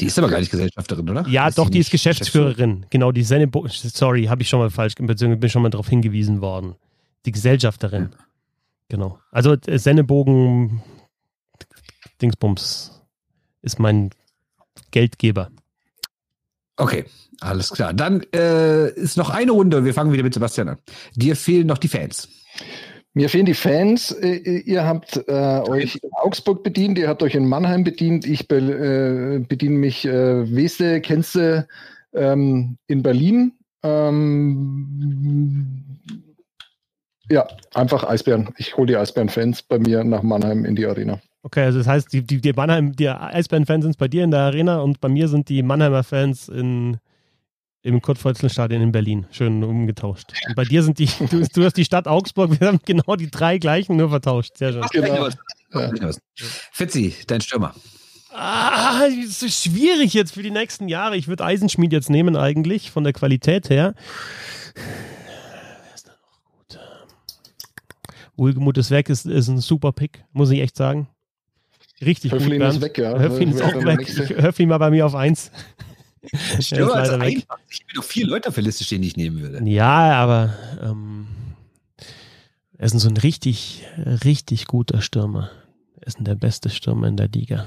die ist aber gar nicht Gesellschafterin, oder? Ja, ist doch, die, die ist Geschäftsführerin. Genau, die Senne sorry, habe ich schon mal falsch, beziehungsweise bin schon mal darauf hingewiesen worden. Die Gesellschafterin. Ja. Genau. Also äh, Sennebogen Dingsbums ist mein Geldgeber. Okay, alles klar. Dann äh, ist noch eine Runde. Wir fangen wieder mit Sebastian an. Dir fehlen noch die Fans. Mir fehlen die Fans. Äh, ihr habt äh, euch in Augsburg bedient, ihr habt euch in Mannheim bedient. Ich be äh, bediene mich, äh, Weste, kennst du, ähm, in Berlin. Ähm, ja, einfach Eisbären. Ich hole die Eisbären-Fans bei mir nach Mannheim in die Arena. Okay, also das heißt, die, die, die Mannheim, die Eisbären-Fans sind bei dir in der Arena und bei mir sind die Mannheimer Fans in im Kurt-Volzl-Stadion in Berlin. Schön umgetauscht. Und bei dir sind die, du, du, hast die Stadt Augsburg, wir haben genau die drei gleichen, nur vertauscht. Sehr schön. Genau. Ja. Fitzi, dein Stürmer. Ah, das ist schwierig jetzt für die nächsten Jahre. Ich würde Eisenschmied jetzt nehmen eigentlich, von der Qualität her. Wer ist da noch gut? Ulgemuth ist weg, ist, ist ein super Pick, muss ich echt sagen. Richtig Höflin gut. ist weg, ja. Höflin ist auch weg. Höflin war bei mir auf eins. Stürmer als einfach. Ich habe noch vier Leute auf der Liste stehen, die ich nehmen würde. Ja, aber ähm, er ist so ein richtig, richtig guter Stürmer. Er ist der beste Stürmer in der Liga.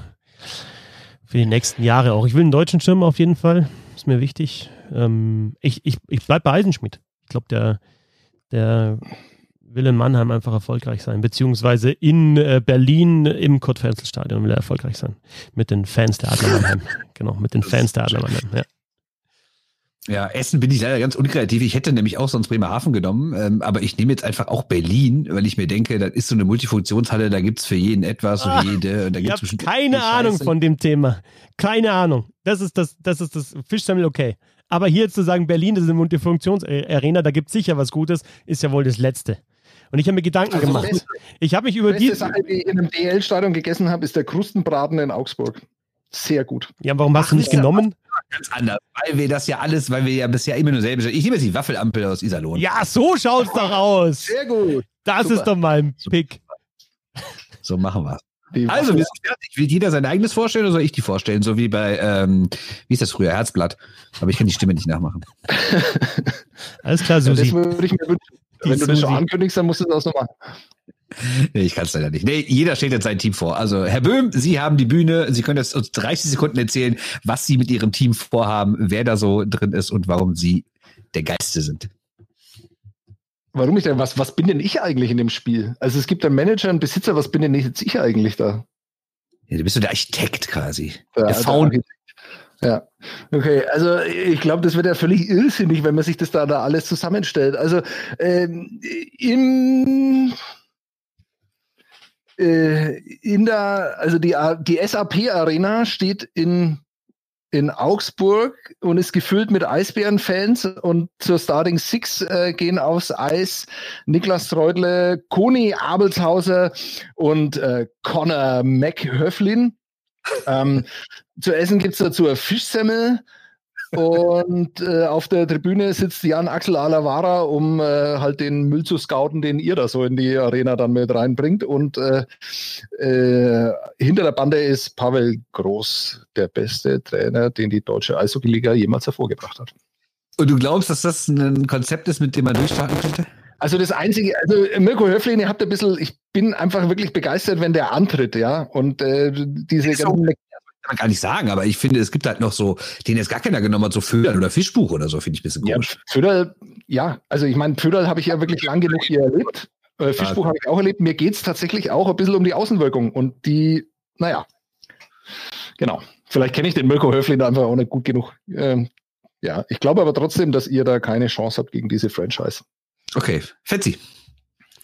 Für die nächsten Jahre auch. Ich will einen deutschen Stürmer auf jeden Fall. Ist mir wichtig. Ähm, ich ich, ich bleibe bei Eisenschmidt. Ich glaube, der, der will in Mannheim einfach erfolgreich sein, beziehungsweise in äh, Berlin im Kurt-Frenzel-Stadion will er erfolgreich sein. Mit den Fans der Adler Mannheim. genau, mit den Fans der Adler Mannheim, ja. Ja, Essen bin ich leider ganz unkreativ. Ich hätte nämlich auch sonst Bremerhaven genommen, ähm, aber ich nehme jetzt einfach auch Berlin, weil ich mir denke, das ist so eine Multifunktionshalle, da gibt's für jeden etwas, für ah, jede. Und da gibt's ich keine Ahnung von dem Thema. Keine Ahnung. Das ist das, das ist das Fischsammel okay. Aber hier zu sagen, Berlin das ist eine Multifunktionsarena, da gibt's sicher was Gutes, ist ja wohl das Letzte. Und ich habe mir Gedanken also gemacht. Beste, ich habe mich über die Sache, die ich in einem DL-Stadion gegessen habe, ist der Krustenbraten in Augsburg. Sehr gut. Ja, warum hast Ach, du nicht genommen? ganz anders, weil wir das ja alles, weil wir ja bisher immer nur selber. Ich nehme jetzt die Waffelampel aus Iserlohn. Ja, so schaut's doch aus. Sehr gut. Das Super. ist doch mal ein Pick. So machen wir also, wir sind fertig. Will jeder sein eigenes vorstellen oder soll ich die vorstellen? So wie bei, ähm, wie ist das früher? Herzblatt. Aber ich kann die Stimme nicht nachmachen. Alles klar, Susi. Ja, das würde ich mir wünschen. Wenn du das schon ankündigst, dann musst du das noch machen. Nee, ich kann es leider nicht. Nee, jeder stellt jetzt sein Team vor. Also, Herr Böhm, Sie haben die Bühne. Sie können jetzt uns 30 Sekunden erzählen, was Sie mit Ihrem Team vorhaben, wer da so drin ist und warum Sie der Geiste sind. Warum ich denn? Was, was bin denn ich eigentlich in dem Spiel? Also, es gibt einen Manager, einen Besitzer. Was bin denn jetzt ich eigentlich da? Ja, du bist so der Architekt quasi. Ja, der Faun. Ja, okay. Also ich glaube, das wird ja völlig irrsinnig, wenn man sich das da, da alles zusammenstellt. Also ähm, im äh, in der, also die, die SAP-Arena steht in, in Augsburg und ist gefüllt mit Eisbären-Fans und zur Starting Six äh, gehen aufs Eis Niklas Treudle, Koni Abelshauser und äh, Connor McHöflin. Ähm, zu essen gibt's dazu eine Fischsemmel, und äh, auf der Tribüne sitzt Jan Axel Alavara, um äh, halt den Müll zu scouten, den ihr da so in die Arena dann mit reinbringt. Und äh, äh, hinter der Bande ist Pavel Groß, der beste Trainer, den die deutsche Eishockey-Liga jemals hervorgebracht hat. Und du glaubst, dass das ein Konzept ist, mit dem man durchstarten könnte? Also das Einzige, also Mirko Höflin, ihr habt ein bisschen, ich bin einfach wirklich begeistert, wenn der antritt, ja. Und äh, diese ganzen man gar nicht sagen, aber ich finde, es gibt halt noch so, den jetzt gar keiner genommen hat, so Föderl oder Fischbuch oder so, finde ich ein bisschen komisch. Ja, Föderl, ja, also ich meine, Föderl habe ich ja wirklich lang genug hier erlebt. Äh, Fischbuch habe ich auch erlebt. Mir geht es tatsächlich auch ein bisschen um die Außenwirkung und die, naja, genau. Vielleicht kenne ich den Mirko Höflin einfach auch nicht gut genug. Ähm, ja, ich glaube aber trotzdem, dass ihr da keine Chance habt gegen diese Franchise. Okay, Fetzi.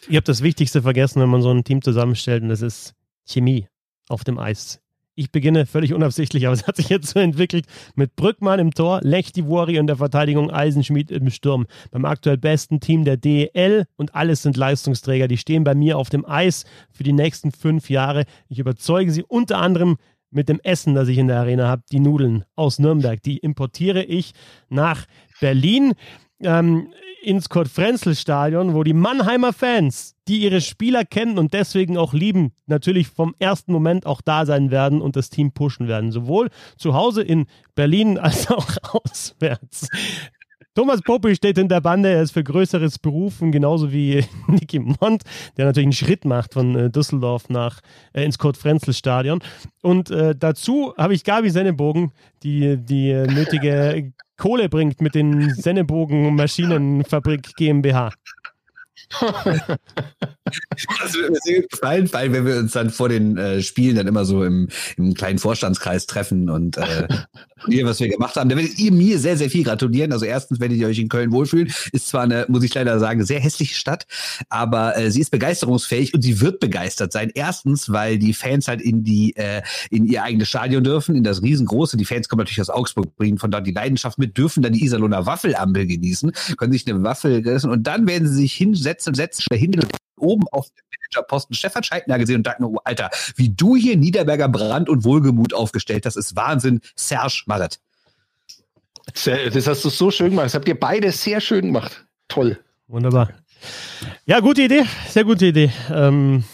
Ihr habt das Wichtigste vergessen, wenn man so ein Team zusammenstellt, und das ist Chemie auf dem Eis. Ich beginne völlig unabsichtlich, aber es hat sich jetzt so entwickelt mit Brückmann im Tor, Lechtivori in der Verteidigung, Eisenschmied im Sturm. Beim aktuell besten Team der DEL und alles sind Leistungsträger. Die stehen bei mir auf dem Eis für die nächsten fünf Jahre. Ich überzeuge sie unter anderem mit dem Essen, das ich in der Arena habe, die Nudeln aus Nürnberg. Die importiere ich nach Berlin. Ähm, ins Kurt-Frenzel-Stadion, wo die Mannheimer Fans, die ihre Spieler kennen und deswegen auch lieben, natürlich vom ersten Moment auch da sein werden und das Team pushen werden. Sowohl zu Hause in Berlin als auch auswärts. Thomas Popi steht in der Bande, er ist für Größeres berufen, genauso wie Nicky Mont, der natürlich einen Schritt macht von äh, Düsseldorf nach äh, ins Kurt-Frenzel-Stadion. Und äh, dazu habe ich Gabi Sennebogen, die die äh, nötige Kohle bringt mit den Sennebogen Maschinenfabrik GmbH. Das wird mir sehr gefallen, weil wenn wir uns dann vor den äh, Spielen dann immer so im, im kleinen Vorstandskreis treffen und äh, ihr, was wir gemacht haben, dann werdet ihr mir sehr, sehr viel gratulieren. Also erstens werdet ihr euch in Köln wohlfühlen. Ist zwar eine, muss ich leider sagen, sehr hässliche Stadt, aber äh, sie ist begeisterungsfähig und sie wird begeistert sein. Erstens, weil die Fans halt in die äh, in ihr eigenes Stadion dürfen, in das riesengroße. Die Fans kommen natürlich aus Augsburg, bringen von dort die Leidenschaft mit, dürfen dann die Iserlohner Waffelampel genießen, können sich eine Waffel essen und dann werden sie sich hinsetzen, setzen dahin oben auf dem Managerposten Stefan Scheidner gesehen und dachte, oh, Alter, wie du hier Niederberger Brand und Wohlgemut aufgestellt hast, ist Wahnsinn. Serge Maret. Das hast du so schön gemacht. Das habt ihr beide sehr schön gemacht. Toll. Wunderbar. Ja, gute Idee. Sehr gute Idee. Ähm,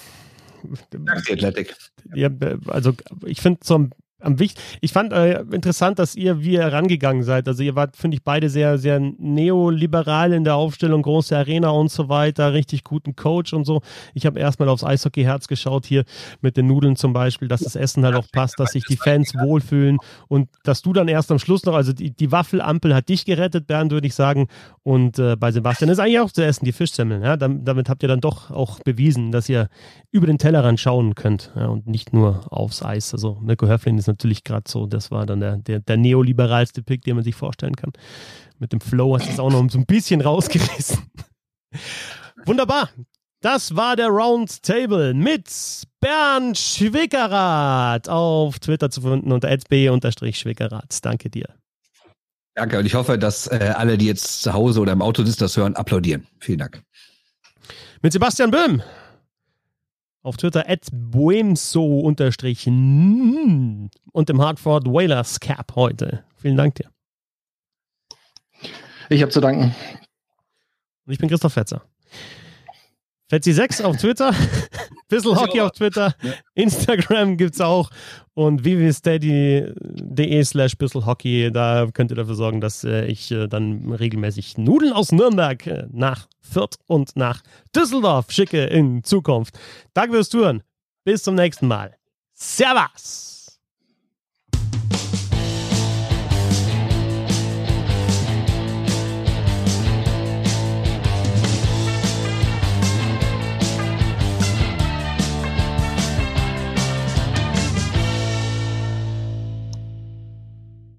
Danke, Athletic. Ja, also ich finde so am wichtig. Ich fand äh, interessant, dass ihr wie ihr rangegangen seid. Also ihr wart, finde ich, beide sehr, sehr neoliberal in der Aufstellung, große Arena und so weiter, richtig guten Coach und so. Ich habe erstmal aufs Eishockey-Herz geschaut hier mit den Nudeln zum Beispiel, dass das Essen halt auch passt, dass sich die Fans wohlfühlen und dass du dann erst am Schluss noch, also die, die Waffelampel hat dich gerettet, Bernd, würde ich sagen. Und äh, bei Sebastian ist eigentlich auch zu essen, die Fischsemmeln. Ja? Damit, damit habt ihr dann doch auch bewiesen, dass ihr über den Tellerrand schauen könnt ja? und nicht nur aufs Eis. Also Mirko Höflin ist natürlich gerade so, das war dann der, der, der neoliberalste Pick, den man sich vorstellen kann. Mit dem Flow hast du es auch noch so ein bisschen rausgerissen. Wunderbar. Das war der Roundtable mit Bernd Schwickerath auf Twitter zu finden unter b-schwickerath. Danke dir. Danke und ich hoffe, dass äh, alle, die jetzt zu Hause oder im Auto sitzen, das hören, applaudieren. Vielen Dank. Mit Sebastian Böhm auf Twitter at boemso unterstrich und dem Hartford Whalers Cap heute. Vielen Dank dir. Ich habe zu danken. Und ich bin Christoph Fetzer. Fetzi6 auf Twitter, Bissel Hockey auf Twitter, Instagram gibt es auch und www.steady.de slash Hockey, da könnt ihr dafür sorgen, dass äh, ich äh, dann regelmäßig Nudeln aus Nürnberg äh, nach Fürth und nach Düsseldorf schicke in Zukunft. Danke fürs Zuhören. Bis zum nächsten Mal. Servus!